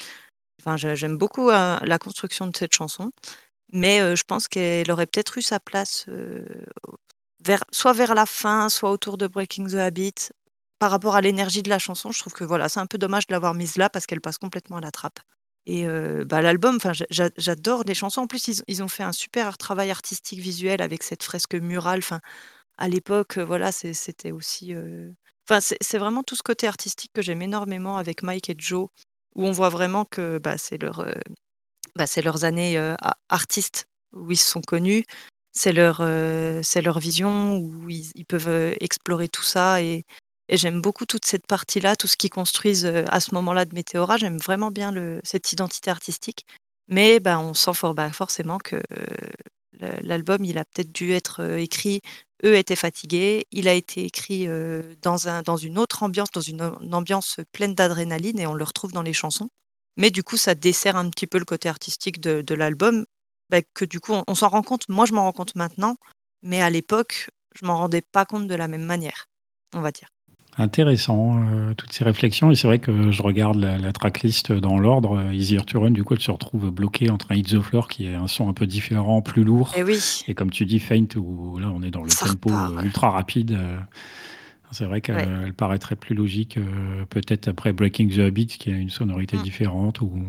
Enfin, j'a- j'aime beaucoup euh, la construction de cette chanson. Mais euh, je pense qu'elle aurait peut-être eu sa place euh, soit vers la fin, soit autour de Breaking the Habit. Par rapport à l'énergie de la chanson, je trouve que voilà, c'est un peu dommage de l'avoir mise là parce qu'elle passe complètement à la trappe. Et bah, l'album, j'adore les chansons. En plus, ils, ils ont fait un super travail artistique visuel avec cette fresque murale. Enfin, à l'époque, voilà, c'était aussi. c'est vraiment tout ce côté artistique que j'aime énormément avec Mike et Joe, où on voit vraiment que bah, c'est leur, euh, bah, leurs années artistes où ils se sont connus. C'est leur, leur vision où ils, ils peuvent explorer tout ça. Et, et j'aime beaucoup toute cette partie-là, tout ce qu'ils construisent euh, à ce moment-là de Météora. J'aime vraiment bien cette identité artistique. Mais bah, on sent bah, forcément que euh, l'album, il a peut-être dû être euh, écrit. Eux étaient fatigués. Il a été écrit dans, un, dans une autre ambiance, dans une, ambiance pleine d'adrénaline, et on le retrouve dans les chansons. Mais du coup, ça dessert un petit peu le côté artistique de, de l'album, bah, que du coup, on, on s'en rend compte. Moi, je m'en rends compte maintenant, mais à l'époque, je m'en rendais pas compte de la même manière, on va dire. Intéressant, euh, toutes ces réflexions. Et c'est vrai que je regarde la, tracklist dans l'ordre. Euh, Easier to Run, du coup, elle se retrouve bloquée entre un Hit the Floor qui est un son un peu différent, plus lourd. Et eh oui. Et comme tu dis, Faint, où là, on est dans le tempo ultra rapide. Euh, c'est vrai qu'elle paraîtrait plus logique, peut-être après Breaking the Habit, qui a une sonorité mm. différente. Ou...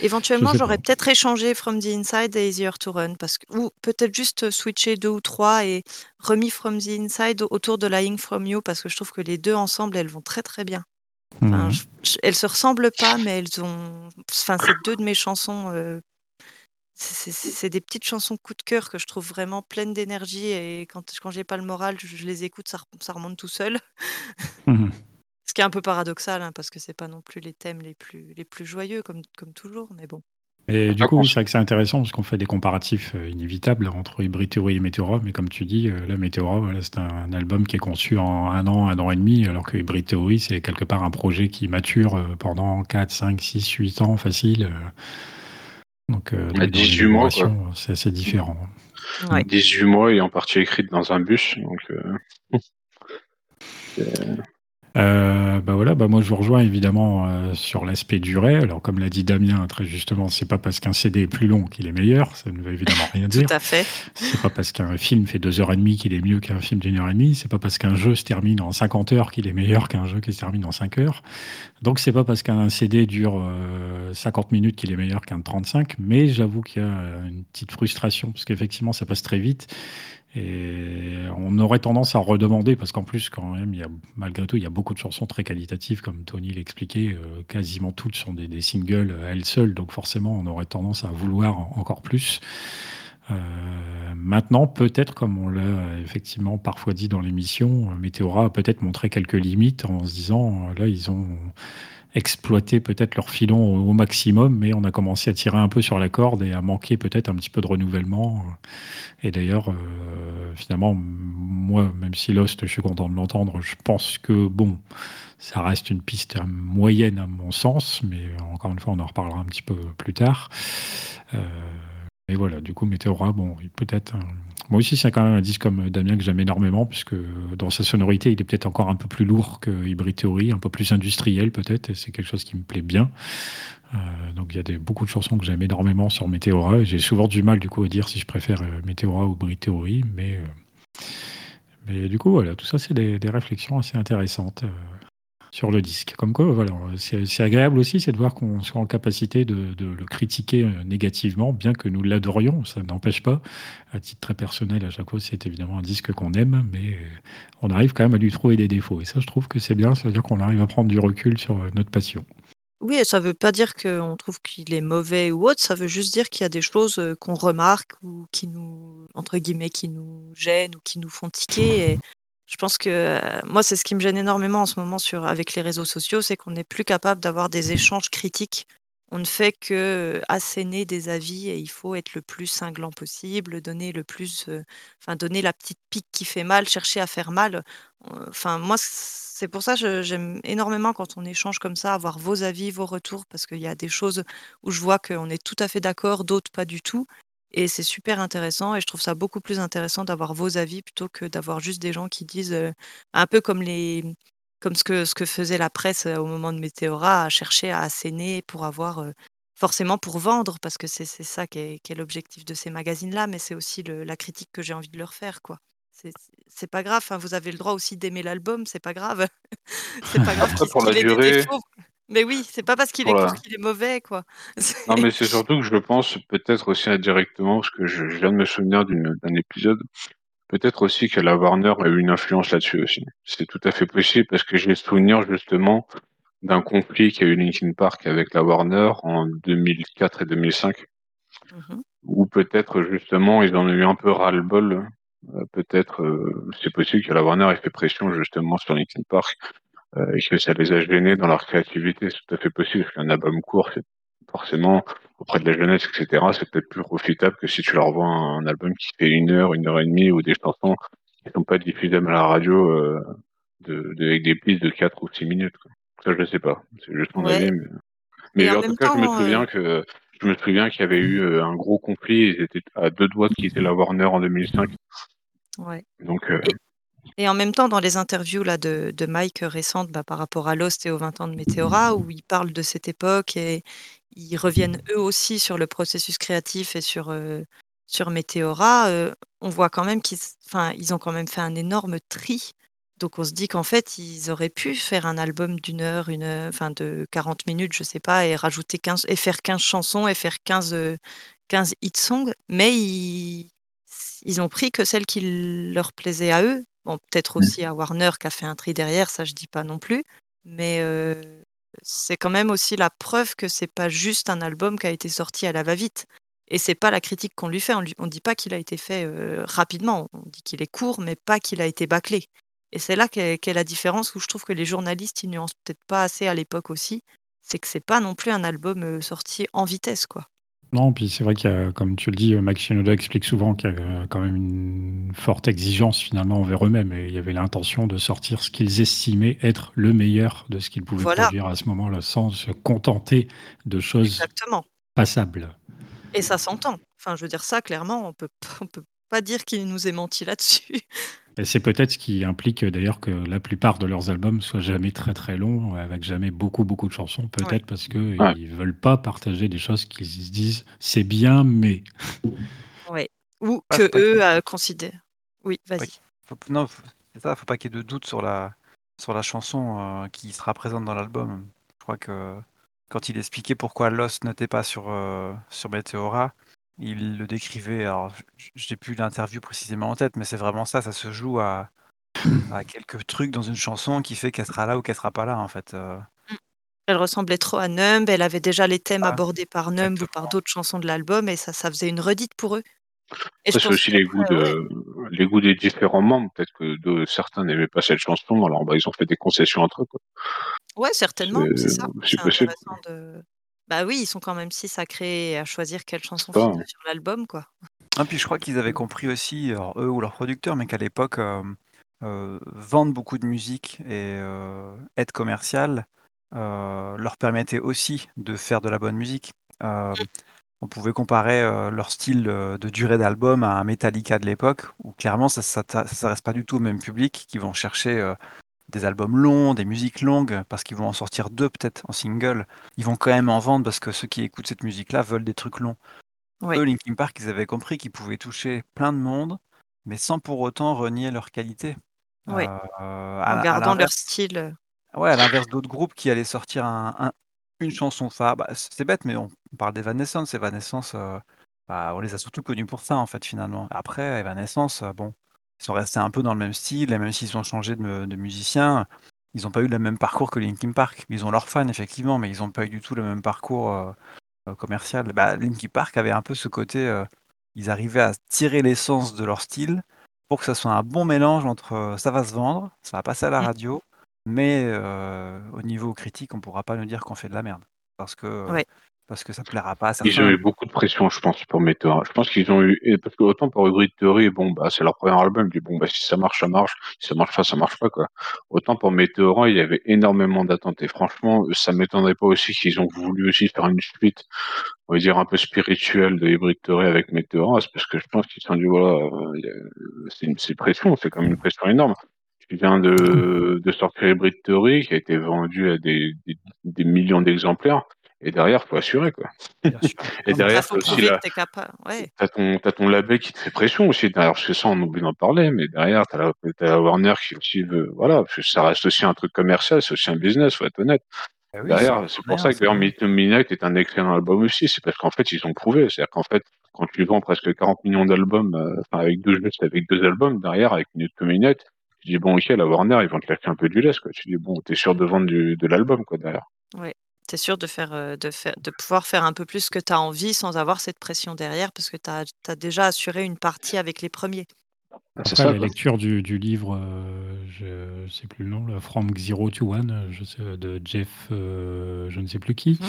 Éventuellement, j'aurais peut-être échangé From the Inside et Easier to Run, parce que, ou peut-être juste switché deux ou trois et remis From the Inside autour de Lying From You, parce que je trouve que les deux ensemble, elles vont très très bien. Enfin, mhm. elles se ressemblent pas, mais elles ont. Enfin, c'est deux de mes chansons. Euh, c'est des petites chansons coup de cœur que je trouve vraiment pleines d'énergie et quand, quand j'ai pas le moral, je, les écoute, ça, ça, remonte tout seul. Mhm. Ce qui est un peu paradoxal, hein, parce que c'est pas non plus les thèmes les plus, les plus joyeux, comme, comme toujours, mais bon. Et du coup, c'est vrai que c'est intéressant parce qu'on fait des comparatifs euh, inévitables entre Hybrid Theory et Meteora, mais comme tu dis, euh, là, Meteora, voilà, c'est un, album qui est conçu en un an, un an et demi, alors que Hybrid Theory, c'est quelque part un projet qui mature euh, pendant 4, 5, 6, 8 ans facile. Donc, à 18 mois, c'est assez différent. Ouais. 18 mois et en partie écrite dans un bus, donc. Euh, [laughs] bah voilà, bah moi je vous rejoins évidemment euh, sur l'aspect durée. Alors comme l'a dit Damien très justement, c'est pas parce qu'un CD est plus long qu'il est meilleur, ça ne veut évidemment rien [laughs] dire. Tout à fait. C'est pas parce qu'un film fait deux heures et demie qu'il est mieux qu'un film d'une heure et demie. C'est pas parce qu'un jeu se termine en 50 heures qu'il est meilleur qu'un jeu qui se termine en 5 heures. Donc c'est pas parce qu'un CD dure 50 euh, minutes qu'il est meilleur qu'un de 35. Mais j'avoue qu'il y a une petite frustration parce qu'effectivement ça passe très vite. Et on aurait tendance à redemander, parce qu'en plus, quand même, malgré tout, il y a beaucoup de chansons très qualitatives, comme Tony l'expliquait, euh, quasiment toutes sont des, singles à elles seules, donc forcément, on aurait tendance à vouloir encore plus. Euh, maintenant, peut-être, comme on l'a effectivement parfois dit dans l'émission, Météora a peut-être montré quelques limites en se disant, là, ils ont exploité peut-être leur filon au, maximum, mais on a commencé à tirer un peu sur la corde et à manquer peut-être un petit peu de renouvellement. Et d'ailleurs, euh, finalement, moi, même si Lost, je suis content de l'entendre, je pense que, bon, ça reste une piste moyenne à mon sens, mais encore une fois, on en reparlera un petit peu plus tard. Euh, et voilà, du coup, Météora, bon, peut-être moi aussi, c'est quand même un disque comme Damien que j'aime énormément, puisque dans sa sonorité, il est peut-être encore un peu plus lourd que Hybrid Theory, un peu plus industriel peut-être, et c'est quelque chose qui me plaît bien. Euh, donc il y a beaucoup de chansons que j'aime énormément sur Météora, j'ai souvent du mal du coup à dire si je préfère euh, Météora ou Hybrid Theory, mais, euh, mais du coup, voilà, tout ça, c'est des, des réflexions assez intéressantes sur le disque. Comme quoi, voilà, c'est agréable aussi, c'est de voir qu'on soit en capacité de, le critiquer euh, négativement, bien que nous l'adorions. Ça n'empêche pas, à titre très personnel, à chaque fois, c'est évidemment un disque qu'on aime, mais euh, on arrive quand même à lui trouver des défauts. Et ça, je trouve que c'est bien, ça veut dire qu'on arrive à prendre du recul sur euh, notre passion. Oui, ça veut pas dire qu'on trouve qu'il est mauvais ou autre, ça veut juste dire qu'il y a des choses qu'on remarque ou qui nous, entre guillemets, qui nous gênent ou qui nous font tiquer. Je pense que euh, moi, c'est ce qui me gêne énormément en ce moment sur, avec les réseaux sociaux, c'est qu'on n'est plus capable d'avoir des échanges critiques. On ne fait que asséner des avis et il faut être le plus cinglant possible, donner le plus, euh, donner la petite pique qui fait mal, chercher à faire mal. Enfin, moi, c'est pour ça que j'aime énormément quand on échange comme ça, avoir vos avis, vos retours, parce qu'il y a des choses où je vois qu'on est tout à fait d'accord, d'autres pas du tout. Et c'est super intéressant et je trouve ça beaucoup plus intéressant d'avoir vos avis plutôt que d'avoir juste des gens qui disent, un peu comme les comme ce que ce que faisait la presse, au moment de Météora, à chercher à asséner pour avoir, forcément pour vendre parce que c'est ça qui est l'objectif de ces magazines-là, mais c'est aussi le la critique que j'ai envie de leur faire, quoi. C'est pas grave, hein, vous avez le droit aussi d'aimer l'album, c'est pas grave. [laughs] C'est pas grave pour la durée mais oui, c'est pas parce qu'il est court qu'il est mauvais, quoi. [laughs] Non, mais c'est surtout que je pense peut-être aussi indirectement, parce que je, viens de me souvenir d'un épisode, peut-être aussi que la Warner a eu une influence là-dessus aussi. C'est tout à fait possible, parce que j'ai souvenir justement d'un conflit qu'a eu Linkin Park avec la Warner en 2004 et 2005, mmh où peut-être justement ils en ont eu un peu ras-le-bol. Euh, peut-être, euh, c'est possible que la Warner ait fait pression justement sur Linkin Park et que ça les a gênés dans leur créativité, c'est tout à fait possible. Parce qu'un album court, c'est forcément auprès de la jeunesse, etc. C'est peut-être plus profitable que si tu leur vends un, album qui fait une heure, une heure et demie, ou des chansons qui sont pas diffusables à la radio euh, de, de, avec des pistes de 4 ou 6 minutes. Quoi. Ça, je sais pas. C'est juste mon avis. Mais, en, tout cas, je me souviens euh, que je me souviens qu'il y avait eu un gros conflit. Ils étaient à deux doigts de quitter la Warner en 2005 Ouais. Donc, euh, Et, en même temps, dans les interviews là, de, Mike euh, récentes bah, par rapport à Lost et aux 20 ans de Météora, où ils parlent de cette époque et ils reviennent eux aussi sur le processus créatif et sur, euh, sur Météora, euh, on voit quand même qu'ils ont quand même fait un énorme tri. Donc on se dit qu'en fait, ils auraient pu faire un album d'une heure, une heure, enfin de 40 minutes, je sais pas, et rajouter 15 et faire 15 chansons et faire 15, 15 hit songs, mais ils, ils ont pris que celles qui leur plaisaient à eux. Bon, peut-être aussi à Warner qui a fait un tri derrière, ça je dis pas non plus, mais euh, c'est quand même aussi la preuve que c'est pas juste un album qui a été sorti à la va-vite. Et c'est pas la critique qu'on lui fait. On, lui, on dit pas qu'il a été fait euh, rapidement. On dit qu'il est court, mais pas qu'il a été bâclé. Et c'est là qu'est la différence où je trouve que les journalistes ils nuancent peut-être pas assez à l'époque aussi. C'est que c'est pas non plus un album sorti en vitesse, quoi. Puis c'est vrai qu'il y a, comme tu le dis, euh, Max Shinoda explique souvent qu'il y a euh, quand même une forte exigence finalement envers eux-mêmes et il y avait l'intention de sortir ce qu'ils estimaient être le meilleur de ce qu'ils pouvaient Voilà. produire à ce moment-là sans se contenter de choses Exactement. passables. Et ça s'entend. Enfin, je veux dire ça, clairement, on peut, on peut pas dire qu'il nous ait menti là-dessus. Et c'est peut-être ce qui implique euh, d'ailleurs que la plupart de leurs albums soient jamais très très longs, avec jamais beaucoup beaucoup de chansons, peut-être Ouais. parce qu'ils Ouais. ne veulent pas partager des choses qu'ils se disent c'est bien, mais. [laughs] Ouais. Ou Ah, que eux euh, considèrent. Oui, vas-y. Oui. Faut- non, faut- c'est ça, faut pas qu'il y ait de doute sur la, sur la chanson euh, qui sera présente dans l'album. Je crois que quand il expliquait pourquoi Lost n'était pas sur, euh, sur Meteora, il le décrivait. Alors, j'ai plus l'interview précisément en tête, mais c'est vraiment ça. Ça se joue à, à quelques trucs dans une chanson qui fait qu'elle sera là ou qu'elle sera pas là, en fait. euh. Elle ressemblait trop à Numb, elle avait déjà les thèmes Ah, abordés par Numb ou par d'autres chansons de l'album et ça, ça faisait une redite pour eux. C'est aussi les goûts qu'après, ouais, de, les goûts des différents membres. Peut-être que de, certains n'aimaient pas cette chanson, alors bah, ils ont fait des concessions entre eux. quoi. ouais, certainement, C'est ça. c'est possible. de. Bah oui, ils sont quand même six à créer et à choisir quelle chanson figure sur l'album, quoi. Ah, puis je crois qu'ils avaient compris aussi, alors, eux ou leurs producteurs, mais qu'à l'époque, euh, euh, vendre beaucoup de musique et euh, être commercial euh, leur permettait aussi de faire de la bonne musique. Euh, on pouvait comparer euh, leur style de durée d'album à un Metallica de l'époque, où clairement ça ne s'adresse pas du tout au même public, qui vont chercher euh, des albums longs, des musiques longues, parce qu'ils vont en sortir deux peut-être en single. Ils vont quand même en vendre parce que ceux qui écoutent cette musique-là veulent des trucs longs. Ouais. Eux, Linkin Park, ils avaient compris qu'ils pouvaient toucher plein de monde, mais sans pour autant renier leur qualité. Ouais. Euh, En à gardant leur style. euh, ouais, à l'inverse d'autres groupes qui allaient sortir un, un- une chanson phare. Bah, c'est bête, mais on, on parle d'Evanescence. Evanescence, euh, bah, on les a surtout connus pour ça, en fait, finalement. Après, Evanescence, euh, bon, sont restés un peu dans le même style, et même s'ils ont changé de, de musicien, ils n'ont pas eu le même parcours que Linkin Park. Ils ont leurs fans, effectivement, mais ils n'ont pas eu du tout le même parcours euh, euh, commercial. Bah, Linkin Park avait un peu ce côté, euh, ils arrivaient à tirer l'essence de leur style pour que ça soit un bon mélange entre euh, ça va se vendre, ça va passer à la Mm. radio, mais au niveau critique, on pourra pas nous dire qu'on fait de la merde. Parce que, Ouais. Parce que ça plaira pas à Ils ont certains. eu beaucoup de pression, je pense, pour Meteora. Je pense qu'ils ont eu, parce que autant pour Hybrid Theory, bon, bah, c'est leur premier album, ils disent, bon, bah, si ça marche, ça marche, si ça marche pas, ça marche pas, quoi. Autant pour Meteora, il y avait énormément d'attentes, et franchement, ça m'étonnerait pas aussi qu'ils ont voulu aussi faire une suite, on va dire, un peu spirituelle de Hybrid Theory avec Meteora, c'est parce que je pense qu'ils se sont dit, voilà, euh, c'est une, pression, c'est quand même une pression énorme. Tu viens de, de sortir Hybrid Theory, qui a été vendu à des, des, des millions d'exemplaires, et derrière, faut assurer, quoi. Bien sûr. Et Non, derrière, faut t'as aussi la. Ouais. T'as ton, t'as ton label qui te fait pression aussi derrière, parce que ça, on oublie d'en parler, mais derrière, t'as la, t'as la Warner qui aussi veut, voilà, parce que ça reste aussi un truc commercial, c'est aussi un business, faut être honnête. oui, Derrière, c'est pour ça que d'ailleurs, Midnight est un excellent album aussi, c'est parce qu'en fait, ils ont prouvé, c'est-à-dire qu'en fait, quand tu vends presque 40 millions d'albums, euh, enfin, avec deux, juste avec deux albums, derrière, avec Meet Midnight, tu dis, bon, ok, la Warner, ils vont te lâcher un peu du lest, quoi. Tu dis, bon, t'es sûr de vendre du, de l'album, quoi, derrière. Ouais. T'es sûr de faire, de faire, de pouvoir faire un peu plus que t'as envie sans avoir cette pression derrière parce que t'as, as déjà assuré une partie avec les premiers? C'est Après, ça, la quoi. lecture du, du livre, euh, je ne sais plus le nom, là, From Zero to One, je sais, de Jeff, euh, je ne sais plus qui. Mhm.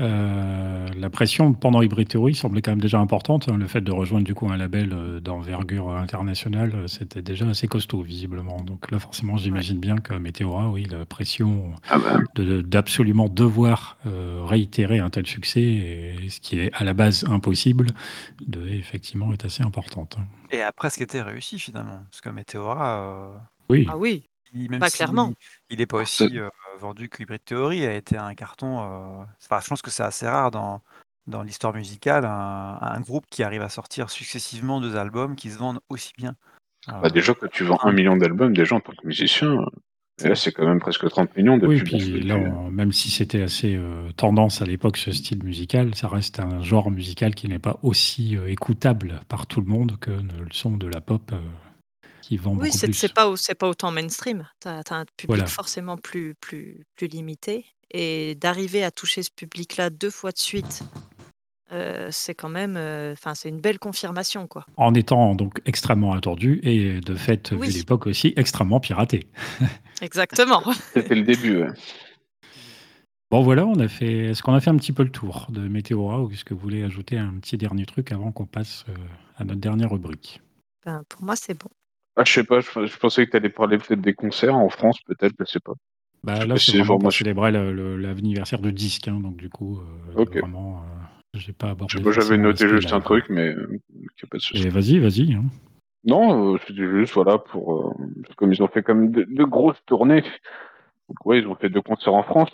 Euh, la pression pendant Hybrid Theory semblait quand même déjà importante. hein. Le fait de rejoindre du coup un label euh, d'envergure internationale, c'était déjà assez costaud visiblement. Donc là, forcément, j'imagine bien que Meteora, oui, la pression Ah bah, de- de- d'absolument devoir euh, réitérer un tel succès, et ce qui est à la base impossible, de, effectivement est assez importante. hein. Et après, ce qui était réussi finalement. Parce que Meteora, euh, Oui, Ah oui, il- même si clairement. il n'est pas aussi euh, vendu que Hybrid Theory, a été un carton. euh, Enfin, je pense que c'est assez rare dans, dans l'histoire musicale, un, un groupe qui arrive à sortir successivement deux albums qui se vendent aussi bien. Bah, déjà, quand tu vends un million d'albums, déjà en tant que musicien, et là, c'est quand même presque 30 millions depuis oui, puis là, on- même si c'était assez euh, tendance à l'époque, ce style musical, ça reste un genre musical qui n'est pas aussi euh, écoutable par tout le monde que ne le son de la pop euh, qui vend oui, beaucoup c'est plus. c'est pas, pas autant mainstream. Tu as, un public Voilà. forcément plus, plus, plus limité. Et d'arriver à toucher ce public-là deux fois de suite, euh, c'est quand même, euh, enfin, c'est une belle confirmation, quoi. En étant donc extrêmement attendu et de fait, Oui. vu l'époque aussi, extrêmement piraté. [laughs] Exactement. C'était le début. ouais. Bon voilà, on a fait. Est-ce qu'on a fait un petit peu le tour de Météora ou est-ce que vous voulez ajouter un petit dernier truc avant qu'on passe euh, à notre dernière rubrique? Ben, pour moi, c'est bon. Ah, je sais pas, je, je pensais que tu allais parler peut-être des concerts en France, peut-être, je sais pas. Bah, Je là, c'est vraiment pour célébrer l'anniversaire de disque, hein, donc du coup, euh, vraiment, euh, j'ai pas abordé. J'avais noté juste un truc, mais euh, y a pas de souci. Et vas-y, vas-y. hein. Non, euh, c'était juste, voilà, pour. euh, comme ils ont fait comme de, de grosses tournées. Donc, ouais, ils ont fait deux concerts en France.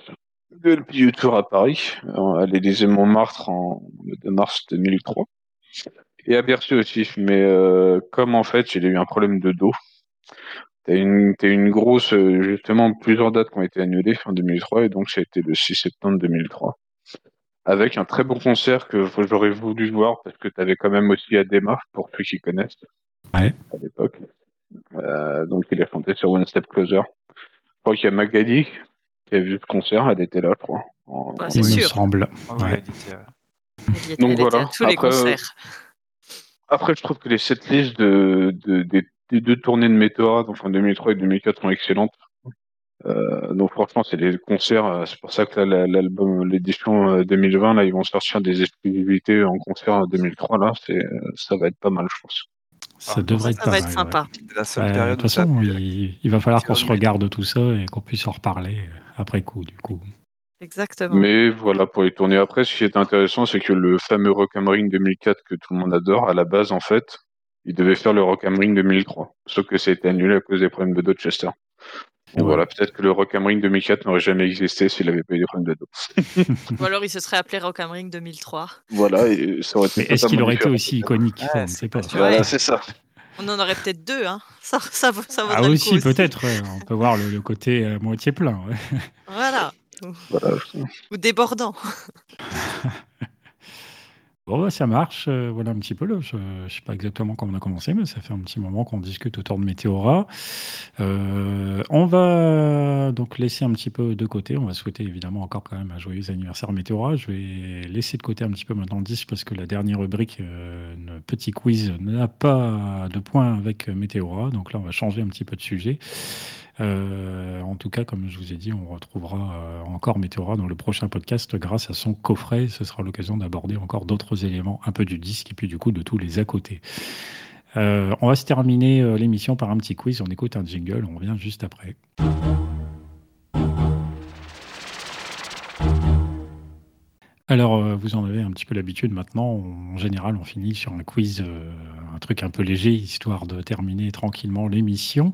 Deux le tour à Paris, euh, à l'Élysée Montmartre en le 2 mars 2003. Et à Bercy aussi. Mais euh, comme en fait, j'ai eu un problème de dos. T'as une, t'as une grosse, euh, justement, plusieurs dates qui ont été annulées fin 2003, et donc ça a été le 6 septembre 2003. Avec un très bon concert que j'aurais voulu voir, parce que t'avais quand même aussi Adema, pour ceux qui connaissent, Ouais. à l'époque. Euh, donc il a chanté sur One Step Closer. Je crois qu'il y a Magali qui a vu le concert, elle était là, je crois. En- c'est sûr. semble. Ah oui, Ouais. elle était, Elle, y était, Donc voilà. à tous les Après, euh, concerts. Après, je trouve que les setlists de, de, des, des deux tournées de Meteora, donc en 2003 et 2004, sont excellentes. Euh, donc franchement, c'est les concerts. euh, C'est pour ça que l'album, l'édition euh, 2020, là, ils vont sortir des exclusivités en concert en 2003. Là, c'est, euh, ça va être pas mal, je pense. Ça Ah, devrait être Ça pas va mal. être ouais. sympa. c'est la seule de toute ça façon, il, il va falloir qu'on se regarde tout ça et qu'on puisse en reparler euh, après coup, du coup. Exactement. Mais voilà, pour les tournées après, ce qui est intéressant, c'est que le fameux Rock am Ring 2004 que tout le monde adore, à la base, en fait, il devait faire le Rock am Ring 2003. Sauf que ça a été annulé à cause des problèmes de Dorchester. Voilà. peut-être que le Rock am Ring 2004 n'aurait jamais existé s'il n'avait pas eu des problèmes de dos. Ou alors il se serait appelé Rock am Ring 2003. Voilà, et ça aurait été Mais est-ce qu'il aurait été aussi iconique? On ne c'est sait pas sûr. Voilà, c'est ça. On en aurait peut-être deux, hein. Ça, ça, vaut- ça vaudrait Ah le aussi, peut-être. ouais, On peut voir le, le côté euh, moitié plein. ouais. Voilà. Voilà. Ou débordant. [laughs] Bon, bah, ça marche. euh, voilà un petit peu. Là. Je ne sais pas exactement comment on a commencé, mais ça fait un petit moment qu'on discute autour de Météora. Euh, on va donc laisser un petit peu de côté. On va souhaiter évidemment encore quand même un joyeux anniversaire à Météora. Je vais laisser de côté un petit peu maintenant le 10 parce que la dernière rubrique, euh, petit quiz, n'a pas de point avec Météora. Donc là, on va changer un petit peu de sujet. Euh, en tout cas, comme je vous ai dit, on retrouvera euh, encore Météora dans le prochain podcast grâce à son coffret. Ce sera l'occasion d'aborder encore d'autres éléments, un peu du disque et puis du coup de tous les à côté. Euh, on va se terminer l'émission par un petit quiz. On écoute un jingle, on revient juste après. Alors, euh, vous en avez un petit peu l'habitude maintenant. En général, on finit sur un quiz, euh, un truc un peu léger, histoire de terminer tranquillement l'émission.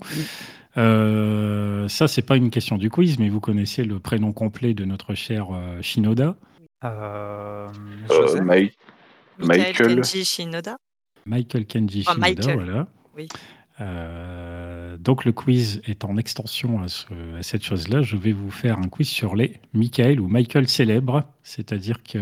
Euh, ça, c'est pas une question du quiz, mais vous connaissez le prénom complet de notre cher euh, Shinoda, Euh, Euh, Joseph Michael Michael. Kenji Shinoda. Michael Kenji Ah, Shinoda. Michael. Voilà. Oui. Euh, donc, le quiz est en extension à, ce- à cette chose-là. Je vais vous faire un quiz sur les Michael ou Michael célèbres. C'est-à-dire que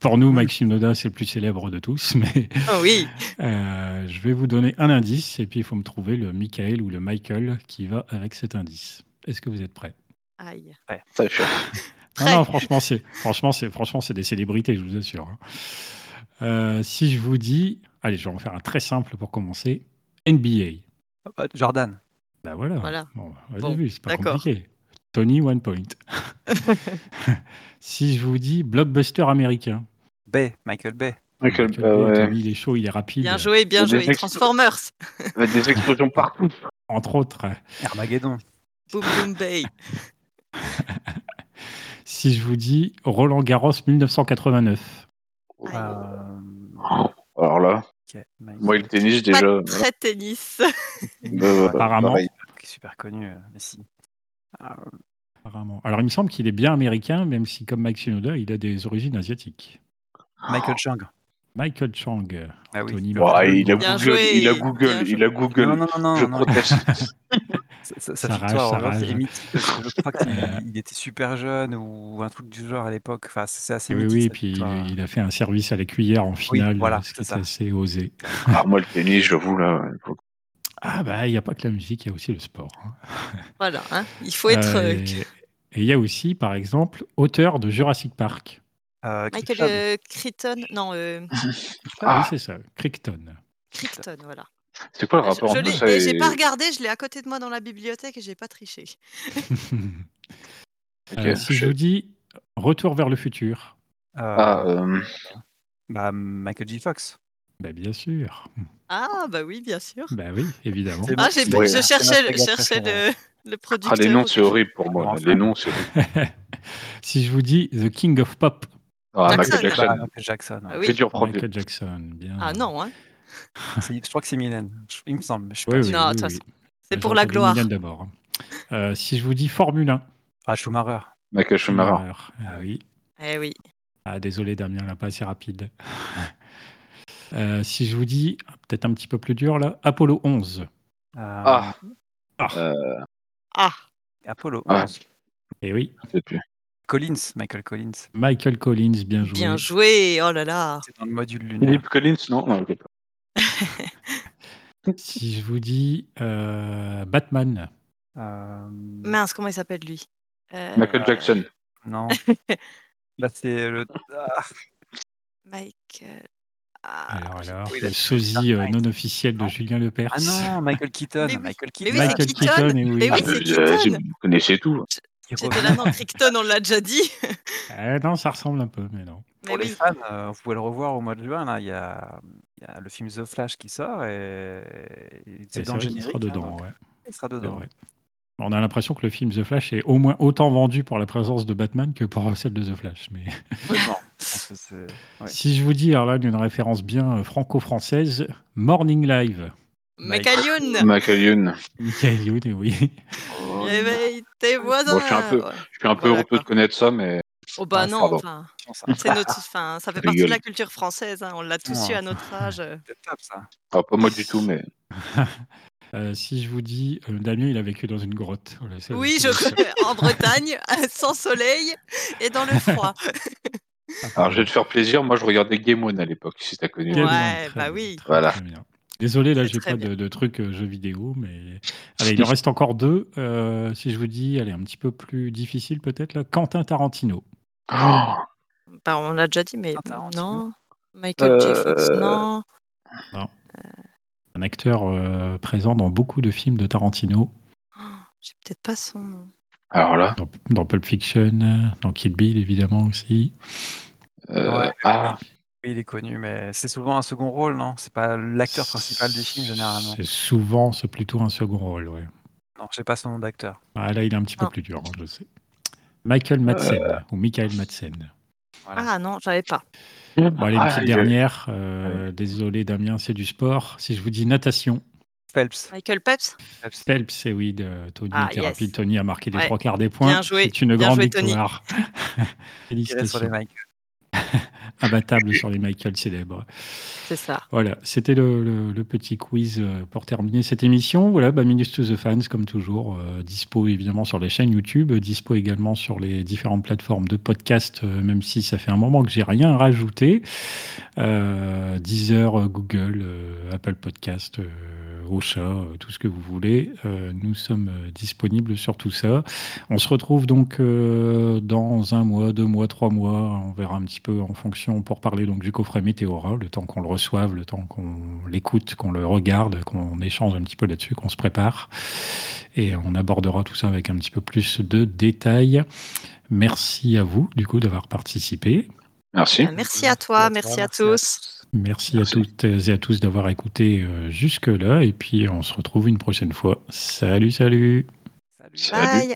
pour nous, Mike Shinoda, c'est le plus célèbre de tous, [laughs] mais Oh oui. Euh, je vais vous donner un indice et puis il faut me trouver le Michael ou le Michael qui va avec cet indice. Est-ce que vous êtes prêts? Aïe. ça chaud. Non, non, franchement, c'est franchement, c'est franchement, c'est des célébrités, je vous assure. hein. Euh, si je vous dis, allez, je vais en faire un très simple pour commencer. NBA. Ah, Jordan. Bah voilà. Voilà. Bon, vous avez Bon, vu, c'est pas d'accord. compliqué. Tony One Point. [laughs] si je vous dis blockbuster américain. Bay, Michael Bay. Michael, Michael euh, Bay, ouais. Tony, il est chaud, il est rapide. Bien joué, bien joué. ex- Transformers. Il y a des explosions partout. Entre autres. Armageddon. Boom Boom Bay. [laughs] Si je vous dis Roland Garros 1989. Aïe. Euh, Alors là, Moi, le tennis, Pas déjà. très tennis. euh, [laughs] Apparemment. pareil. Qui est super connu, euh. Ah, Apparemment. Alors, il me semble qu'il est bien américain, même si, comme Mike Shinoda, il a des origines asiatiques. Michael Chang. Michael Chang. Ah oui. Tony il a Google, joué, il a Google, il a Google. Non, non, non, Je non, proteste. [laughs] Ça rage, victoire ça en vrai, rage. est mythique parce que je crois qu'il [laughs] il était super jeune ou un truc du genre à l'époque. Enfin, c'est c'est assez Oui, mythique. oui, cette puis il, victoire. il a fait un service à la cuillère en finale, voilà, ce qui c'est assez osé. Ah, moi, le tennis, j'avoue, là. faut- Ah, bah, il n'y a pas que la musique, il y a aussi le sport. hein. [laughs] Voilà, hein, il faut être. Euh, euh, et et il y a aussi, par exemple, auteur de Jurassic Park. Euh, Michael Crichton. euh, Crichton, non, euh, [laughs] Ah, oui, Ah. c'est ça, Crichton. Crichton, voilà. C'est quoi le Je, rapport je entre l'ai- et pas regardé, je l'ai à côté de moi dans la bibliothèque et j'ai pas triché. [laughs] Euh, si je je- vous dis Retour vers le futur, Euh, Ah, euh, bah, Michael J. Fox. bah, bien sûr. Ah, bah oui, bien sûr. Bah oui, évidemment. Ah, j'ai, Ouais. je cherchais, je cherchais le, le producteur. ah, les noms, c'est horrible pour moi. Les noms, c'est horrible. si je vous dis The King of Pop, Ah, Jackson. Michael Jackson. Bah, Michael Jackson. Ah oui. Futur premier. Michael Jackson, bien. Ah non, hein. [laughs] C'est- Je crois que c'est Mylène. Il me semble. mais Je suis Oui, pas oui, sûr. Non, oui, de toute oui. façon, c'est pour la gloire. Mylène d'abord. Euh, si je vous dis Formule 1, Ah, Schumacher. Michael Schumacher. Ah oui. Eh oui. Ah, désolé Damien, là, pas assez rapide. [laughs] Euh, si je vous dis, peut-être un petit peu plus dur là, Apollo 11. Euh, Ah. Ah. Euh, Ah, Apollo. Ah. Et oui, je sais plus. Collins. Michael Collins. Michael Collins, bien joué. bien joué. Oh là là. C'est dans le module lunaire. Philippe Collins, non, non ok. [laughs] Si je vous dis euh, Batman, Euh, Mince, comment il s'appelle lui? Euh, Michael Jackson. Non. [laughs] Là, c'est le. Ah, Michael. Ah, alors, alors, oui, le sosie euh, non officiel de Non. Julien Lepers. Ah non, Michael Keaton. Mais oui. Michael Mais Keaton. oui, Michael Keaton. Keaton, et oui. Mais oui, Ah, Keaton. vous connaissez tout. Il J'étais là, Crichton, on l'a déjà dit. Ah, [laughs] non, ça ressemble un peu, mais non. Mais Pour les oui. fans, euh, vous pouvez le revoir au mois de juin. Là, il y a, il y a le film The Flash qui sort et, c'est dans le générique. sera hein, dedans, donc ouais. Il sera dedans. On a l'impression que le film The Flash est au moins autant vendu pour la présence de Batman que pour celle de The Flash. Mais [laughs] Ouais. si je vous dis, alors là, une référence bien euh, franco-française, Morning Live. Michael Youn, et oui. Réveille tes voisins. Bon, je suis un peu- Ouais. Je suis un peu Voilà, heureux de connaître ça, mais Oh bah Ah, non, enfin, c'est notre, enfin, ça fait partie de la culture française. hein, On l'a tous Ouais. eu à notre âge. C'est top ça. ah, pas moi du tout, mais [laughs] Euh, si je vous dis, euh, Damien, il a vécu dans une grotte. Voilà, Oui, je connais. En Bretagne, [laughs] sans soleil et dans le [laughs] froid. alors je vais te faire plaisir. Moi, je regardais Game One à l'époque, si t'as connu. Ouais, bah oui. Voilà. très bien. Désolé, là, j'ai pas de, de trucs euh, jeux vidéo, mais [laughs] allez, il en reste encore deux. Euh, si je vous dis, allez, un petit peu plus difficile peut-être là, Quentin Tarantino. Oh, Bah, on l'a déjà dit, mais non. Michael J. Fox, Euh, non. Un acteur euh, présent dans beaucoup de films de Tarantino, Oh, J'ai peut-être pas son nom. alors là, dans, dans Pulp Fiction, dans Kill Bill évidemment aussi. euh, Ouais. ah, Oui, il est connu, mais c'est souvent un second rôle, non? C'est pas l'acteur principal du film généralement. C'est souvent, c'est plutôt un second rôle, ouais. Non, je sais pas son nom d'acteur. Ah, là, il est un petit peu Ah. plus dur, hein, je sais. Michael Madsen, ou Michael Madsen. Voilà. Ah non, j'avais pas. Bon, allez, une Ah, petite il- dernière. euh, désolé, Damien, c'est du sport. Si je vous dis natation, Phelps. Michael Peps Phelps. Phelps, c'est oui, de Tony Ah, était yes. rapide. Tony a marqué les Ouais. trois quarts des points. Bien joué, C'est une bien grande joué, Tony. victoire. [laughs] [laughs] Tiré sur les Félicitations. Michael. [laughs] Imbattable sur les Michael célèbres. C'est ça. Voilà, c'était le, le- le petit quiz euh, pour terminer cette émission. Voilà, bah, Minus to the Fans, comme toujours, euh, dispo évidemment sur les chaînes YouTube, dispo également sur les différentes plateformes de podcast, euh, même si ça fait un moment que j'ai rien rajouté. Euh, Deezer, Google, euh, Apple Podcast, euh, Ocha, euh, tout ce que vous voulez. Euh, nous sommes euh, disponibles sur tout ça. On se retrouve donc euh, dans un mois, deux mois, trois mois. On verra un petit peu en fonction pour parler donc du coffret Météora, le temps qu'on le reçoive, le temps qu'on l'écoute, qu'on le regarde, qu'on échange un petit peu là-dessus, qu'on se prépare. Et on abordera tout ça avec un petit peu plus de détails. Merci à vous, du coup, d'avoir participé. merci. Merci à toi, merci à tous. Merci, Merci. à toutes et à tous d'avoir écouté euh, jusque-là. Et puis, on se retrouve une prochaine fois. Salut, salut Salut. Salut. Bye.